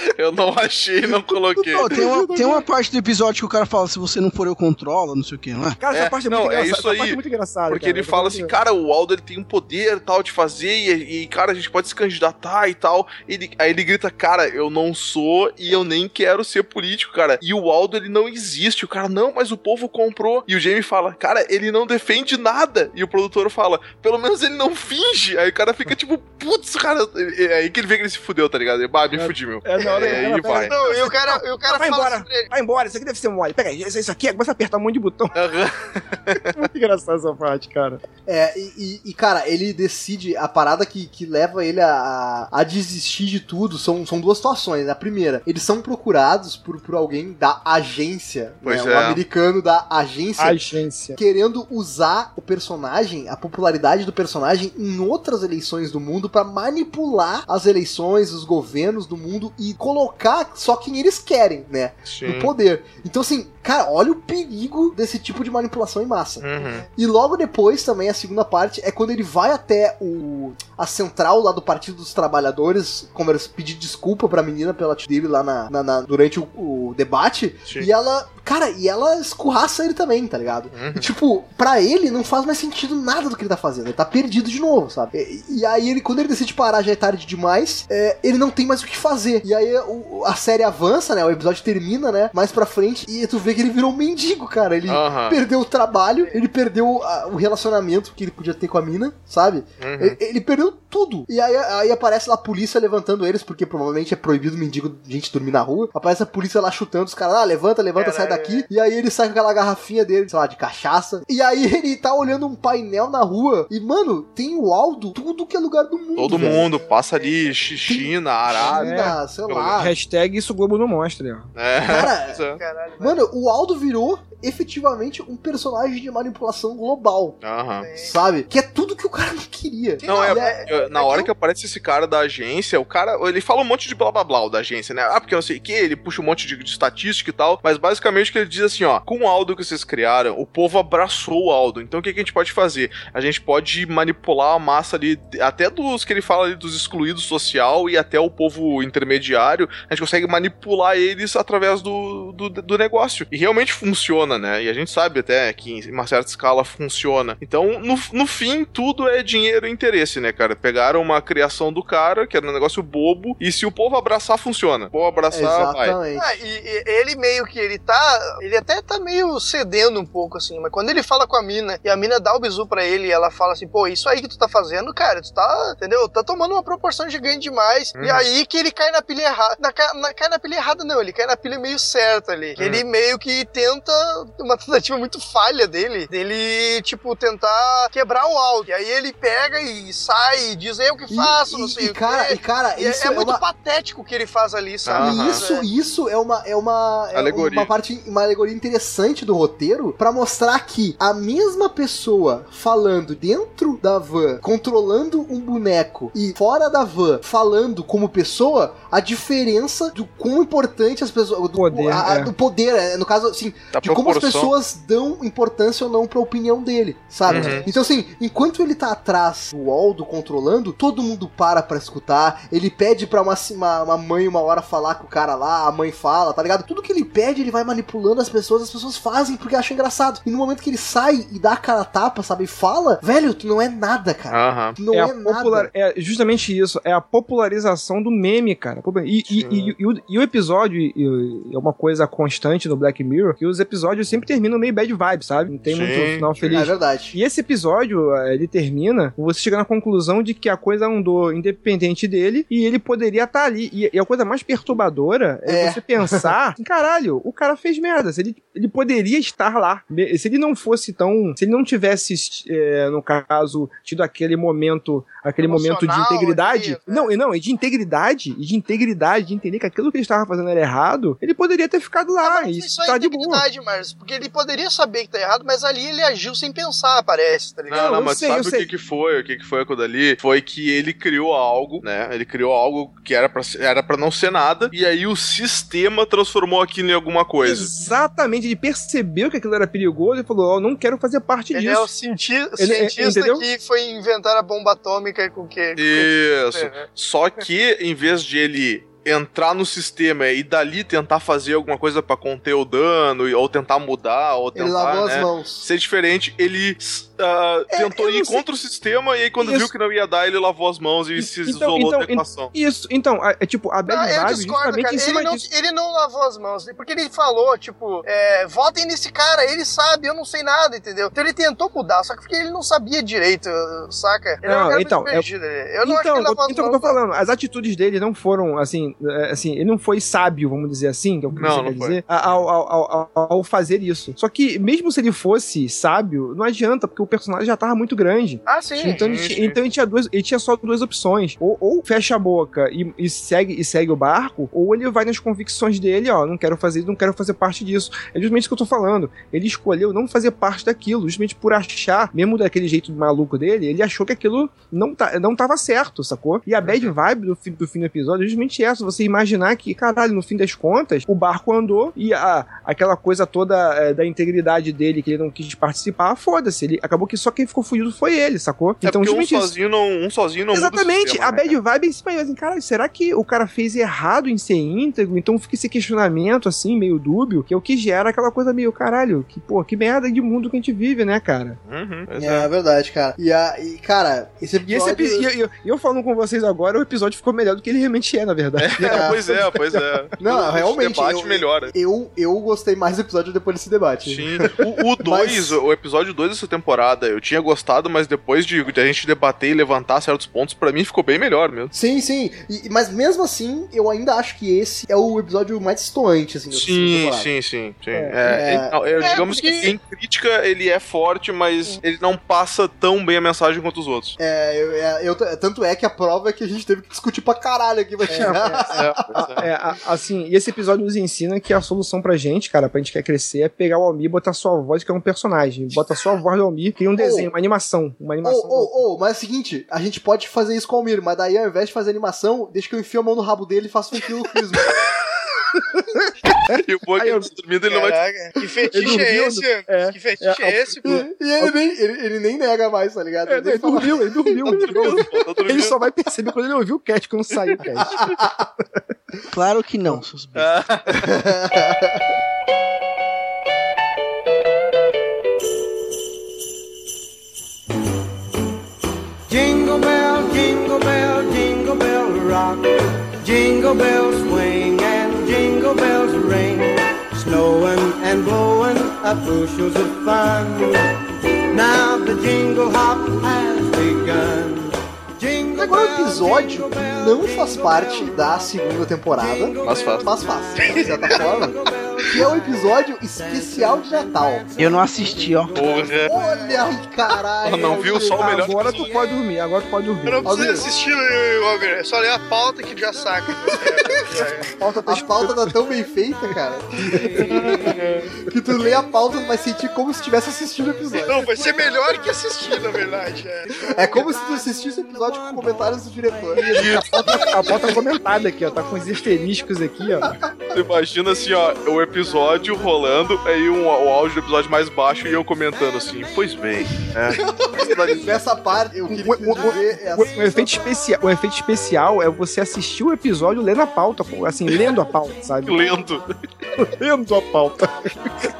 Eu não achei, não coloquei. Pô, tem, uma, tem uma parte do episódio que o cara fala: se você não for, eu controlo, não sei o que, não é? Cara, É, essa parte é não, muito é engraçada. isso essa parte aí. é muito engraçada. Porque cara. ele fala assim, cara, o Aldo ele tem um poder tal de fazer e, e, cara, a gente pode se candidatar e tal. Ele, aí ele grita, cara, eu não sou e eu nem quero ser político, cara. E o Aldo ele não existe. O cara, não, mas o povo comprou. E o Jamie fala, cara, ele não defende nada. E o produtor fala, pelo menos ele não finge. Aí o cara fica tipo, putz, cara, é aí que ele vê que ele se fudeu, tá ligado? Ele, bah, me fudi, meu. É hora É, vai. Não, e o cara, e o cara Vai fala embora. ele, Vai embora, isso aqui deve ser mole. Pega aí, isso aqui, começa a apertar um monte de botão. Aham. Muito engraçado essa parte, cara. É, e, e- e, cara, ele decide, a parada que, que leva ele a, a desistir de tudo são, são duas situações. A primeira, eles são procurados por, por alguém da agência, Pois né, é. um americano da agência, Agência. querendo usar o personagem, a popularidade do personagem em outras eleições do mundo pra manipular as eleições, os governos do mundo e colocar só quem eles querem, né, Sim. no poder. Então assim, cara, olha o perigo desse tipo de manipulação em massa. Uhum. E logo depois, também, a segunda parte, é quando ele vai até o a central lá do Partido dos Trabalhadores, como eles pedir desculpa pra menina pela atitude dele lá na, na- na- durante o, o debate. Sim. E ela, cara, e ela escorraça ele também, tá ligado? Uhum. E, tipo, pra ele não faz mais sentido nada do que ele tá fazendo. Ele tá perdido de novo, sabe? E, e aí, ele, quando ele decide parar, já é tarde demais. é, ele não tem mais o que fazer. E aí o- a série avança, né? O episódio termina, né? Mais pra frente. E tu vê que ele virou um mendigo, cara. Ele perdeu o trabalho, ele perdeu a- o relacionamento que ele podia ter com a mina, sabe? Uhum. Ele, ele perdeu tudo. E aí, aí aparece lá a polícia levantando eles, porque provavelmente é proibido mendigo gente dormir na rua. Aparece a polícia lá chutando os caras, ah, levanta, levanta, sai Caralho, daqui. E aí ele sai com aquela garrafinha dele, sei lá, de cachaça. E aí ele tá olhando um painel na rua. E, mano, tem o Aldo, tudo que é lugar do mundo. Todo velho. mundo passa ali, China, Arábia. China, sei lá. Hashtag isso o Globo não mostra. ó. É. Cara, é. caralho, Mano, o Aldo virou efetivamente um personagem de manipulação global. Aham. Sabe? Que é tudo que o cara não queria. Não, é, é- eu- na hora que aparece esse cara da agência, o cara, ele fala um monte de blá blá blá da agência, né? Ah, porque eu não sei o que, ele puxa um monte de, de estatística e tal, mas basicamente o que ele diz assim, ó, com o Aldo que vocês criaram, o povo abraçou o Aldo, então o que, que a gente pode fazer? A gente pode manipular a massa ali, até dos que ele fala ali, dos excluídos social e até o povo intermediário, a gente consegue manipular eles através do, do, do negócio. E realmente funciona, né? E a gente sabe até que em uma certa escala funciona. Então, no, no fim, tudo é dinheiro e interesse, né, cara? Pegaram uma criação do cara, que era um negócio bobo, e se o povo abraçar, funciona. O povo abraçar, vai. Exatamente. Ah, e, e ele meio que ele tá. Ele até tá meio cedendo um pouco, assim, mas quando ele fala com a mina e a mina dá o bisu pra ele e ela fala assim, pô, isso aí que tu tá fazendo, cara, tu tá, entendeu? Tá tomando uma proporção gigante demais. E Uhum. aí que ele cai na pilha errada. Na, ca- na- cai na pilha errada, não, ele cai na pilha meio certa ali. Uhum. Ele meio que tenta. Uma tentativa muito falha dele. Dele, tipo, tentar quebrar o alto. E aí ele pega e sai e diz eu que faço, e, não sei e, o cara, quê. e cara, E é, isso é é, muito uma, patético o que ele faz ali, sabe? Aham. E isso, isso é uma é uma é Alegoria. uma parte uma alegoria interessante do roteiro pra mostrar que a mesma pessoa falando dentro da van, controlando um boneco e fora da van falando como pessoa, a diferença do quão importante as pessoas do Poder, a- a- é. do poder, é, no caso assim, Da de como as proporção. pessoas dão importância ou não pra opinião dele, sabe? Uhum. Então, assim, enquanto ele tá atrás do Aldo controlando, todo mundo para pra escutar. Ele pede pra uma, uma, uma mãe uma hora falar com o cara lá, a mãe fala, tá ligado? Tudo que ele pede, ele vai manipulando as pessoas, as pessoas fazem porque acham engraçado. E no momento que ele sai e dá a cara a tapa, sabe? E fala, velho, tu não é nada, cara. Aham. Tu não é, é, a nada. popular, é justamente isso, é a popularização do meme, cara. E, e- e- e o, e o episódio e- é uma coisa constante no Black Mirror, que os episódios sempre terminam meio bad vibe, sabe? Não tem Sim, muito final É feliz. verdade. E esse episódio, eh, ele termina você chegando à conclusão de que a coisa andou independente dele e ele poderia estar ali. E, e a coisa mais perturbadora é, É. você pensar, caralho, o cara fez merda. Se ele, ele poderia estar lá. Se ele não fosse tão. Se ele não tivesse, eh, no caso, tido aquele momento, aquele momento de integridade. ali, né? não, e não, de integridade, e de integridade, de entender que aquilo que ele estava fazendo era errado, ele poderia ter ficado lá Ah, mas e isso é tá de boa. integridade, Marcos, porque ele poderia saber que tá errado, mas ali ele agiu sem pensar, parece, tá ligado? Não, não, mas sei, sabe o sei. que, que foi? O que, que foi aquilo dali? Foi que ele criou algo, né? Ele criou algo que era pra, era pra não ser nada, e aí o sistema transformou aquilo em alguma coisa. Exatamente, ele percebeu que aquilo era perigoso e falou: Ó, não quero fazer parte Ele disso. é o cienti- Ele é- cientista entendeu? que foi inventar a bomba atômica com que. Isso. É, né? Só que, em vez de ele entrar no sistema e dali tentar fazer alguma coisa pra conter o dano, ou tentar mudar, ou tentar, Ele lavou né, as mãos. ser diferente, ele ah, É, tentou eu não ir sei. contra o sistema e aí quando Isso. viu que não ia dar, ele lavou as mãos e se Então- isolou então, da equação. Isso, então, é tipo, a Bad Ah, eu Vibe discordo, cara. em cima Ele não, disso. ele não lavou as mãos, porque ele falou, tipo, é, votem nesse cara, ele sabe, eu não sei nada, entendeu? Então ele tentou mudar, só que porque ele não sabia direito, saca? Ele Não, era um cara então, é- ele- eu não acho que então, ele lavou as então eu mãos. tô falando, as atitudes dele não foram assim, é, assim, ele não foi sábio, vamos dizer assim, que é o que Não, você não quer foi. dizer, ao, ao, ao, ao- fazer isso. Só que mesmo se ele fosse sábio, não adianta, porque o personagem já tava muito grande. Ah, sim. Então, ele, sim, então ele tinha duas, ele tinha só duas opções. Ou, ou fecha a boca e, e segue e segue o barco, ou ele vai nas convicções dele, ó, não quero fazer, não quero fazer parte disso. É justamente isso que eu tô falando. Ele escolheu não fazer parte daquilo, justamente por achar, mesmo daquele jeito maluco dele, ele achou que aquilo não, tá, não tava certo, sacou? E a bad vibe do, do fim do episódio é justamente essa, você imaginar que, caralho, no fim das contas, o barco andou e a, aquela coisa toda é, da integridade dele, que ele não quis participar, foda-se. Ele acabou que só quem ficou fudido foi ele, sacou? É porque um sozinho, não, um sozinho não muda o Exatamente, sistema, a né, bad vibe é em cima assim, cara, será que o cara fez errado em ser íntegro? Então fica esse questionamento, assim, meio dúbio, que é o que gera aquela coisa meio, caralho, que, pô, que merda de mundo que a gente vive, né, cara? Uhum, É, é. é verdade, cara. E, a, e cara, esse E esse episódio... epi- e eu, e eu falando com vocês agora, o episódio ficou melhor do que ele realmente é, na verdade. É, pois é, pois é. Não, O realmente, debate eu- melhora. Eu, eu gostei mais do episódio depois desse debate. Sim. O 2, Mas- o episódio 2 dessa temporada, eu tinha gostado, mas depois de, de a gente debater e levantar certos pontos, pra mim ficou bem melhor mesmo. Sim, sim. E- mas mesmo assim, eu ainda acho que esse é o episódio mais distoante, assim, Sim, sim, sim, sim. É, É, é. É, digamos porque- que em crítica ele é forte, mas ele não passa tão bem a mensagem quanto os outros. É, eu, é, eu- tanto é que a prova é que a gente teve que discutir pra caralho aqui pra chegar. É, é. É, a- assim, e esse episódio nos ensina que a solução pra gente, cara, pra gente quer crescer, é pegar o Almir e botar sua voz, que é um personagem. Bota só a voz do Almir, cria um desenho, uma animação. Uma Ô, animação. ô, ô, mas é o seguinte, a gente pode fazer isso com o Almir, mas daí ao invés de fazer animação, deixa que eu enfio a mão no rabo dele e faço um ventriloquismo. E o bom é que eu- ele tá dormindo, ele não vai. Caraca, que Ele fetiche dormiu, é esse? é. que fetiche é, É, esse, pô? e e ele nem, ele, ele nem nega mais, tá ligado? É, Ele dormiu, ele dormiu. ele dormiu. Tá. Ele só vai perceber quando ele ouvir o cast, quando sair o cast. Claro que não, seus bestas. Jingle bell, jingle bell, jingle bell rock. Jingle bells swing jingle bells ring. Snowing and blowing up bushels of fun. Now the jingle hop has begun. Agora o episódio não faz parte da segunda temporada, Mas faz. mas faz, de certa forma, que é o episódio especial de Natal. Eu não assisti, ó. Porra. Olha aí, caralho. Não viu só o melhor Agora tu pode dormir, agora tu pode dormir. Eu não preciso assistir, Almir. É só ler a pauta que já saca. Falta A pauta tá tão bem feita, cara, que tu lê a pauta e vai sentir como se tivesse assistido o episódio. Não, vai ser melhor que assistir, na verdade. É. É como se tu assistisse o episódio com comentários do diretor. A pauta comentada aqui, ó. Tá com os asteriscos aqui, ó. Tu imagina assim, ó, o episódio rolando, aí um, o áudio do episódio mais baixo e eu comentando assim, pois bem. É. Nessa parte, eu queria O- o- dizer é O, assim, o efeito especial, o efeito especial é você assistir o episódio lendo a pauta, assim, lendo a pauta, sabe? Lento. Lendo a pauta.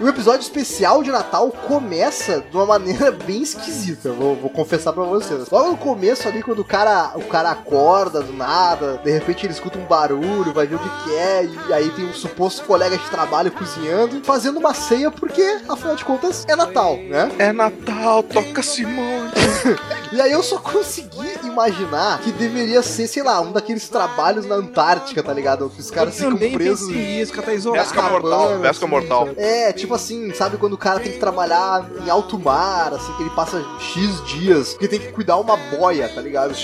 O episódio especial de Natal começa de uma maneira bem esquisita, vou, vou confessar pra vocês. Logo no começo ali, quando o cara, o cara acorda do nada, de repente ele escuta um barulho, vai ver o que, que é, e aí tem um suposto colega de trabalho cozinhando, fazendo uma ceia, porque, afinal de contas, é Natal, né? É Natal, toca Simone. E aí eu só consegui imaginar que deveria ser, sei lá, um daqueles trabalhos na Antártica, tá ligado? Que os caras ficam presos. isso, tá isolado. Pesca mortal, cabana, pesca assim, mortal. É, tipo assim, sabe quando o cara tem que trabalhar em alto mar, assim, que ele passa X dias, que tem que cuidar uma boia, tá ligado?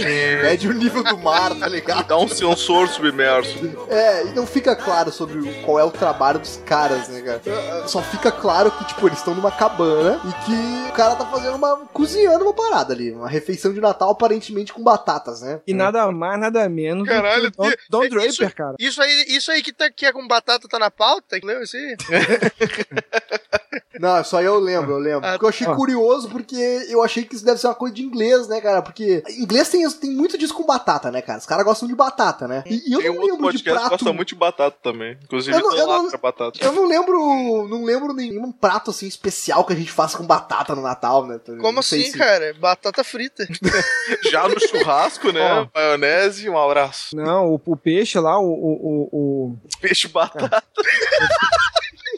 Mede o nível do mar, tá ligado? Dá um sensor submerso. É, e não fica claro sobre qual é o trabalho dos caras, né, cara? Só fica claro que, tipo, eles estão numa cabana e que o cara tá fazendo uma. cozinhando uma parada ali. Uma refeição de Natal aparentemente com batatas, né? E nada mais, nada menos Caralho, do que Don, Don é Draper, isso- cara. Isso aí, isso aí que, tá, que é com batata tá na pauta? Leu isso aí? Não, só eu lembro, eu lembro. Ah, Porque eu achei ó. curioso, porque eu achei que isso deve ser uma coisa de inglês, né, cara? Porque inglês tem, tem muito disso com batata, né, cara? Os caras gostam de batata, né? E, e eu Tem um não outro lembro de podcast que prato. gosta muito de batata também. Inclusive, Eu não- eu não- batata. Eu não lembro. Não lembro nenhum prato assim especial que a gente faça com batata no Natal, né? Como assim, se- cara? Batata frita. Já no churrasco, né? Ó. Maionese, um abraço. Não, o, o peixe lá, o, o, o, o Peixe batata.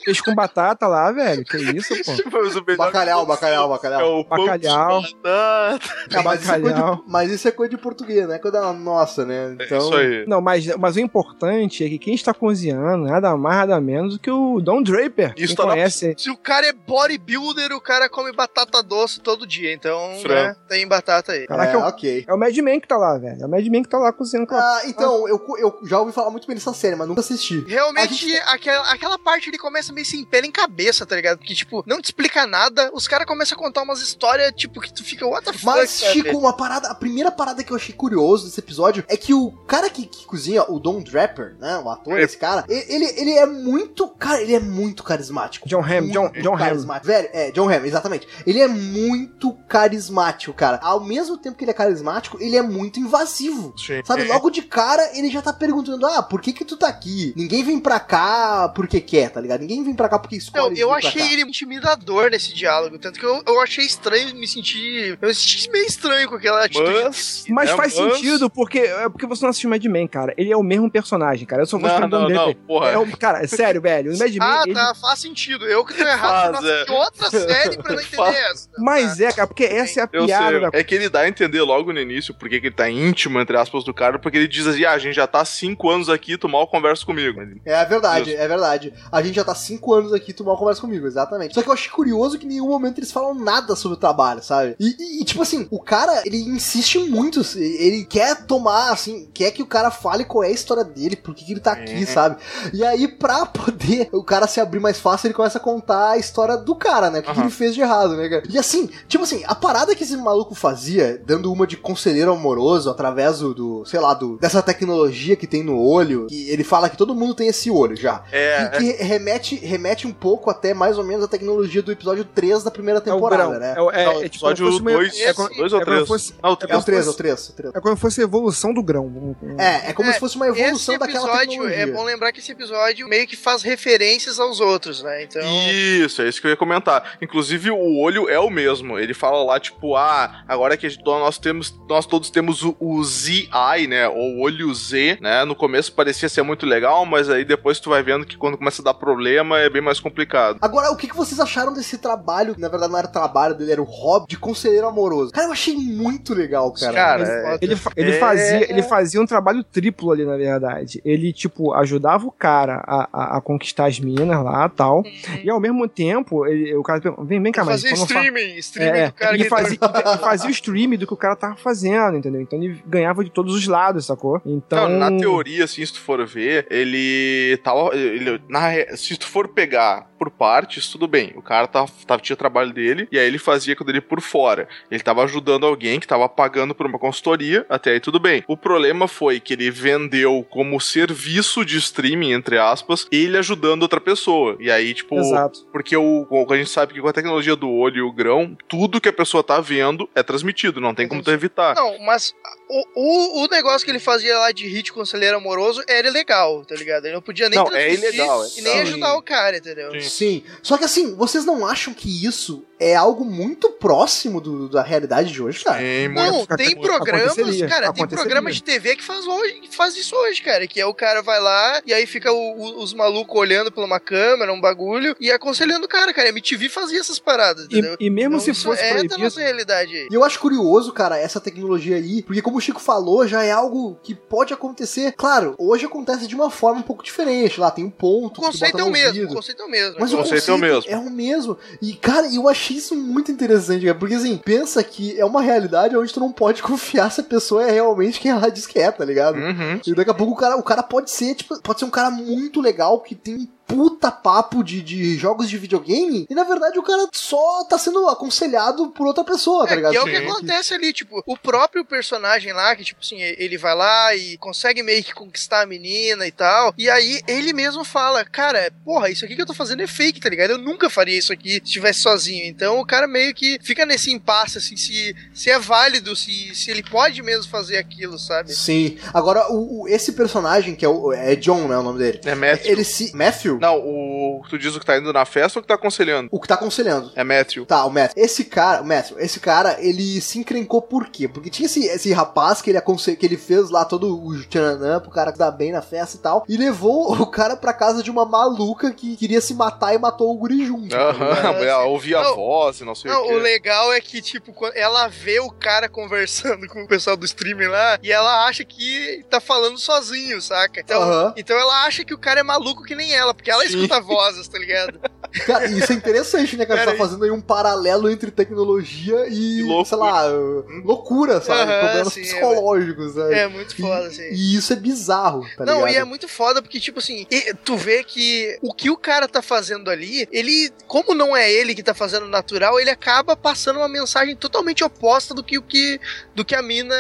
peixe com batata lá, velho. Que isso, pô? Mas o melhor Bacalhau, que- bacalhau, É bacalhau. o Bacalhau. Ah, mas, isso é coisa bacalhau. de, mas isso é coisa de português, não é coisa da nossa, né? É Então. isso aí. Não, mas, mas o importante é que quem está cozinhando nada mais, nada menos do que o Don Draper. Isso quem tá na- conhece. Se o cara é bodybuilder, o cara come batata doce todo dia. Então, né, tem batata aí. Caraca, é, é o- ok. É o Mad Men que tá lá, velho. É o Mad Men que tá lá cozinhando. com a- Ah, então, eu, eu já ouvi falar muito bem dessa série, mas nunca assisti. Realmente, gente- aquela, aquela parte ele começa meio sem pé em cabeça, tá ligado? Porque, tipo, não te explica nada, os caras começam a contar umas histórias, tipo, que tu fica, what the fuck, Mas, sabe? Chico, uma parada. A primeira parada que eu achei curioso desse episódio é que o cara que, que cozinha, o Don Draper, né? O ator, É. esse cara, e- ele, ele é muito. Cara, ele é muito carismático. John Hamm, John, John Hamm. Velho, é, John Hamm, exatamente. Ele é muito carismático, cara. Ao mesmo tempo que ele é carismático, ele é muito invasivo. Sim. Sabe, logo de cara ele já tá perguntando: ah, por que que tu tá aqui? Ninguém vem pra cá porque quer, tá ligado? Ninguém vem pra cá porque Não, escolhe. eu vir pra achei ele intimidador nesse diálogo, tanto que eu, eu achei estranho me sentir. Eu me senti meio estranho com aquela atitude. Mas. Mas é, faz mas- sentido, porque, é porque você não assistiu Mad Men, cara. Ele é o mesmo personagem, cara. Eu só vou Não, não, não, porra. É o, cara, sério, velho. O Mad Men. Ah, ele- tá, faz sentido. Eu que tô errado, Faz, eu assisti outra série pra não entender Faz. essa. Mas é, cara, porque essa é a Eu piada sei. da É que ele dá a entender logo no início porque que ele tá íntimo, entre aspas, do cara, porque ele diz assim: ah, a gente já tá há cinco anos aqui, tu mal conversa comigo. É verdade, Isso. é verdade. A gente já tá cinco anos aqui, tu mal conversa comigo, exatamente. Só que eu achei curioso que em nenhum momento eles falam nada sobre o trabalho, sabe? E, e- e, tipo assim, o cara, ele insiste muito, ele quer tomar, assim, quer que o cara fale qual é a história dele, por que, que ele tá aqui, É. sabe? E aí, pra poder o cara se abrir mais fácil, ele começa a contar a história do cara, né? O que, que ele fez de errado, né, cara? E assim, tipo assim, a parada que esse maluco fazia, dando uma de conselheiro amoroso através do, do, sei lá, do, dessa tecnologia que tem no olho, que ele fala que todo mundo tem esse olho já. É, E que remete, remete um pouco até mais ou menos a tecnologia do episódio 3 da primeira É temporada, grão. né? É, o- é, é tipo episódio fosse uma- 2 é dois ou é como 3. fosse- Não, É o 3, é o 3, 3. É como se fosse a evolução do grão. É, é como É, se fosse uma evolução esse daquela episódio, tecnologia. é bom lembrar que esse episódio meio que faz referências aos outros, né? Então. Isso, é isso que eu ia comentar. Inclusive, o olho é o mesmo. Ele fala lá, tipo, ah, agora que a gente- nós temos, nós todos temos o, o ZI, né? Ou o olho Z, né? No começo parecia ser muito legal, mas aí depois tu vai vendo que quando começa a dar problema é bem mais complicado. Agora, o que, que vocês acharam desse trabalho? Na verdade, não era trabalho dele, era o hobby de conselheiro amoroso. Cara, eu achei muito legal, cara. Cara, Muito é-. Ele, ele É. fazia, ele fazia um trabalho triplo ali, na verdade. Ele, tipo, ajudava o cara a, a, a conquistar as minas lá tal. E ao mesmo tempo, ele- o cara pergunta, vem, vem cá, mas. fazer quando eu fa- streaming, streaming É, do cara ele que fazia, ele fazia o stream do que o cara tava fazendo, entendeu? Então ele ganhava de todos os lados, sacou? Então. Não, na teoria, assim, se tu for ver, ele tava. Ele, na, se tu for pegar por partes, tudo bem. O cara tava, tava, tinha o trabalho dele, e aí ele fazia aquilo dele por fora. Ele tava ajudando alguém que tava pagando por uma consultoria, até aí tudo bem. O problema foi que ele vendeu como serviço de streaming, entre aspas, ele ajudando outra pessoa. E aí, tipo, Exato. porque o, o- a gente sabe que com a tecnologia do olho e o grão, tudo que a pessoa tá vendo é transmitido, não tem como tu evitar. Não, mas o, o, o negócio que ele fazia lá de hit conselheiro amoroso era ilegal, tá ligado? Ele não podia nem Não, é transmitir ilegal, é e nem ilegal. ajudar o cara, entendeu? Sim. Sim. Só que assim, vocês não acham que isso é algo muito próximo do- da realidade de hoje, cara? Tem Não, muito. tem programas, Aconteceria, cara, tem aconteceria. programa de TV que faz hoje, que faz isso hoje, cara, que é o cara vai lá e aí fica o- o- os malucos olhando por uma câmera, um bagulho e aconselhando o cara, cara. A MTV fazia essas paradas, entendeu? E, e mesmo Então, se fosse é da proibido. nossa realidade aí. E eu acho curioso, cara, essa tecnologia aí, porque como o Chico falou, já é algo que pode acontecer. Claro, hoje acontece de uma forma um pouco diferente. Lá tem um ponto O conceito que tu bota é o mesmo, o conceito é o mesmo. Mas O o conceito conceito, é o mesmo. é o mesmo. E, cara, eu achei isso muito interessante, cara. Porque, assim, pensa que é uma realidade onde tu não pode confiar se a pessoa é realmente quem ela diz que é, tá ligado? Uhum. E daqui a pouco o cara, o cara pode ser, tipo, pode ser um cara muito legal, que tem puta papo de, de jogos de videogame e na verdade o cara só tá sendo aconselhado por outra pessoa, tá É, ligado? que é o que acontece ali, tipo, o próprio personagem lá, que, tipo assim, ele vai lá e consegue meio que conquistar a menina e tal. E aí ele mesmo fala, cara, porra, isso aqui que eu tô fazendo é fake, tá ligado? Eu nunca faria isso aqui se estivesse sozinho. Então o cara meio que fica nesse impasse, assim, se, se é válido, se, se ele pode mesmo fazer aquilo, sabe? Sim. Agora, o, o- esse personagem, que é o. É John, né? O nome dele. É Matthew. Ele se. Matthew? Não, o. Tu diz o que tá indo na festa ou o que tá aconselhando? O que tá aconselhando. É Matthew. Tá, o Matthew. Esse cara, o Matthew, esse cara, ele se encrencou por quê? Porque tinha esse, esse rapaz que ele, aconse... que ele fez lá todo o tchananã pro cara dar bem na festa e tal, e levou o cara pra casa de uma maluca que queria se matar e matou o guri junto. Aham, ela ouvia a Não, voz e não sei Não, o o quê. legal é que, tipo, ela vê o cara conversando com o pessoal do streaming lá, e ela acha que tá falando sozinho, saca? Então, então ela acha que o cara é maluco que nem ela, porque ela Sim. escuta vozes, tá ligado? Cara, isso é interessante, né, cara? Você tá fazendo aí um paralelo entre tecnologia e, E loucura. sei lá, uh, loucura, sabe? Problemas é, psicológicos, sabe? É muito foda, assim. E isso é bizarro, tá não, ligado? e é muito foda porque, tipo assim, e tu vê que o que o cara tá fazendo ali, ele, como não é ele que tá fazendo natural, ele acaba passando uma mensagem totalmente oposta do que o que, do que a mina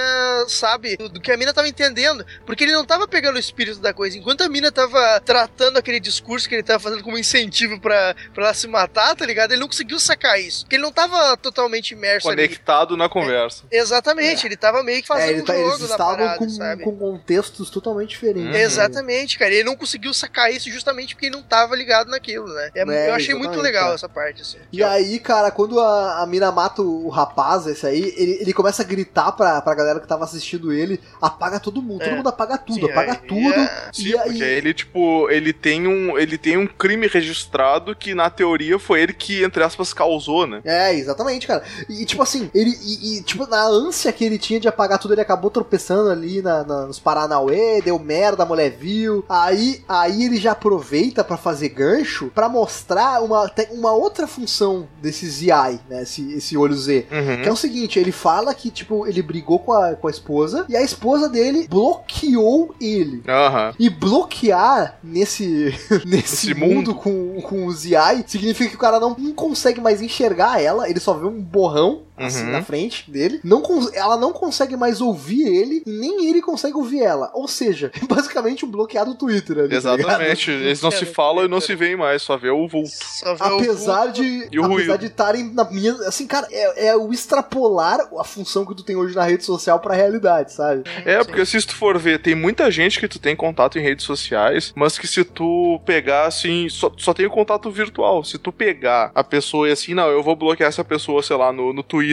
sabe, do que a mina tava entendendo. Porque ele não tava pegando o espírito da coisa. Enquanto a mina tava tratando aquele discurso que ele tava fazendo como incentivo pra, pra ela se matar, tá ligado? Ele não conseguiu sacar isso. Porque ele não tava totalmente imerso ali. Conectado na conversa. Exatamente, ele tava meio que fazendo É, ele um tá- jogo eles na estavam parada, com, sabe? com contextos totalmente diferentes. né? Exatamente, cara. Ele não conseguiu sacar isso justamente porque ele não tava ligado naquilo, né? É- É, eu achei muito legal cara. essa parte, assim. E aí, cara, quando a, a mina mata o, rapaz, esse aí, ele, ele começa a gritar pra, pra galera que tava assistindo ele: apaga todo mundo, todo É. mundo apaga tudo, Sim, apaga aí tudo. é- Sim, E aí- porque ele, tipo, ele tem um. Ele tem um crime registrado que, na teoria, foi ele que, entre aspas, causou, né? É, exatamente, cara. E tipo assim, ele. E, e, tipo, na ânsia que ele tinha de apagar tudo, ele acabou tropeçando ali na, na- nos Paranauê, deu merda, a mulher viu. Aí, aí ele já aproveita pra fazer gancho pra mostrar uma, uma outra função desse ZI, né? Esse, esse olho Z. Uhum. Que é o seguinte, ele fala que, tipo, ele brigou com a, com a esposa e a esposa dele bloqueou ele. Aham. E bloquear nesse, nesse Esse mundo, com, com o ZI significa que o cara não, não consegue mais enxergar ela, ele só vê um borrão assim Uhum. na frente dele. Não ela não consegue mais ouvir ele, nem ele consegue ouvir ela. Ou seja, é basicamente um bloqueado Twitter ali. tá Exatamente. ligado? Eles não se falam e não se veem mais, só vê o vulto. Só vê Apesar o... de E o apesar ruído. de estarem na minha. Assim, cara, é, é o extrapolar a função que tu tem hoje na rede social pra realidade, sabe? É, porque se tu for ver, tem muita gente que tu tem contato em redes sociais, mas que se tu pegar assim, só, só tem o contato virtual. Se tu pegar a pessoa e assim, não, eu vou bloquear essa pessoa, sei lá, no, no Twitter,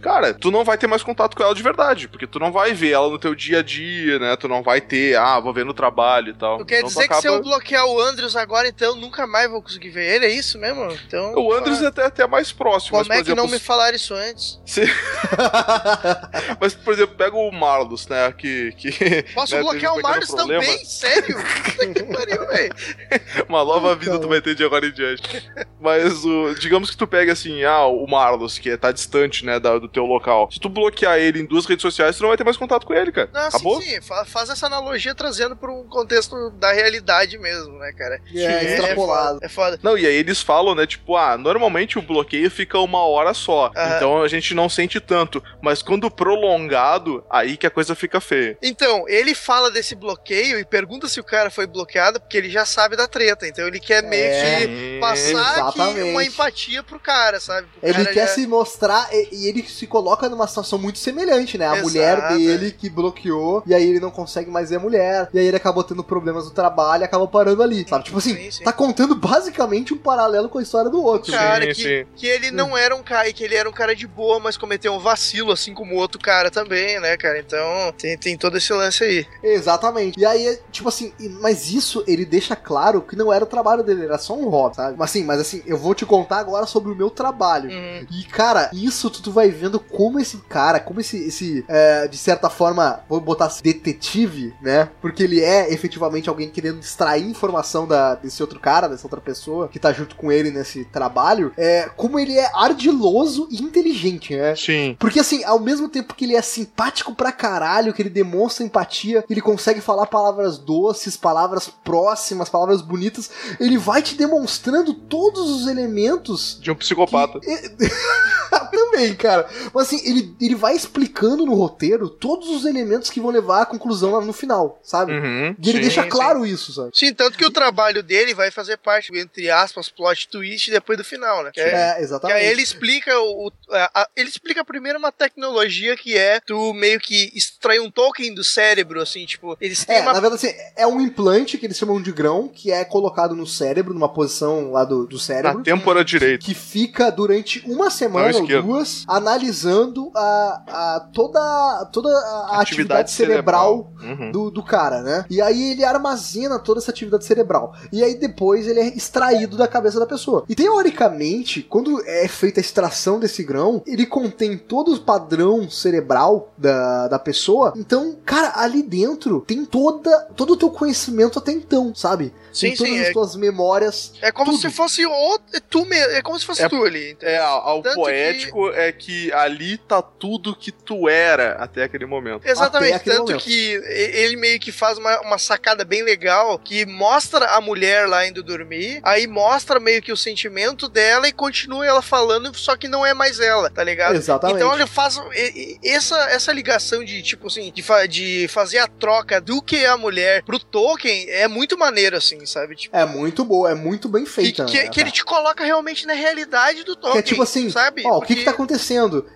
cara, tu não vai ter mais contato com ela de verdade, porque tu não vai ver ela no teu dia a dia, né? Tu não vai ter, ah, vou ver no trabalho e tal. Tu quer Então tu dizer que se eu acaba- bloquear o Andrews agora, então nunca mais vou conseguir ver ele? É isso mesmo? Então. O Andrews é até, até mais próximo, Como mas, é que exemplo, não me falaram isso antes? se- mas, por exemplo, pega o Marlos, né? Que. que Posso né, bloquear o um pequeno Marius problema. também? Sério? Que pariu, velho. Uma nova vida tu vai ter de agora em diante. Mas o, digamos que tu pega assim, ah, o Marlos, que tá distante, né, da- do teu local. Se tu bloquear ele em duas redes sociais, tu não vai ter mais contato com ele, cara. Não, Acabou? sim, sim. Fa- Faz essa analogia trazendo para um contexto da realidade mesmo, né, cara? É, extrapolado. É foda. Não, e aí eles falam, né, tipo, ah, normalmente o bloqueio fica uma hora só. Então a gente não sente tanto. Mas quando prolongado, aí que a coisa fica feia. Então, ele fala desse bloqueio e pergunta se o cara foi bloqueado, porque ele já sabe da treta. Então ele quer meio É, que passar uma empatia pro cara, sabe? O Ele cara quer já- se mostrar e, e ele se coloca numa situação muito semelhante, né? A Exato, mulher dele que bloqueou, e aí ele não consegue mais ver a mulher, e aí ele acabou tendo problemas no trabalho e acabou parando ali, sabe? Tipo assim, Sim, sim. tá contando basicamente um paralelo com a história do outro. Um cara Sim, que, sim. que ele não era um cara, que ele era um cara de boa, mas cometeu um vacilo, assim como o outro cara também, né, cara? Então tem, tem todo esse lance aí. Exatamente. E aí, é, tipo assim, mas isso ele deixa claro que não era o trabalho dele, era só um hobby, sabe? Mas assim, mas assim, eu vou te contar agora sobre o meu trabalho. Hum. E, cara, isso tu, tu vai vendo como esse cara, como esse, esse é, de certa forma, vou botar assim, detetive, né? Porque ele é efetivamente alguém querendo extrair informação da, desse outro cara, dessa outra pessoa que tá junto com ele nesse trabalho. É, como ele é ardiloso e inteligente, né? Sim. Porque assim, ao mesmo tempo que ele é simpático pra caralho, que ele demonstra empatia, ele consegue falar palavras doces, palavras próximas, palavras bonitas, ele vai te demonstrando todos os elementos De um psicopata. também, cara. Mas assim, ele, ele vai explicando no roteiro todos os elementos que vão levar à conclusão lá no final, sabe? Uhum, E ele sim. deixa claro isso, sabe? Sim, tanto que o trabalho dele vai fazer parte, entre aspas, plot twist depois do final, né? Que É, Que exatamente. aí ele explica o. o- a- a- ele explica primeiro uma tecnologia que é tu meio que extrair um token do cérebro, assim, tipo, eles têm É, uma. na verdade, assim, é um implante que eles chamam de grão, que é colocado no cérebro, numa posição lá do, do cérebro. Na têmpora direita. que fica durante uma semana ou esquerda. Duas analisando a, a toda, toda a atividade, Atividade cerebral, cerebral. Uhum. do, do cara, né? E aí ele armazena toda essa atividade cerebral. E aí depois ele é extraído da cabeça da pessoa. E teoricamente, quando é feita a extração desse grão, ele contém todo o padrão cerebral da, da pessoa. Então, cara, ali dentro tem toda, todo o teu conhecimento até então, sabe? Sim, tem todas sim, as é- tuas memórias. É como tudo. se fosse o, tu mesmo. É como se fosse É- tu ali. É, ao Tanto poético é que ali tá tudo que tu era até aquele momento. Exatamente, aquele tanto momento. que ele meio que faz uma, uma sacada bem legal que mostra a mulher lá indo dormir, aí mostra meio que o sentimento dela e continua ela falando, só que não é mais ela, tá ligado? Exatamente. Então ele faz essa, essa ligação de tipo assim, de, fa- de fazer a troca do que é a mulher pro Tolkien é muito maneiro, assim, sabe? Tipo, É muito boa, é muito bem que, feita. que, né, que ele te coloca realmente na realidade do Que Tolkien. é tipo assim, sabe? ó, o que Porque- que tá acontecendo?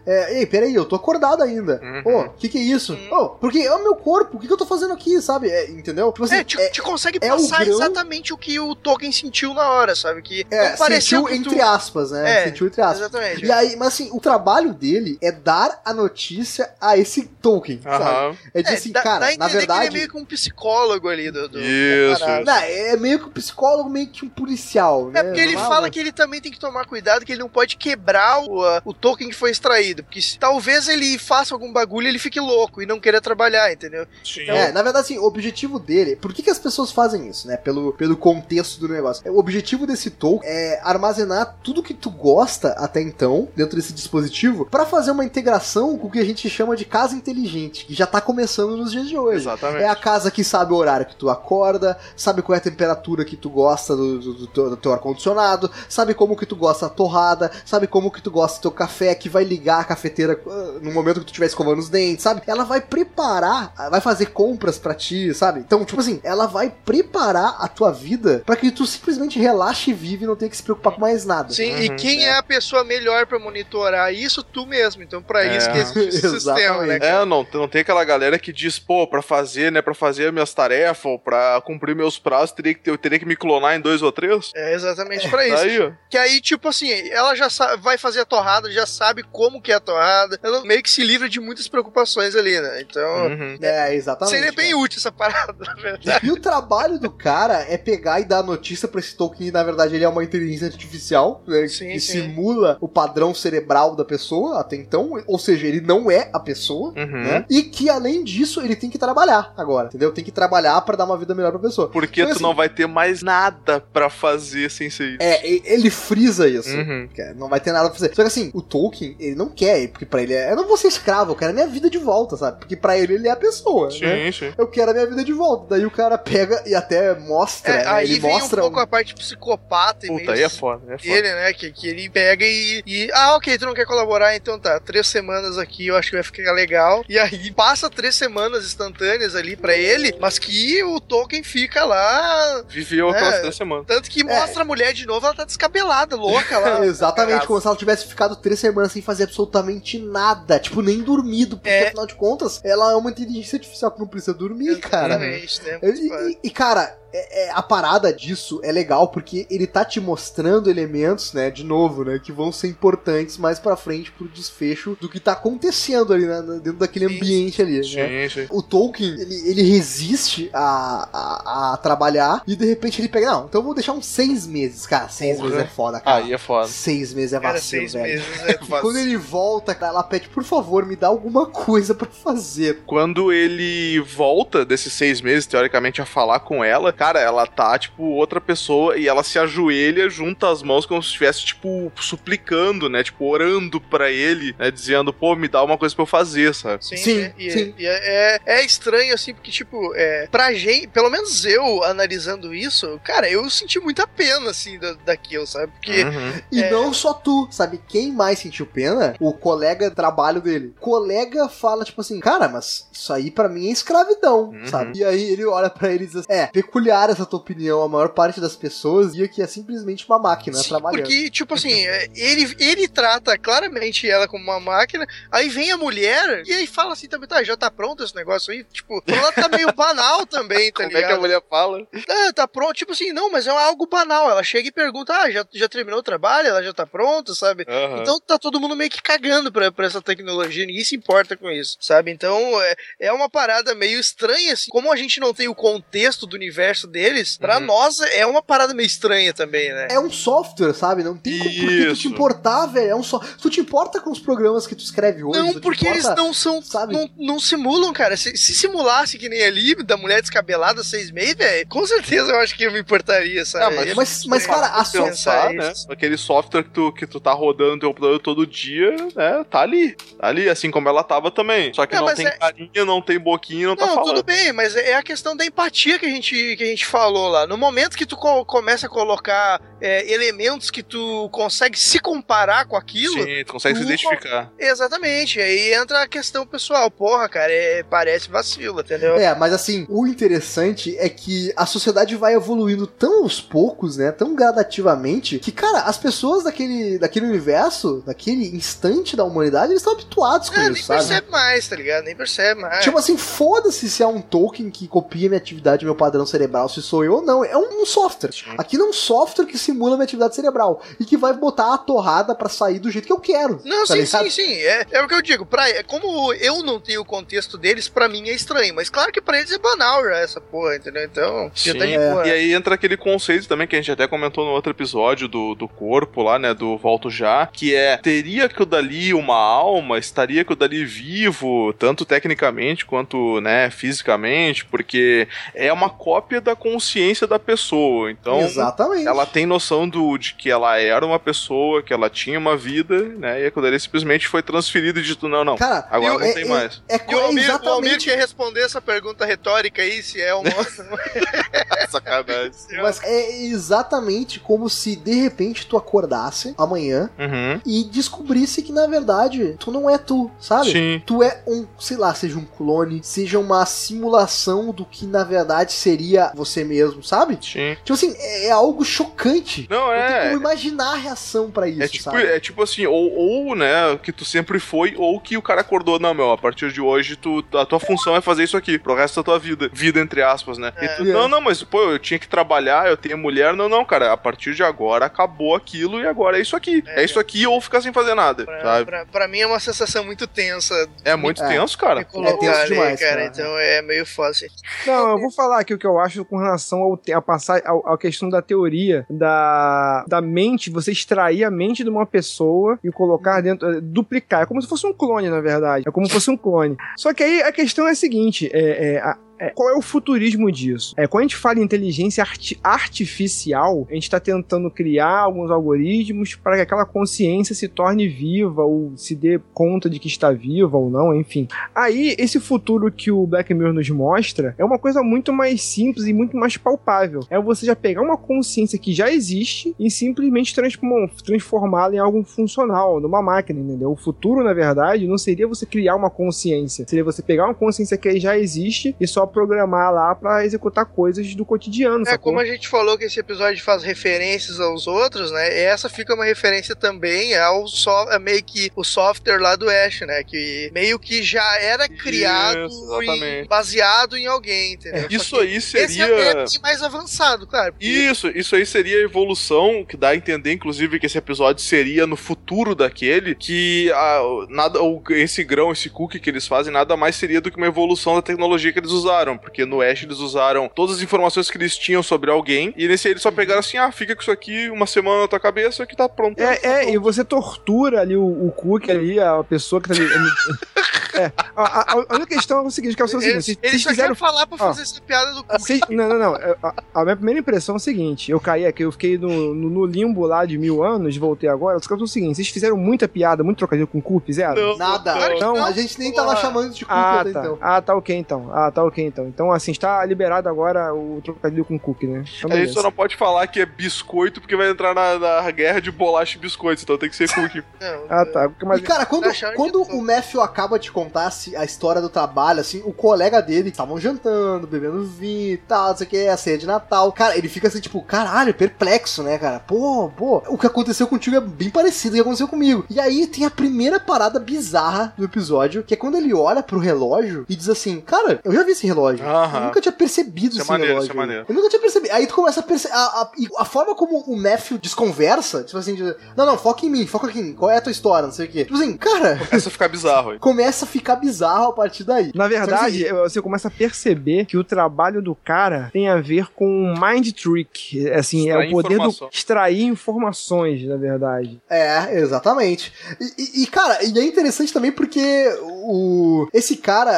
É, ei, peraí, eu tô acordado ainda. Ô, Uhum. o que que é isso? Uhum. Ô, porque é o meu corpo, o que que eu tô fazendo aqui, sabe? É, entendeu? Tipo assim, É, te, te consegue é o passar grão- exatamente o que o Tolkien sentiu na hora, sabe? Que é, não pareceu sentiu que tu- entre aspas, né? É, sentiu entre aspas. Exatamente. E aí, mas assim, o trabalho dele é dar a notícia a esse Tolkien, sabe? Aham. É É, assim, dá, cara, dá na que ele é verdade... meio que um psicólogo ali do. do Isso. Não, é meio que um psicólogo, meio que um policial, né? É porque ele Não fala que ele também tem que tomar cuidado, que ele não pode quebrar o, o que foi extraído. Porque se, talvez ele faça algum bagulho e ele fique louco e não queira trabalhar, entendeu? Sim. É, na verdade, assim, o objetivo dele. Por que, que as pessoas fazem isso, né? Pelo, pelo contexto do negócio. O objetivo desse token é armazenar tudo que tu gosta até então, dentro desse dispositivo, pra fazer uma integração com o que a gente chama de casa inteligente, que já tá começando nos dias de hoje. Exatamente. É a casa que sabe o horário que tu acorda, sabe qual é a temperatura que tu gosta do, do- do teu, do teu ar-condicionado, sabe como que tu gosta da torrada, sabe como que tu gosta do teu café, que vai ligar a cafeteira ah, no momento que tu estiver escovando os dentes, sabe? Ela vai preparar, vai fazer compras pra ti, sabe? Então, tipo assim, ela vai preparar a tua vida pra que tu simplesmente relaxe e vive e não tenha que se preocupar com mais nada. Sim, e Uhum, quem é. a pessoa melhor pra monitorar isso? Tu mesmo. Então, pra É. isso que existe esse sistema, né? É, não, não tem aquela galera que diz, pô, pra fazer, né, pra fazer minhas tarefas ou pra cumprir meus prazos, teria que, eu teria que me clonar em dois ou três? É exatamente pra Tá isso. aí. Que aí, tipo assim, ela já vai fazer a torrada, já sabe como que é a torrada. Ela meio que se livra de muitas preocupações ali, né? Então, Uhum. É, exatamente. seria bem cara. útil essa parada, na verdade. E o trabalho do cara é pegar e dar notícia pra esse Tolkien, na verdade ele é uma inteligência artificial, né, Sim, que sim. simula o padrão cerebral da pessoa até então, ou seja, ele não é a pessoa, Uhum. né? E que além disso ele tem que trabalhar agora, entendeu? Tem que trabalhar pra dar uma vida melhor pra pessoa. Porque Então, tu assim, não vai ter mais nada pra fazer sem ser isso. É, ele frisa isso. Uhum. que Não vai ter nada pra fazer. Só que assim, o Tolkien, ele não quer, porque pra ele é. Eu não vou ser escravo, eu quero a minha vida de volta, sabe? Porque pra ele ele é a pessoa, né? Sim, sim. Eu quero a minha vida de volta. Daí o cara pega e até mostra, É, né? aí ele vem mostra um pouco a parte psicopata e Puta, meio aí é foda, é foda. dele, né? Que, que ele pega e, e. Ah, ok, tu não quer colaborar, então tá. Três semanas aqui eu acho que vai ficar legal. E aí passa três semanas instantâneas ali pra ele, mas que o Tolkien fica lá. Viveu É. aquelas três semanas. Tanto que mostra a mulher de novo, ela tá descabelada, louca lá. Exatamente, como se ela tivesse ficado três semanas sem fazer absolutamente nada. Tipo, nem dormido. Porque É. afinal de contas, ela é uma inteligência artificial que não precisa dormir, cara. Exatamente, né? E, e- e, cara, é- é, a parada disso é legal porque ele tá te mostrando elementos, né, de novo, né, que vão ser importantes mais pra frente pro desfecho do que tá acontecendo ali, né, dentro daquele Sim, ambiente ali, né. Sim. O Tolkien, ele, ele resiste a, a, a trabalhar e de repente ele pega, não, então eu vou deixar uns seis meses. Cara, seis Porra. meses é foda, cara. Aí é foda. Seis meses é Cara, vacilo, seis velho. meses. Fazer. Quando ele volta, ela pede, por favor, me dá alguma coisa pra fazer. Quando ele volta desses seis meses, teoricamente, a falar com ela, cara, ela tá, tipo, outra pessoa e ela se ajoelha, junta as mãos como se estivesse, tipo, suplicando, né? Tipo, orando pra ele, né? Dizendo, pô, me dá uma coisa pra eu fazer, sabe? Sim, Sim, é, e, sim. e é, é- é estranho, assim, porque, tipo, é, pra gente, pelo menos eu analisando isso, cara, eu senti muita pena, assim, da, daquilo, sabe? Porque Uhum. E É. não só tu, sabe? Quem mais sentiu pena? O colega trabalho dele. O colega fala, tipo assim, cara, mas isso aí pra mim é escravidão, Uhum. sabe? E aí ele olha pra ele e diz assim, é, peculiar essa tua opinião, a maior parte das pessoas via que é simplesmente uma máquina Sim, trabalhando. porque, tipo assim, é, ele, ele trata claramente ela como uma máquina, aí vem a mulher e aí fala assim também, tá, já tá pronto esse negócio aí? Tipo, ela tá meio banal também, tá Como é que a ligado? mulher fala? Ah, tá pronto, tipo assim, não, mas é algo banal. Ela chega e pergunta, ah, já, já terminou o trabalho? Ela já tá pronta, sabe? Aham. Então tá todo mundo meio que cagando pra, pra essa tecnologia, ninguém se importa com isso, sabe? Então é, é uma parada meio estranha, assim. Como a gente não tem o contexto do universo deles, pra Uhum. nós é uma parada meio estranha também, né? É um software, sabe? Não tem como por que tu te importar, velho. É um só. Tu te importa com os programas que tu escreve hoje? Não, porque eles importa- não são. sabe? Não, não simulam, cara. Se, se simulasse que nem ali, da mulher descabelada seis meses, velho, com certeza eu acho que eu me importaria, sabe? Ah, mas- É Mas, mas cara, a so... pensar, né? Aquele software que tu, que tu tá rodando teu computador todo dia, né? Tá ali. Tá ali, assim como ela tava também. Só que É, não mas tem é- carinha, não tem boquinha, não, tá Não, falando. tudo bem, mas é a questão da empatia que a gente, que a gente falou lá. No momento que tu co- começa a colocar é, elementos que tu consegue se comparar com aquilo. Sim, tu consegue se tu- identificar. Exatamente, aí entra a questão pessoal. Porra, cara, é, parece vacilo, entendeu? É, mas assim, o interessante é que a sociedade vai evoluindo tão aos poucos, né? Tão gradativamente, que, cara, as pessoas daquele, daquele universo, daquele instante da humanidade, eles estão habituados com É, isso, nem sabe? percebe mais, tá ligado? Nem percebe mais. Tipo assim, foda-se se é um token que copia minha atividade, meu padrão cerebral, se sou eu ou não. É um software. Aquilo é um software que simula minha atividade cerebral e que vai botar a torrada pra sair do jeito que eu quero. Não, tá sim, ligado? sim, sim. É, é o que eu digo. Pra, é como eu não tenho o contexto deles, pra mim é estranho. Mas claro que pra eles é banal já essa porra, entendeu? Então, já Sim, tá de é. E aí entra aquele conceito também que a gente até comentou no outro episódio do, do corpo lá, né? Do Volto Já, que é teria que o Dali uma alma, estaria que o Dali vivo, tanto tecnicamente quanto, né, fisicamente, porque é uma cópia da consciência da pessoa. Então, Exatamente. ela tem noção do, de que ela era uma pessoa, que ela tinha uma vida, né? E a Dali simplesmente foi transferido e dito, não, não, Cara, agora eu- não é- tem é- mais. É, E o é Almir, o Almir exatamente. quer responder essa pergunta retórica aí, se é uma. Sacanagem. Mas é exatamente como se de repente tu acordasse amanhã Uhum. e descobrisse que na verdade tu não é tu, sabe? Sim. Tu é um, sei lá, seja um clone, seja uma simulação do que na verdade seria você mesmo, sabe? Sim. Tipo assim, é, é algo chocante. Não, Não tem é. como imaginar a reação pra isso, É tipo, sabe? é tipo assim, ou, ou, né, que tu sempre foi, ou que o cara acordou, não, meu, a partir de hoje tu, a tua função é fazer isso aqui, pro resto da tua vida. Vida, entre aspas, né? E tu, É. não, não, mas, pô, eu tinha que trabalhar, eu tenho mulher. Não, não, cara, a partir de agora acabou aquilo e agora é isso aqui. É, É. isso aqui ou ficar sem fazer nada, Pra, sabe? pra, pra mim é uma sensação muito tensa É muito É. tenso, cara. colocar tenso ali, demais, cara. cara. Então é meio fácil. Não, eu vou falar aqui o que eu acho com relação ao, a passar ao- à questão da teoria da, da mente, você extrair a mente de uma pessoa e colocar dentro, eh, duplicar. É como se fosse um clone, na verdade. É como se fosse um clone. Só que aí a questão é a seguinte: é, é, a- é, qual é o futurismo disso? É, quando a gente fala em inteligência arti- artificial, a gente está tentando criar alguns algoritmos para que aquela consciência se torne viva ou se dê conta de que está viva ou não, enfim. Aí, esse futuro que o Black Mirror nos mostra é uma coisa muito mais simples e muito mais palpável. É você já pegar uma consciência que já existe e simplesmente transform- transformá-la em algo funcional, numa máquina, entendeu? O futuro, na verdade, não seria você criar uma consciência, seria você pegar uma consciência que já existe e só programar lá para executar coisas do cotidiano, É, sacou? como a gente falou que esse episódio faz referências aos outros, né? Essa fica uma referência também ao so, é meio que o software lá do Ash, né? Que meio que já era criado Isso, em- baseado em alguém, entendeu? Só Isso aí Esse é seria. bem mais avançado, claro. porque- Isso, isso aí seria a evolução que dá a entender, inclusive, que esse episódio seria no futuro daquele, que a, nada, o- esse grão, esse cookie que eles fazem, nada mais seria do que uma evolução da tecnologia que eles usaram. Usaram, porque no Ash eles usaram todas as informações que eles tinham sobre alguém, e nesse aí eles só pegaram assim, ah, fica com isso aqui uma semana na tua cabeça que tá pronto. É, é, e você tortura ali o, o Cook ali, a pessoa que tá ali. É, a, a- a única questão é o seguinte, que é o seguinte, Ele, vocês, ele vocês só fizeram... quer falar pra Ó. fazer essa piada do cu. Vocês- não, não, não. é, A, a minha primeira impressão é o seguinte: eu caí aqui, eu fiquei no, no, no limbo lá de mil anos, voltei agora. Só que é o seguinte: vocês fizeram muita piada, muito trocadilho com o cu, fizeram? Nada. Não. a gente nem tava chamando de culpa Ah, até tá. então. Ah, tá ok então. Ah, tá ok então. Então, assim, está liberado agora o trocadilho com o Cook, né? Então, A gente só não pode falar que é biscoito porque vai entrar na, na guerra de bolacha e biscoitos, então tem que ser cookie. Ah, tá. Mas... E cara, quando, quando o Matthew acaba de contar assim, a história do trabalho, assim, o colega dele estavam jantando, bebendo vinho e tal, não sei o que, a ceia de Natal. Cara, ele fica assim, tipo, caralho, perplexo, né, cara? Pô, pô, o que aconteceu contigo é bem parecido com o que aconteceu comigo. E aí tem a primeira parada bizarra do episódio, que é quando ele olha pro relógio e diz assim, cara, eu já vi esse relógio. Aham. Eu nunca tinha percebido Isso é esse maneiro, relógio. isso é maneiro. Eu nunca tinha percebido. Aí tu começa a perceber. A, a, a forma como o Matthew desconversa, tipo assim, não, não, foca em mim, foca aqui em mim, qual é a tua história, não sei o quê. Tipo assim, cara. Começa a ficar bizarro aí. Começa a ficar bizarro a partir daí. Na que, verdade, assim, você começa a perceber que o trabalho do cara tem a ver com mind trick. É, Assim, é Extrair o poder informação. do extrair informações, na verdade. É, exatamente. E, e- e, cara, e é interessante também porque o esse cara,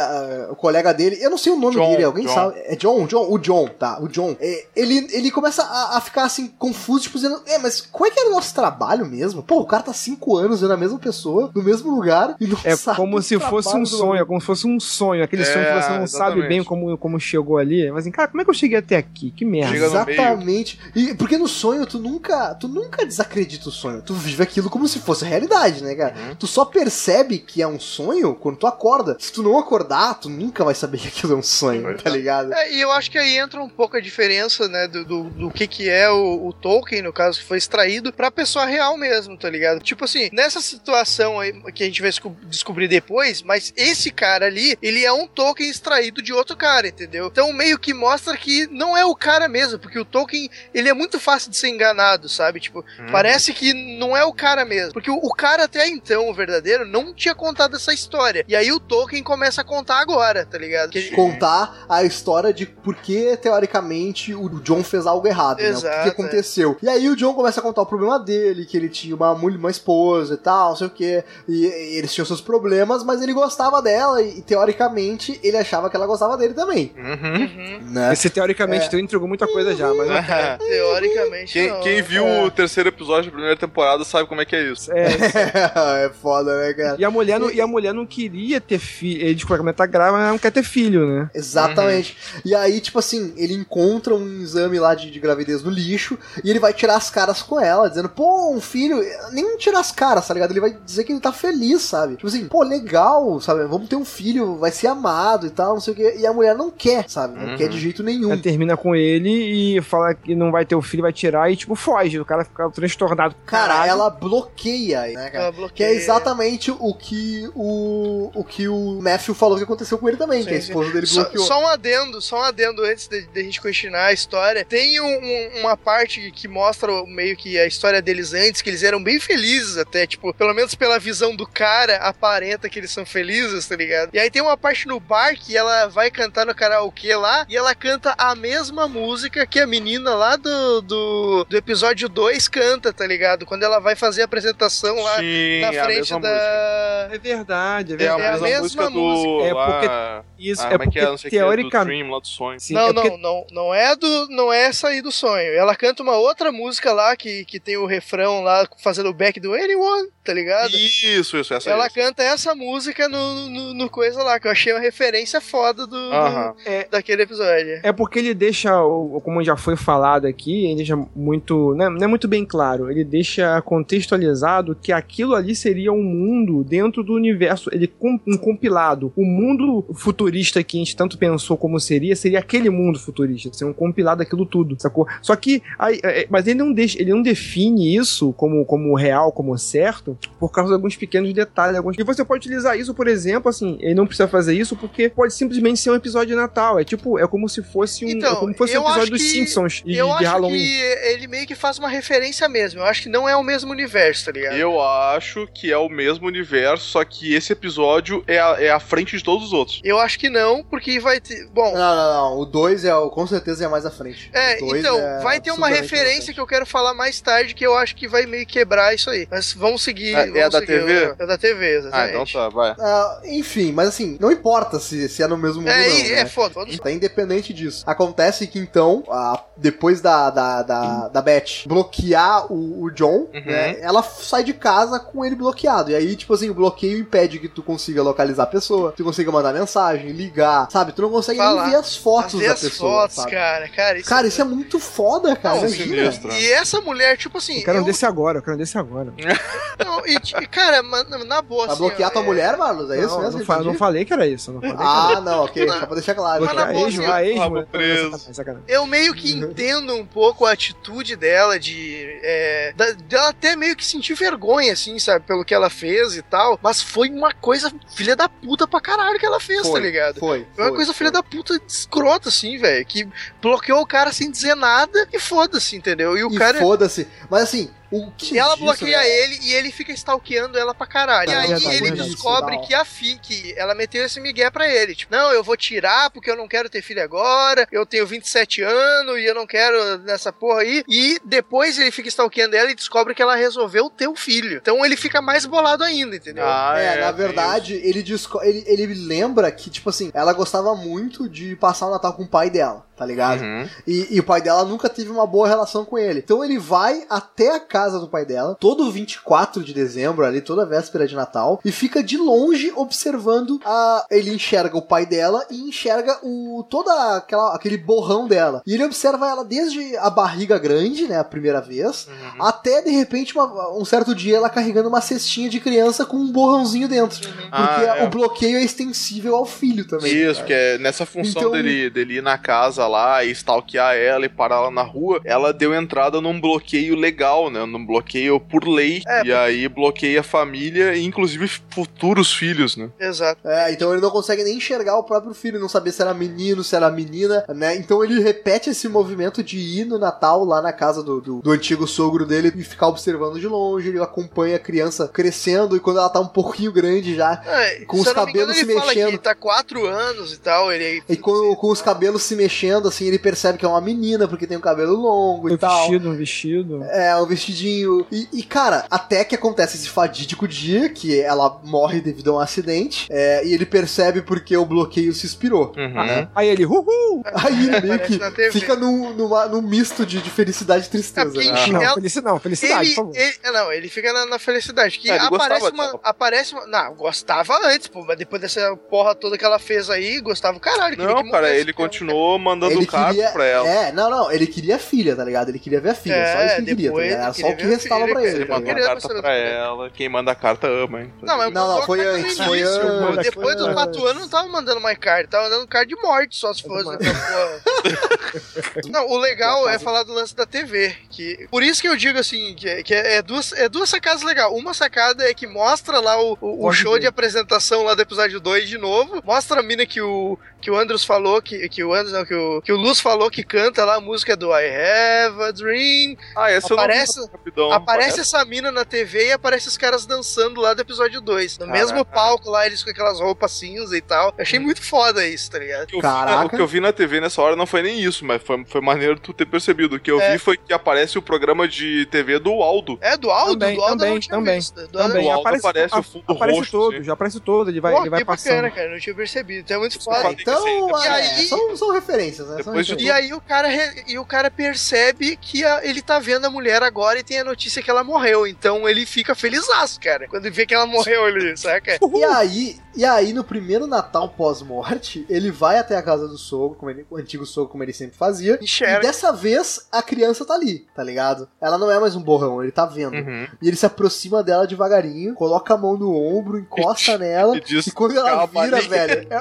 ah, o colega dele, eu não sei o nome John, dele, alguém John. sabe? É John, John, o John, tá? O John. É, ele, ele começa a, a ficar assim confuso, tipo dizendo, é, mas qual é que era o nosso trabalho mesmo? Pô, o cara tá cinco anos vendo a mesma pessoa, no mesmo lugar, e não É sabe como o se fosse trabalho um sonho, é como se fosse um sonho, aquele É, sonho que você não sabe exatamente. bem como, como chegou ali. Mas assim, cara, como é que eu cheguei até aqui? Que merda. Chega no meio. Exatamente. E porque no sonho tu nunca, tu nunca desacredita o sonho. Tu vive aquilo como se fosse realidade, né, cara? Uhum. Tu só percebe que é um sonho quando tu acorda. Se tu não acordar, tu nunca vai saber que aquilo é um sonho, tá ligado? É, e eu acho que aí entra um pouco a diferença, né, do, do, do que que é o, o Tolkien, no caso, que foi extraído pra pessoa real mesmo, tá ligado? Tipo assim, nessa situação aí, que a gente vai desco- descobrir depois, mas esse cara ali, ele é um Tolkien extraído de outro cara, entendeu? Então meio que mostra que não é o cara mesmo, porque o Tolkien, ele é muito fácil de ser enganado, sabe? Tipo, parece que não é o cara mesmo. Porque o, o cara até então, o verdadeiro, não tinha contado essa história. E aí o Tolkien começa a contar agora, tá ligado? Que- Contar a história de por que, teoricamente, o John fez algo errado, né? O que que, Exato, aconteceu. E aí o John começa a contar o problema dele, que ele tinha uma mulher, uma esposa e tal, não sei o quê. E, e eles tinham seus problemas, mas ele gostava dela e, teoricamente, ele achava que ela gostava dele também. Uhum. Né? Esse teoricamente É. tu entregou muita coisa já, mas É. Teoricamente, Quem, não. quem viu É. o terceiro episódio da primeira temporada sabe como é que é isso. é, é foda, né, cara? E a mulher não, e a mulher não queria ter filho. Ele descobriu que a mulher tá grávida, mas ela não quer ter filho, né? Exatamente. E aí, tipo assim, ele encontra um exame lá de, de gravidez no lixo e ele vai tirar as caras com ela, dizendo, pô, um filho. Nem tirar as caras, tá ligado? Ele vai dizer que ele tá feliz, sabe? Tipo assim, pô, legal, sabe? Vamos ter um filho, vai ser amado e tal, não sei o quê. E a mulher não quer, sabe? Não Uhum. quer de jeito nenhum. Ela termina com ele e fala que não vai ter o filho, vai tirar e, tipo, foge. O cara fica transtornado. Cara, Caralho. ela bloqueia, né, cara? Ela Que bloqueia. é exatamente o que o, o que o Matthew falou que aconteceu com ele também, que a Sim, sim. esposa dele Só, bloqueou. só um adendo, só um adendo antes de, de a gente continuar a história. Tem um- um- uma parte que mostra meio que a história deles antes, que eles eram bem felizes até, tipo, pelo menos pela visão do cara, aparenta que eles são felizes, tá ligado? E aí tem uma parte no bar que ela vai cantar no karaokê lá, e ela canta a mesma música que a menina lá do, do, do episódio 2 canta, tá ligado? Quando ela vai fazer a apresentação lá Sim, na é a frente mesma da. É verdade, é É a verdade. É a mesma, mesma música do. música. É lá, porque- Isso, ah, é como porque que Não sei o que, do teoricamente. Dream, lá do sonho. Sim, não, é porque- não, não, não é do, não é essa aí do sonho. Ela canta uma outra música lá que, que tem o refrão lá fazendo o back do Anyone, tá ligado? Isso, isso, essa Ela canta essa música no, no, no coisa lá, que eu achei uma referência foda do, do-. É, daquele episódio. É porque ele deixa, o- como já foi falado aqui, ele deixa muito. Não é, não é muito bem claro. Ele deixa contextualizado que aquilo ali seria um mundo dentro do universo. Ele um compilado. O mundo futurista que a gente tanto pensou como seria, seria aquele mundo futurista. Seria um compilado daquilo tudo, sacou? Só que. aí, é, é, mas ele não deixa, ele não define isso como, como real, como certo, por causa de alguns pequenos detalhes. Alguns... E você pode utilizar isso, por exemplo, assim, ele não precisa fazer isso porque pode simplesmente ser um episódio de Natal. É tipo, é como se fosse um, Então, é como se fosse um episódio dos que- Simpsons de, eu de acho Halloween. que ele meio que faz uma referência mesmo. Eu acho que não é o mesmo universo, tá ligado? Eu acho que é o mesmo universo, só que esse episódio é a, é a frente de todos os outros. Eu acho que não, porque vai ter. Bom. Não, não, não. O 2 é o, com certeza é mais à frente. É, então, é vai ter uma referência que eu quero falar mais tarde que eu acho que vai meio quebrar isso aí. Mas vamos seguir. É- é vamos a da seguir, TV? É da TV, Ah, exatamente. então tá, vai. Ah, enfim, mas assim, não importa se, se é no mesmo mundo É, não, e- né? é foda, foda. Tá independente disso. Acontece que então, a- depois da, da, da, da Beth bloquear o, o John, Uhum. né, ela sai de casa com ele bloqueado. E aí, tipo assim, o bloqueio impede que tu consiga localizar a pessoa, tu consiga mandar mensagem, ligar, sabe? Tu não consegue Falar. nem ver as fotos Ver da as pessoa. fotos, sabe? cara. Cara, isso, Cara, isso é muito foda, cara. Não, imagina. E essa mulher, tipo assim. Eu quero um eu- desse agora, eu quero um desse agora. não, e, cara, na, boa. Vai assim, bloquear ó, tua é- mulher, É isso não, mesmo? não, fa- não falei que era isso. Não Ah, era não, ok. Só pra deixar claro. Mas na isso. boa, A ex, a. Eu meio que entendo um pouco a atitude dela de. É, da- dela até meio que sentir vergonha, assim, sabe, pelo que ela fez e tal. Mas foi uma coisa filha da puta pra caralho que ela fez, Foi, tá ligado? Foi. Foi uma coisa filha da puta escrota, assim, velho. Que bloqueou o cara sem dizer nada e foda-se, entendeu? E o E cara. foda-se. Mas assim, o que. E ela disso, bloqueia né? ele e ele fica stalkeando ela pra caralho. É e aí verdade, ele verdade. descobre Isso, que a fi, que ela meteu esse migué pra ele. Tipo, não, eu vou tirar porque eu não quero ter filho agora, eu tenho 27 anos e eu não quero nessa porra aí. E depois ele fica stalkeando ela e descobre que ela resolveu ter um filho. Então ele fica mais bolado ainda, entendeu? Ah, é, na verdade, ele, disco- ele, ele lembra que, tipo assim, ela gostava muito de passar o Natal com o pai dela, tá ligado? Uhum. E, e o pai dela nunca teve uma boa relação com ele. Então ele vai até a casa do pai dela, todo 24 de dezembro, ali, toda véspera de Natal, e fica de longe observando a. Ele enxerga o pai dela e enxerga o toda aquela, aquele borrão dela. E ele observa ela desde a barriga grande, né, a primeira vez, Uhum. até de repente uma- um certo dia ela carregando uma cestinha de criança com um borrãozinho dentro. Porque Ah, é. o bloqueio é extensível ao filho também. Isso, que é nessa função Então- dele, dele ir na casa lá e stalkear ela e parar ela na rua, ela deu entrada num bloqueio legal, né? Num bloqueio por lei. É, e aí bloqueia a família e inclusive futuros filhos, né? Exato. É, então ele não consegue nem enxergar o próprio filho, não saber se era menino, se era menina, né? Então ele repete esse movimento de ir no Natal lá na casa do, do, do antigo sogro dele e ficar observando de longe. Ele acompanha a criança crescendo e quando ela tá um pouquinho grande já, É, com os não me engano, cabelos se ele fala mexendo. que tá 4 anos e tal, ele E com, com os cabelos se mexendo, assim, ele percebe que é uma menina, porque tem o cabelo longo e Um tal. vestido, um vestido. É, um vestidinho. E, e, cara, até que acontece esse fadídico dia que ela morre devido a um acidente. é, e ele percebe porque o bloqueio se expirou. Uhum. né? Aí ele, uhul! Aí ele meio que fica num, numa- num misto de, de felicidade e É, tristeza. porque né? Não, ela- felicidade, não, felicidade, ele, por favor. ele- é, não, ele fica na, na felicidade. Que É, aparece gostava uma, dela. aparece uma. Não, gostava antes, pô, mas depois dessa porra toda que ela fez aí, gostava o caralho. Não, que cara, ele continuou mandando Ele carta queria. pra ela. É, não, não, ele queria a filha, tá ligado? Ele queria ver a filha, É, só isso que ele queria, tá ligado? Era ele só o que queria ver a restava filha, pra ele. Ele tá mandou carta pra pra ela. Quem manda carta ama, hein? Não, mas Não, não, foi carta no antes, início, foi antes, Depois foi dos antes. 4 anos não tava mandando mais carta, tava mandando carta de morte, só se fosse. não, o legal é falar do lance da TV. Que, por isso que eu digo assim, que, é- que é, é duas, é duas sacadas legais. Uma sacada é que mostra lá o, o- o show ver. de apresentação lá do episódio 2 de novo. Mostra a mina que o, que o Andros falou, que, que o Andros, não, que o, que o Luz falou que canta lá a música do I Have a Dream. Ah, essa Aparece- eu não rapidão. Aparece essa mina na TV e aparece os caras dançando lá do episódio 2. No Caraca. mesmo palco lá, eles com aquelas roupas cinza e tal. Eu achei muito foda isso, tá ligado? O que eu vi- Caraca. o que eu vi na TV nessa hora não foi nem isso, mas foi, foi maneiro tu ter percebido. O que eu É. vi foi que aparece o programa de TV do Aldo. É, do Aldo? Também, do Aldo também, não tinha também. visto. Do Aldo Também o Aldo aparece, aparece a- o fundo aparece roxo, todo, assim. já aparece todo, ele vai, Pô, ele vai passando. bacana, cara. Não tinha percebido. Então é muito eu foda. falei. Então, E é, aí- são, são referências, né? São de referências. E aí o cara, re- e o cara percebe que a- ele tá vendo a mulher agora e tem a notícia que ela morreu. Então ele fica felizaço, cara. Quando vê que ela morreu ali, saca? E aí, e aí, no primeiro Natal pós-morte, ele vai até a casa do sogro, como ele- o antigo sogro, como ele sempre fazia. E Enxerga. dessa vez, a criança tá ali, tá ligado? Ela não é mais um borrão, ele tá vendo. Uhum. E ele se aproxima dela devagarinho, coloca a mão no ombro, encosta nela. E diz E quando ela é uma vira, balinha. velho, é,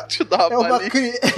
é uma,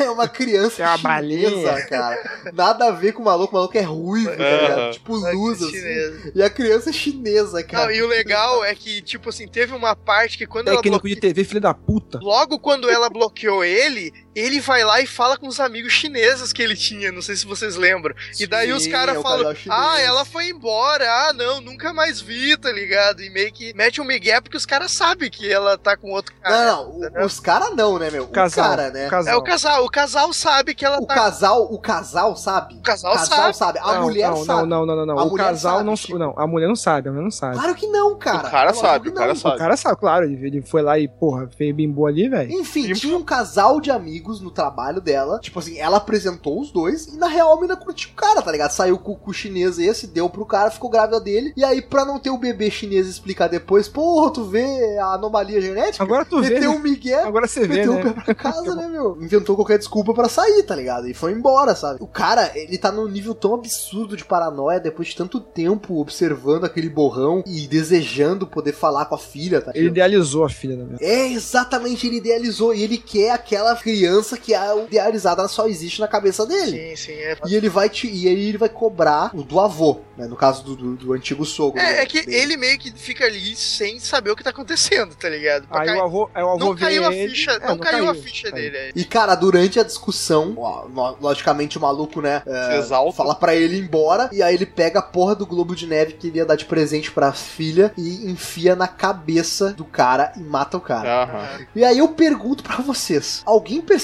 é uma criança É uma chinesa, balinha. cara. Nada a ver com o maluco, o maluco é ruivo, tá Aham. ligado? Tipo luz, assim. E a criança é chinesa, cara. Não, e o legal é que, tipo assim, teve uma parte que quando ela Técnico bloqueou. de TV, filho da puta. Logo quando ela bloqueou ele, ele vai lá e fala com os amigos chineses que ele tinha, não sei se vocês lembram. e daí Sim, os é caras o falam, casal ah, ela foi embora, ah, não, nunca mais vi, tá ligado? E meio que mete um migué porque os caras sabem que ela tá com outro cara. Não, não, o- os caras não, né, meu? O Casal, cara, né? É o casal, o casal sabe que ela O tá casal, o casal sabe? O casal sabe. A não, mulher não, sabe. Não, não, não, não. A O mulher casal sabe, não, não. A mulher não sabe, a mulher não sabe. Claro que não, cara. O cara sabe, o cara sabe. O cara sabe, claro. Ele, foi lá e, porra, fez bimbou ali, velho. Enfim, tinha um casal de amigos no trabalho dela. Tipo assim, ela apresentou os dois e na real a mina curtiu o cara, tá ligado? Saiu com, com o chinês esse, deu pro cara, ficou grávida dele. E aí, pra não ter o bebê chinês explicar depois, porra, tu vê a anomalia genética? Agora tu vê. Meteu né? um migué. Agora você vê, Meteu o né? pé pra casa, né, meu? Inventou qualquer desculpa pra sair, tá ligado? E foi embora, sabe? O cara, ele tá num nível tão absurdo de paranoia depois de tanto tempo observando aquele borrão e desejando poder falar com a filha, tá Ele idealizou a filha minha. É, exatamente, ele idealizou. E ele quer aquela criança que a idealizada só existe na cabeça dele. Sim, sim, é. E ele vai te, e aí ele vai cobrar o do avô, né? No caso do, do, do antigo sogro. É, né, é que dele. ele meio que fica ali sem saber o que tá acontecendo, tá ligado? Pra Aí cair- o avô, aí o avô não caiu a ele- ficha, É, não, caiu, a ficha Caiu. dele. é. E, cara, durante a discussão, ó, logicamente o maluco, né, é, Se exalta. fala pra ele ir embora, e aí ele pega a porra do globo de neve que ele ia dar de presente pra filha e enfia na cabeça do cara e mata o cara. Aham. E aí eu pergunto pra vocês, alguém percebeu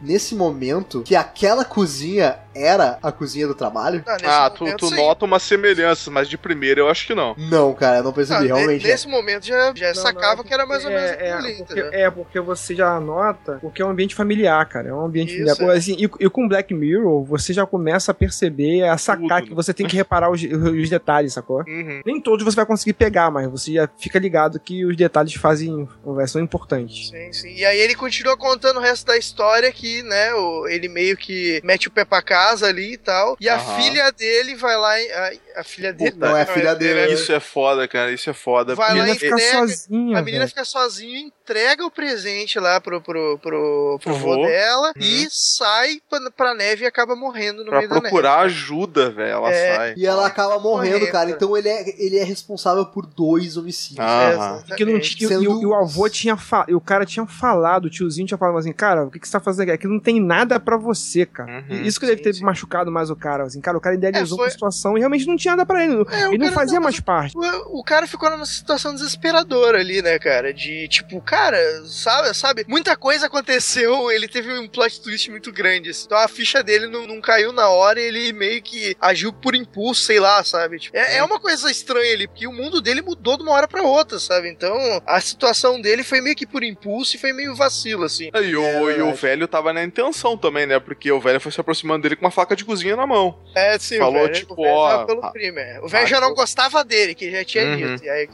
nesse momento que aquela cozinha era a cozinha do trabalho? Ah, nesse Ah, tu, momento, tu nota umas semelhanças, mas de primeira eu acho que não. Não, cara, eu não percebi, Ah, ne- realmente. é. nesse momento já, já Não, sacava não, que era mais ou menos é, é, ali, porque, entendeu? é, porque você já nota, porque é um ambiente familiar, cara. É um ambiente Isso, familiar. É. assim, e, e com Black Mirror, você já começa a perceber, a sacar Tudo. que você tem que reparar os, os detalhes, sacou? Uhum. Nem todos você vai conseguir pegar, mas você já fica ligado que os detalhes fazem, são importantes. Sim, sim. E aí ele continua contando o resto da história que, né, o, ele meio que mete o pé pra casa ali e tal. E a Aham. filha dele vai lá. e- A, a filha dele. Não é a filha dele, Isso é foda, cara. Isso é foda. Vai A lá menina e fica entrega- sozinha, A menina velho. fica sozinha, entrega o presente lá pro, pro, pro, pro Vô. vô dela Uhum. e sai pra, pra neve e acaba morrendo no Pra meio da procurar neve. ajuda, velho. Ela É. sai. E ela acaba morrendo, Morrendo. cara. Então ele é, ele é responsável por dois homicídios. Aham. Que não tinha, e, o- e o avô tinha falado, e o cara tinha falado, o tiozinho tinha falado assim, cara, o que, que você tá fazendo aqui? Aqui não tem nada pra você, cara. Uhum. Isso que deve Sim, ter machucado mais o cara, assim, cara, o cara idealizou É, foi- a situação e realmente não tinha nada pra ele. É, ele não fazia não- mais parte. O, o cara ficou numa situação desesperadora ali, né, cara? De tipo, cara, sabe, sabe? Muita coisa aconteceu, ele teve um plot twist muito grande. assim. Então a ficha dele não, não caiu na hora, ele meio que agiu por impulso, sei lá, sabe? Tipo, é, é uma coisa estranha ali, porque o mundo dele mudou de uma hora pra outra, sabe? Então a situação dele foi meio que por impulso e foi meio vacilo, assim. E o, É e o velho tava na intenção também, né? Porque o velho foi se aproximando dele com uma faca de cozinha na mão. É, sim, Falou, o velho, tipo, o velho ó, tava pelo crime. é. O velho já não gostava dele, que já tinha Uhum. dito. E aí,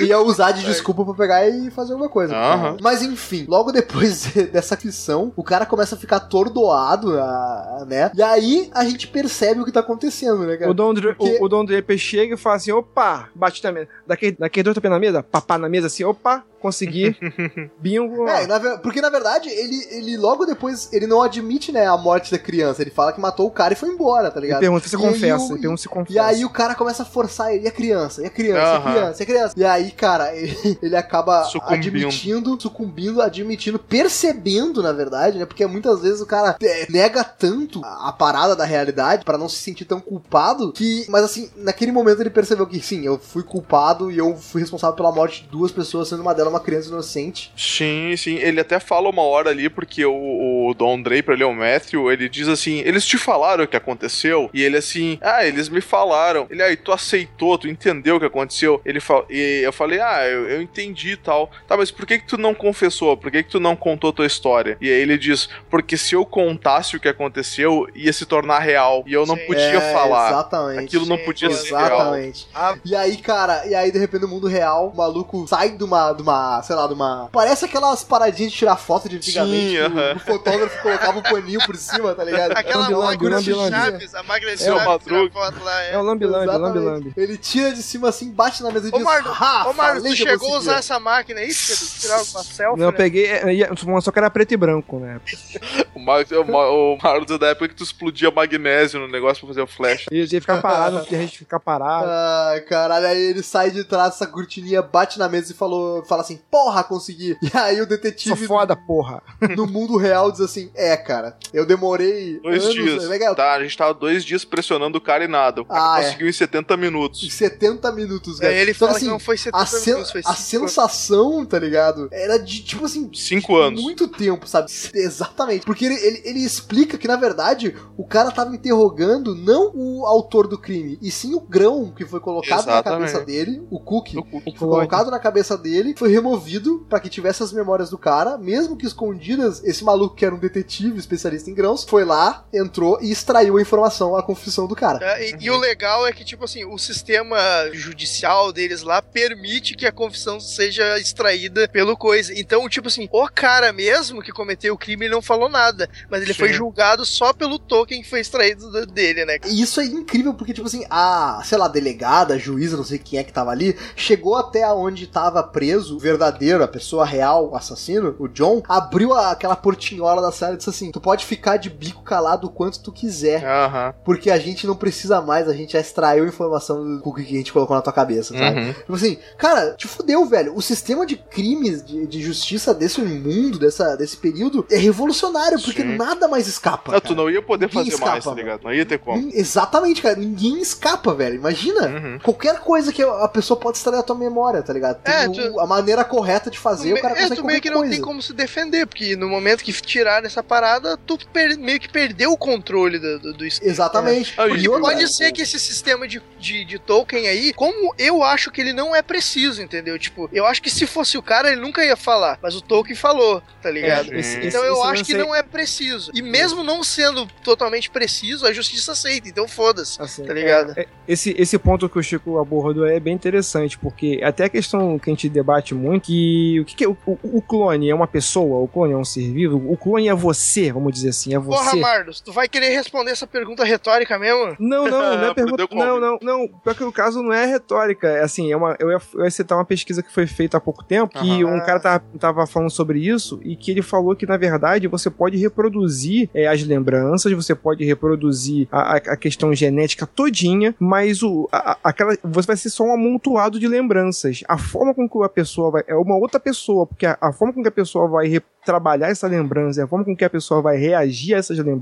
Ia usar de desculpa pra pegar e fazer alguma coisa. Aham. Mas enfim, logo depois dessa missão, o cara começa a ficar atordoado, né? E aí a gente percebe o que tá acontecendo, né, cara? O Don, Dra- Porque- o, o Don Draper chega e fala assim: opa, bate na mesa. Daquele, daquele dois tapinhos na mesa, papá na mesa assim, opa, consegui. Bingo. É, na porque na verdade, ele, ele logo depois, ele não admite, né, a morte da criança. Ele fala que matou o cara e foi embora, tá ligado? pergunta se E aí confessa. o- Ele pergunta se confessa. E aí o cara começa a forçar ele, e a criança, e a criança, e a criança, e a criança. E aí, cara, ele, ele acaba Sucumbindo. admitindo, sucumbindo, admitindo, percebendo, na verdade, né? Porque muitas vezes o cara é, nega tanto a, a parada da realidade pra não se sentir tão culpado que. Mas assim, naquele momento ele percebeu que sim, eu fui culpado e eu fui responsável pela morte de duas pessoas, sendo uma delas uma criança inocente. Sim, sim. Ele até fala uma hora ali, porque o, o Don Draper, ele é o Matthew, ele diz assim: eles te falaram o que aconteceu? E ele assim, ah, eles me falaram. Ele, aí, tu aceitou, tu entendeu o que aconteceu? Ele fala, e eu falei, ah, eu, eu entendi e tal. Tá, mas por que que tu não confessou? Por que que tu não contou tua história? E aí ele diz, porque se eu contasse o que aconteceu, ia se tornar real. E eu não Sim. podia É, falar. Exatamente. Aquilo não Sim, podia pô, ser real. Exatamente. Ah. E aí, cara, e aí de repente no mundo real, o maluco sai de uma, de uma, sei lá, de uma. Parece aquelas paradinhas de tirar foto de antigamente. Sim, que o- aham. o, fotógrafo colocava um paninho por cima, tá ligado? Velho. Aquela Lambi-lambi, máquina de lambi-lambi. Chaves, a máquina de É o Chaves, tira foto lá, é. É o lambi-lambi, o Exatamente. lambi-lambi. Ele tira de cima assim, bate na mesa e Ô, diz: Mardo, "Ha, ô, falei tu chegou a conseguia." usar essa máquina aí? Porque tu tirava uma selfie, Não, eu né? peguei, é, ia- só que era preto e branco, né? O Marcos o, Ma- o Marcos é da época que tu explodia magnésio no negócio pra fazer o flash. E ia ficar parado, a gente ficar parado. Ai, caralho, aí ele sai de trás dessa cortininha, bate na mesa e falou, fala assim, porra, consegui. E aí o Sou detetive foda, porra. no mundo real diz assim, é, cara, eu demorei Dois anos, dias. legal, Tá, a gente tava dois dias pressionando o cara e nada. O cara Ah, é. conseguiu em 70 em minutos. 70 minutos, Aí velho. ele Então, fala assim, que não foi 70 a, sen- minutos, foi a 5 sensação, tá ligado? Era de, tipo assim, Cinco anos. muito tempo, sabe? Exatamente. Porque ele, ele, ele explica que, na verdade, o cara tava interrogando não o autor do crime, e sim o grão que foi colocado na Exatamente. cabeça dele, o cookie. O cu- que foi colocado na cabeça dele, foi removido pra que tivesse as memórias do cara, mesmo que escondidas, esse maluco que era um detetive especialista em grãos, foi lá, entrou e extraiu a informação, a confissão do cara. É, e, e o legal é que, tipo assim, o sistema judicial deles lá permite que a confissão seja extraída pelo coisa. Então, tipo assim, o cara mesmo que cometeu o crime ele não falou nada, mas ele foi Sim. julgado só pelo token que foi extraído dele, né? E isso é incrível porque, tipo assim, a, sei lá, delegada, a juíza, não sei quem é que tava ali, chegou até onde tava preso o verdadeiro, a pessoa real, o assassino, o John, abriu a- aquela portinhola da sala e disse assim: Tu pode ficar de bico calado o quanto tu quiser, porque a gente não precisa mais, a gente já extraiu informação do cookie que a gente colocou na tua cabeça, sabe? Uhum. Tipo assim, cara, te fudeu, velho. O sistema de crimes, de, de justiça desse mundo, dessa, desse período, é revolucionário, porque Sim. nada mais escapa. Não, tu não ia poder Ninguém fazer mais, escapa, tá ligado? Não ia ter como. Exatamente, cara. Ninguém escapa, velho. Imagina. Uhum. Qualquer coisa que a pessoa pode extrair da tua memória, tá ligado? Tem É, tu- a maneira correta de fazer, o cara é, consegue tu meio que não coisa. tem como se defender, porque no momento que tirar essa parada, tu per- meio que perdeu o controle do, do, do. Exatamente. Ah, E e outra- Pode ser que esse sistema de, de, de token aí, como eu acho que ele não é preciso, entendeu? Tipo, eu acho que se fosse o cara, ele nunca ia falar, mas o token falou, tá ligado? É, esse- então esse- eu esse acho que aí- não é preciso. E mesmo não sendo totalmente preciso, a justiça aceita, então foda-se. Assim, Tá ligado? é- é- esse, esse ponto que o Chico abordou é bem interessante, porque até a questão que a gente debate muito, que o que, que é o, o- o clone é uma pessoa, o clone é um ser vivo, o clone é você, vamos dizer assim, é Porra, você. Marlos, tu vai querer responder essa pergunta retórica mesmo? Não, não, não é pergunta. Não, não, não. Pior que o caso não é retórica. É assim, é uma, eu, ia, eu ia citar uma pesquisa que foi feita há pouco tempo, que um cara tava, tava falando sobre isso, e que ele falou que, na verdade, você pode reproduzir é, as lembranças, você pode reproduzir a, a- a questão genética todinha, mas o, a- a- aquela, você vai ser só um amontoado de lembranças. A forma com que a pessoa vai. É uma outra pessoa, porque a, a forma com que a pessoa vai trabalhar essa lembrança, a forma com que a pessoa vai reagir a essas lembranças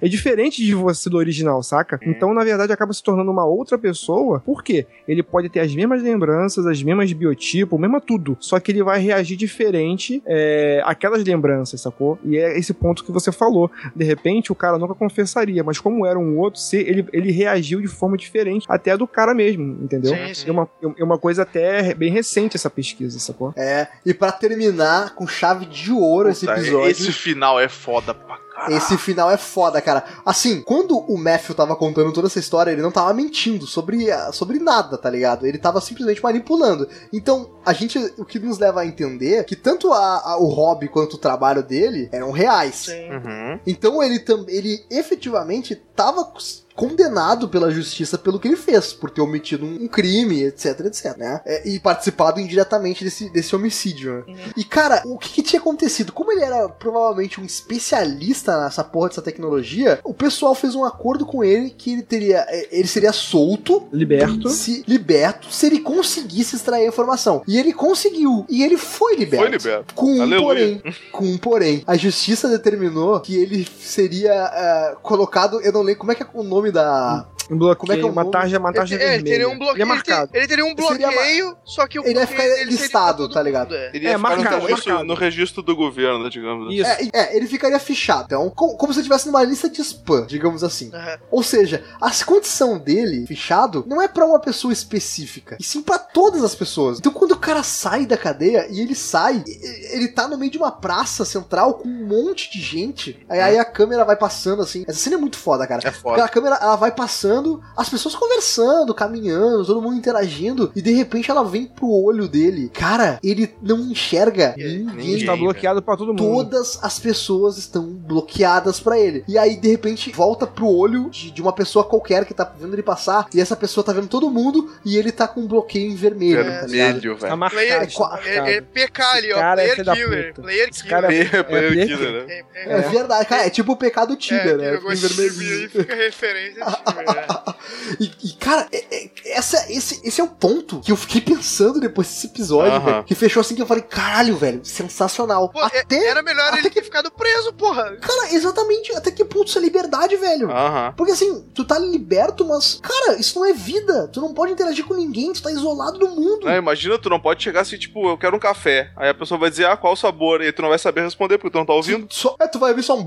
é diferente de você do original, saca? Então, na verdade, acaba se tornando uma outra pessoa. Por quê? Ele pode ter as mesmas lembranças, as mesmas biotipos, mesma tudo. Só que ele vai reagir diferente é, àquelas lembranças, sacou? E é esse ponto que você falou. De repente, o cara nunca confessaria, mas como era um outro ser, ele, ele reagiu de forma diferente até a do cara mesmo, entendeu? Sim, sim. É, uma, é uma coisa até bem recente essa pesquisa, sacou? É, e pra terminar com chave de ouro esse Puta, episódio. Esse final é foda pra caralho. Esse final é foda, cara. Assim, quando o Matthew tava contando toda essa história, ele não tava mentindo sobre, ah, sobre nada, tá ligado? Ele tava simplesmente manipulando. Então, a gente, o que nos leva a entender que tanto a, a- o hobby quanto o trabalho dele eram reais. Sim. Uhum. Então ele também, ele efetivamente tava condenado pela justiça pelo que ele fez, por ter omitido um, um crime, etc, etc, né? É, e participado indiretamente desse, desse homicídio. né? E cara, o que, que tinha acontecido? Como ele era provavelmente um especialista nessa porra dessa tecnologia, o pessoal fez um acordo com ele que ele teria, é, ele seria solto Liberto. se liberto se ele conseguisse extrair a informação. E ele conseguiu. E ele foi liberto. Foi liberto. Com um Aleluia. porém. Com um porém. A justiça determinou que ele seria ah, colocado. Eu não lembro como é que é o nome da. Um bloqueio, Como é que é o uma tarja, uma tarja Ele, é, ele vermelha. teria um bloqueio. Ele é marcado. Ele, ter- ele teria um Seria bloqueio, só que o Ele ia bloqueio ficar listado, tá ligado? mundo, é. Ele ia É, ficar marcado, no, registro, marcado. no registro do governo, digamos assim. Isso. É, é, ele ficaria fichado. Então, co- como se ele estivesse numa lista de spam, digamos assim. Aham. Ou seja, a condição dele, fichado, não é pra uma pessoa específica, e sim pra todas as pessoas. Então quando o cara sai da cadeia, e ele sai, ele tá no meio de uma praça central com um monte de gente, aí, aí a câmera vai passando assim. Essa cena é muito foda, cara. É Porque foda. a câmera ela vai passando passando, as pessoas conversando, caminhando, todo mundo interagindo, e de repente ela vem pro olho dele. Cara, ele não enxerga ninguém. ninguém. Tá bloqueado pra todo mundo. Todas as pessoas estão bloqueadas pra ele. E aí, de repente, volta pro olho de, de uma pessoa qualquer que tá vendo ele passar, e essa pessoa tá vendo todo mundo, e ele tá com um bloqueio em vermelho. tá? Vermelho, Tá velho. marcado. Player, tá marcado. é, é PK ali, ó. cara é Player da killer. Player Esse killer. cara é- Player- killer, né? É, É verdade, cara, é tipo o pecado Tiber, né? pegou Em esse time aí, vermelhinho. fica referência esse time, né? E, e, cara, é- é- essa, esse, esse é o ponto que eu fiquei pensando depois desse episódio, Aham. velho. Que fechou assim que eu falei, caralho, velho, sensacional. Pô, é- até, era melhor até ele que- ter ficado preso, porra. cara, exatamente, até que ponto isso é liberdade, velho? Aham. Porque assim, tu tá liberto, mas, cara, isso não é vida. Tu não pode interagir com ninguém, tu tá isolado do mundo. É, imagina, tu não pode chegar assim, tipo, eu quero um café. Aí a pessoa vai dizer, ah, qual o sabor? E tu não vai saber responder porque tu não tá ouvindo. Só, é, tu vai ver só um.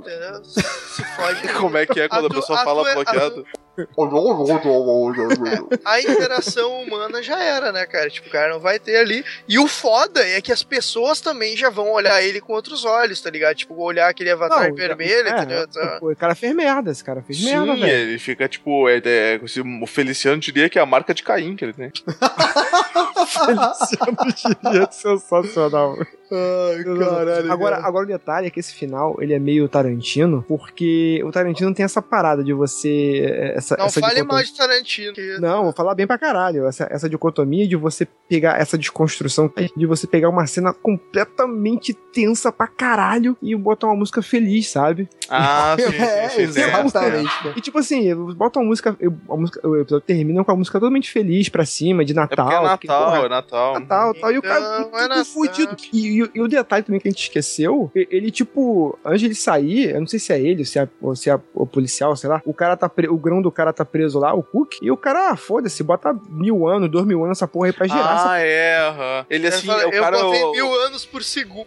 Entendeu? Se fode. Como é que é quando a, tu- pessoa fala bloqueado? a interação humana já era, né, cara? Tipo, o cara não vai ter ali. E o foda é que as pessoas também já vão olhar ele com outros olhos, tá ligado? Tipo, olhar aquele avatar Não, vermelho, é, entendeu? Tá. Pô, O cara fez merda, esse cara fez merda, Sim, velho. ele fica tipo. É, é, o Feliciano diria que é a marca de Caim que ele tem. Feliciano diria sensacional. Ai, caralho. Agora, cara. agora o detalhe é que esse final ele é meio Tarantino, porque o Tarantino tem essa parada de você. Essa, Não essa fale dicotomia- mal de Tarantino. que- Não, vou falar bem pra caralho. Essa, essa dicotomia de você pegar essa desconstrução, de você pegar uma cena completamente tensa pra caralho e botar uma música feliz, sabe? Ah, sim, É, sim, sim, sim. exatamente. cara. E tipo assim, bota uma música. eu- A música o episódio termina com a música totalmente feliz pra cima, de É Natal. porque é porque, Natal, porra, é Natal. Natal, tal, e o cara Então, tudo é Natal. fudido. E, e- e o detalhe também que a gente esqueceu, ele, tipo, antes de ele sair, eu não sei se é ele, se é, ou se é o policial, sei lá, o cara tá pre- o grão do cara tá preso lá, o Cook, e o cara, ah, foda-se, bota mil anos, dois mil anos essa porra aí pra gerar essa Ah, é, aham. Ele assim, eu, é o eu cara. botei o- mil anos por,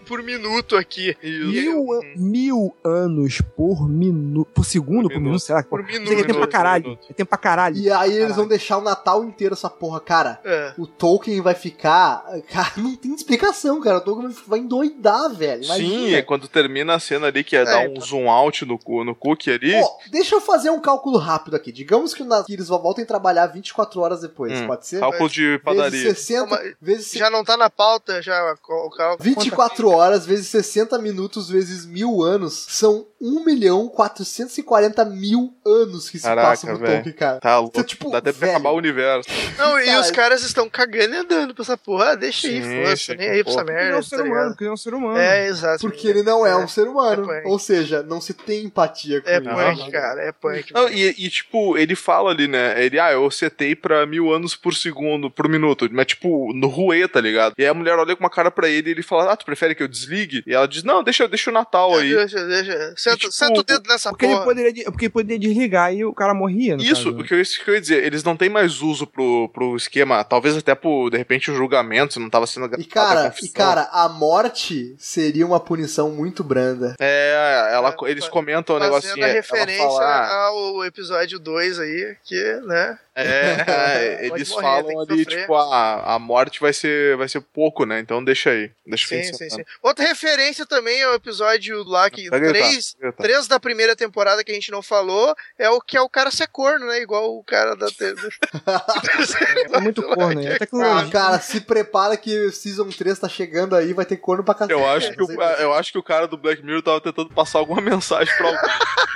por minuto aqui. Mil, an- mil anos por minuto. Por segundo, por, minuto. minuto, sei lá. Por minuto. é tempo pra caralho. É tempo pra caralho. E aí eles vão deixar o Natal inteiro essa porra, cara. É. O Tolkien vai ficar. Cara, não tem explicação, cara. O Tolkien vai endoidar, velho. Sim, Imagina. é quando termina a cena ali, que é, dar um zoom out no, no Cook ali. Ó, deixa eu fazer um cálculo rápido aqui. Digamos que, o Na- que eles voltem a trabalhar 24 horas depois, Hum, pode ser? cálculo de padaria. Vezes 60, Calma, vezes Já não tá na pauta, já o cara. 24 horas vezes 60 minutos vezes mil anos são 1 milhão 440 mil anos que se Caraca, passam no. Tolkien, cara. Tá louco. Então, tipo, Dá até pra acabar o universo. Não, e Cara, os caras estão cagando e andando pra essa porra. Ah, deixa aí, foda-se, nem aí pra essa. Porque ele é merda. um ser tá humano, porque ele é um ser humano. É, exato. Porque ele não é, um ser humano. é ou seja, não se tem empatia com É ele. punk, cara, é punk. Não, e, e, tipo, ele fala ali, né? Ele, ah, eu setei pra mil anos por segundo, por minuto. Mas, tipo, no ruê, tá ligado? E aí a mulher olha com uma cara pra ele e ele fala, ah, tu prefere que eu desligue? E ela diz, não, deixa, deixa o Natal aí. Deixa, deixa. Senta, tipo, senta o dedo nessa Porque ele, porra. poderia, de- porque ele poderia desligar e o cara morria. No Isso, caso. o que eu, isso que eu ia dizer, eles não têm mais uso pro, pro esquema, talvez até pro, de repente, o julgamento, se não tava sendo E a cara, e cara, a morte seria uma punição muito branda. É, ela, É, eles comentam o Fazendo negocinho. a ela referência fala, ah, ao episódio 2 aí, que, né? É, eles morrer, falam ali, sofrer. tipo, a, a morte vai ser, vai ser pouco, né? Então deixa aí. Deixa o Sim, sim, sim. Outra referência também ao episódio lá que Vai gritar, três, vai gritar. três da primeira temporada que a gente não falou é o que é o cara ser corno, né? Igual o cara da te- É muito corno, é Ah, tecnologia. cara, se prepara que Season 3 tá chegando aí, vai ter corno pra cacete. Eu acho, que o, eu acho que o cara do Black Mirror tava tentando passar alguma mensagem pra alguém.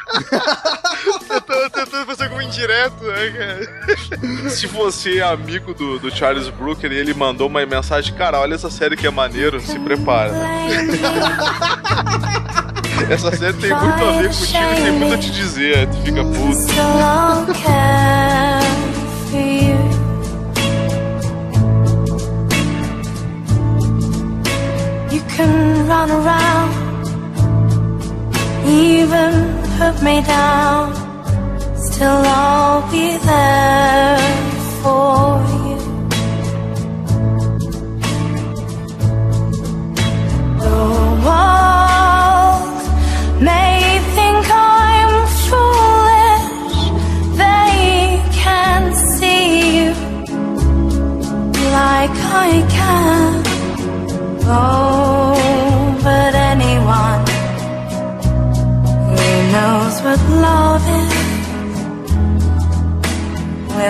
tentando, tentando fazer algum indireto, né, cara? Se você é amigo do, do Charles Brooker e ele mandou uma mensagem, cara, olha essa série que é maneiro, se prepara. Essa série tem muito a ver contigo e tem muito a te dizer. Tu fica puto. Run around, even put me down. Still, I'll be there for you. The world may think I'm foolish, they can't see you like I can. Oh, but anyone who knows what love I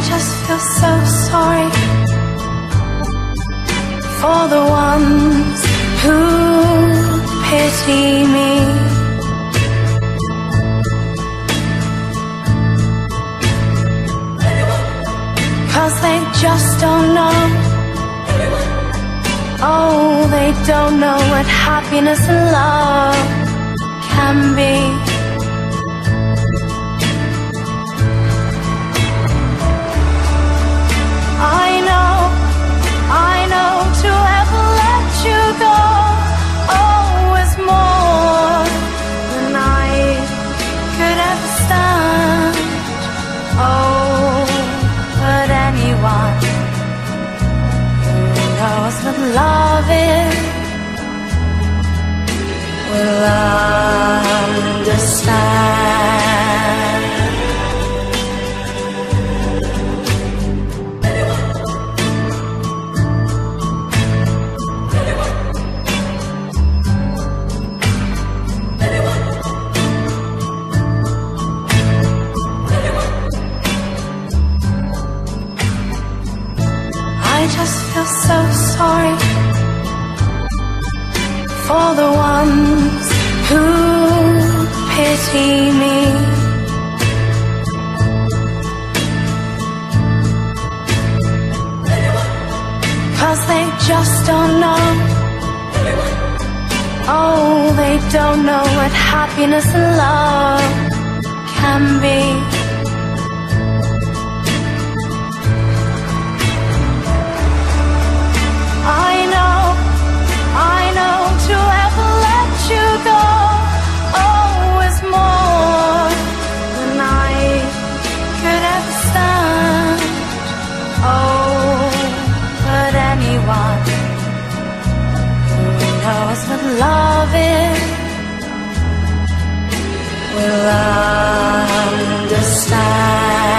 just feel so sorry for the ones who pity me. Cause they just don't know. Oh, they don't know what happiness and love can be. Is will understand. I just feel so sorry for the ones who pity me. Cause they just don't know. Oh, they don't know what happiness and love can be. Knows what love is will understand.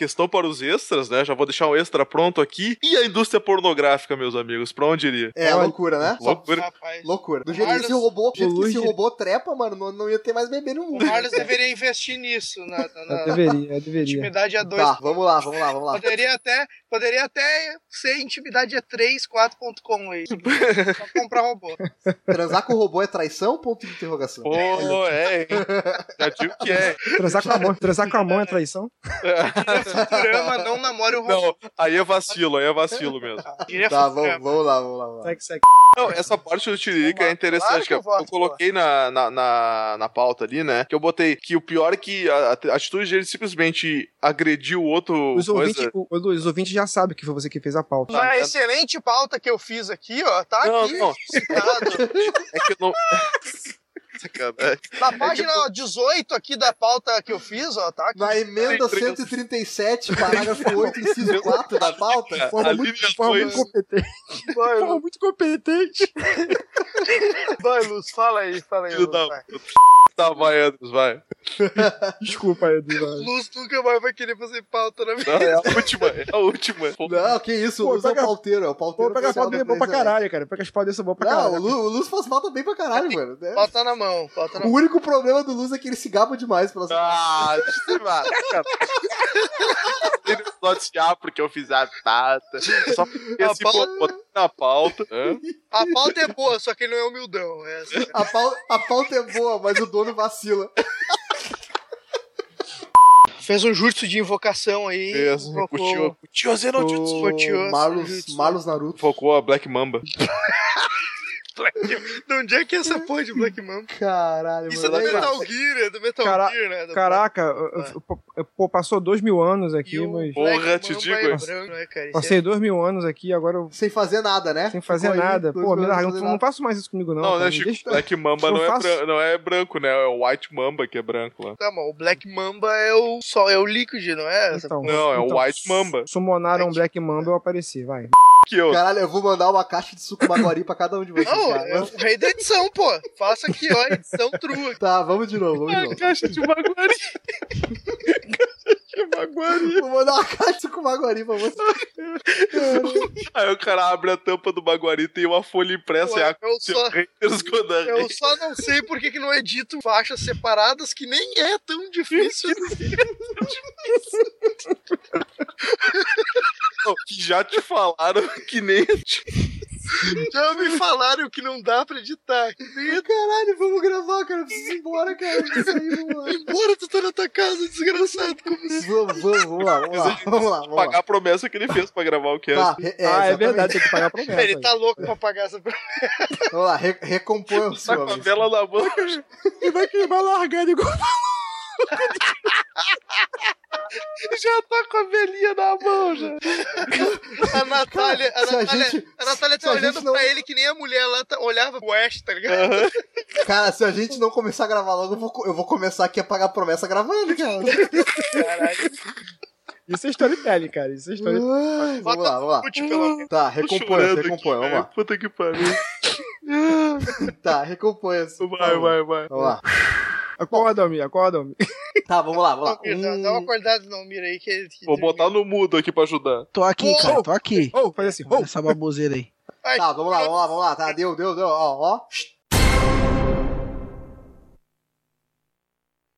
Questão para os extras, né? Já vou deixar um extra pronto aqui. E a indústria pornográfica, meus amigos, pra onde iria? É loucura, né? Loucura. Rapaz, Loucura. Do O jeito que esse Marlos- robô, do jeito que Luigi- esse robô trepa, mano, não, não ia ter mais bebê no o mundo. Marlos deveria investir nisso, na, na- na Eu deveria, eu deveria. intimidade a dois. Tá, vamos lá, vamos lá, vamos lá. Poderia até, poderia até ser intimidade a 3, 4.com aí. Só comprar robô. Transar com o robô é traição? Ponto de interrogação. Pô, é, hein? Já digo que é. Transar com a mão, transar com a mão é traição? Futurama não namore o robô. Não, aí é vacilo, aí é vacilo mesmo. Diria Tá, vamos, vamos lá, vamos lá. Vamos lá. Segue, segue. Não, essa parte do Tiririca é interessante, Claro que eu voto, eu coloquei na, na, na, na pauta ali, né? Que eu botei que o pior é que a, a atitude dele simplesmente agrediu o outro. Os ouvintes, os ouvintes já sabem que foi você que fez a pauta. Uma excelente pauta que eu fiz aqui, ó. Tá Não, aqui. não. citado. É que eu não. Sacanagem. Na página ó, 18 aqui da pauta que eu fiz, ó, tá aqui. Na emenda Tem três. 137, parágrafo 8, inciso 4 da pauta. Forma Ali muito, já forma muito competente. Vai, Forma muito competente. vai, Luz, fala aí, fala aí, Luz, da vai. Tá, vai, Andros, vai. Desculpa, Edu. vai. Luz nunca mais vai querer fazer pauta na vida. Não, é a última, é a última. Não, que isso, Pô, o Luz é o pega- pauteiro, é o pauteiro. Pô, pega a pauta é bom pra Presidente. caralho, cara. Pega as pautas são bom pra Não, o caralho. Lu, o Luz faz falta bem pra caralho, mano. né? Pauta na mão, pauta na O mão. único problema do Luz é que ele se gaba demais pelas Ah, eu. Ele noticiar porque eu fiz a data. Só porque A esse pô, pauta- na pauta. Hã? A pauta é boa, só que ele não é humildão. É assim. A, pau- a pauta é boa, mas o dono vacila. Fez um jutsu de invocação aí. Fez, curtiu. Curtiu, Zeno Jutsu. Curtiu, O. Marlos Naruto. Focou a Black Mamba. De onde é que é essa porra de Black Mamba? Caralho, Isso é mano. do Aí, Metal Gear, é do Metal Cara- Gear, né? Do Caraca, pô, passou dois mil anos E aqui, o mas. Porra, te digo, é branco, né, cara? Passei dois mil anos aqui, agora eu. Sem fazer nada, né? Sem fazer Ficou aí nada. dois Pô, me anos larga, sem não, não faço mais isso comigo, não. Não, cara. né, Chico? deixa- Black Mamba Eu não é, faço- bran- não é branco, né? É o White Mamba que é branco lá. é- Tá, mas o Black Mamba é o sol, é o líquido, não é? Então, Não, é o então, White Mamba. Sumonaram um Black Mamba, eu apareci, vai. Que eu. Caralho, eu vou mandar uma caixa de suco maguari pra cada um de vocês. Não, cara. é o rei da edição, pô. Faça aqui, ó, edição true. Tá, vamos de novo, vamos de novo. Caixa de maguari. de maguari. Vou mandar uma caixa de suco maguari pra você. Aí o cara abre a tampa do maguari tem uma folha impressa Pô, e a eu só- Haters Eu só não sei por que, que não edito faixas separadas, que nem é tão difícil. que já te falaram que nem. Já me falaram que não dá pra editar. Caralho, vamos gravar, cara. Eu preciso ir embora, cara. Preciso vamos lá. Embora, tu tá na tua casa, desgraçado. Como assim? Vamos, vamos, vamos lá, vamos lá, vamos lá. Vamos Pagar lá. a promessa que ele fez pra gravar o cast. Tá, re- é, ah, é verdade, tem que pagar a promessa. Ele tá louco pra pagar essa Vamos lá, re recompõe o Tá seu com a vela na mão. E vai queimar largado igual. já tá com a velhinha na mão, já. A Natália, a se a Natália, gente- a Natália se tá a olhando gente não- pra ele que nem a mulher lá tá- olhava pro Ash, tá ligado? Cara, se a gente não começar a gravar logo, eu vou, eu vou começar aqui a pagar a promessa gravando, cara. Caralho. Isso é storytelling, cara. Isso é storytelling. Ai, vamos lá, vamos lá. Pelo. Tá, recompõe, recompõe, vamos lá. Puta que pariu. Tá, recompõe. Vai, vai, vai. Vamos lá. Acorda, Almir, acorda, Almir. Tá, vamos lá, vamos lá. Não, Mira, Dá uma acordada no Mira aí que, que Vou botar no mudo aqui pra ajudar. Tô aqui, cara, tô aqui. Ô, faz assim, ô. Essa baboseira aí. Ai, Tá, vamos lá, vamos lá, vamos lá. Tá, deu, deu, deu. Ó, ó.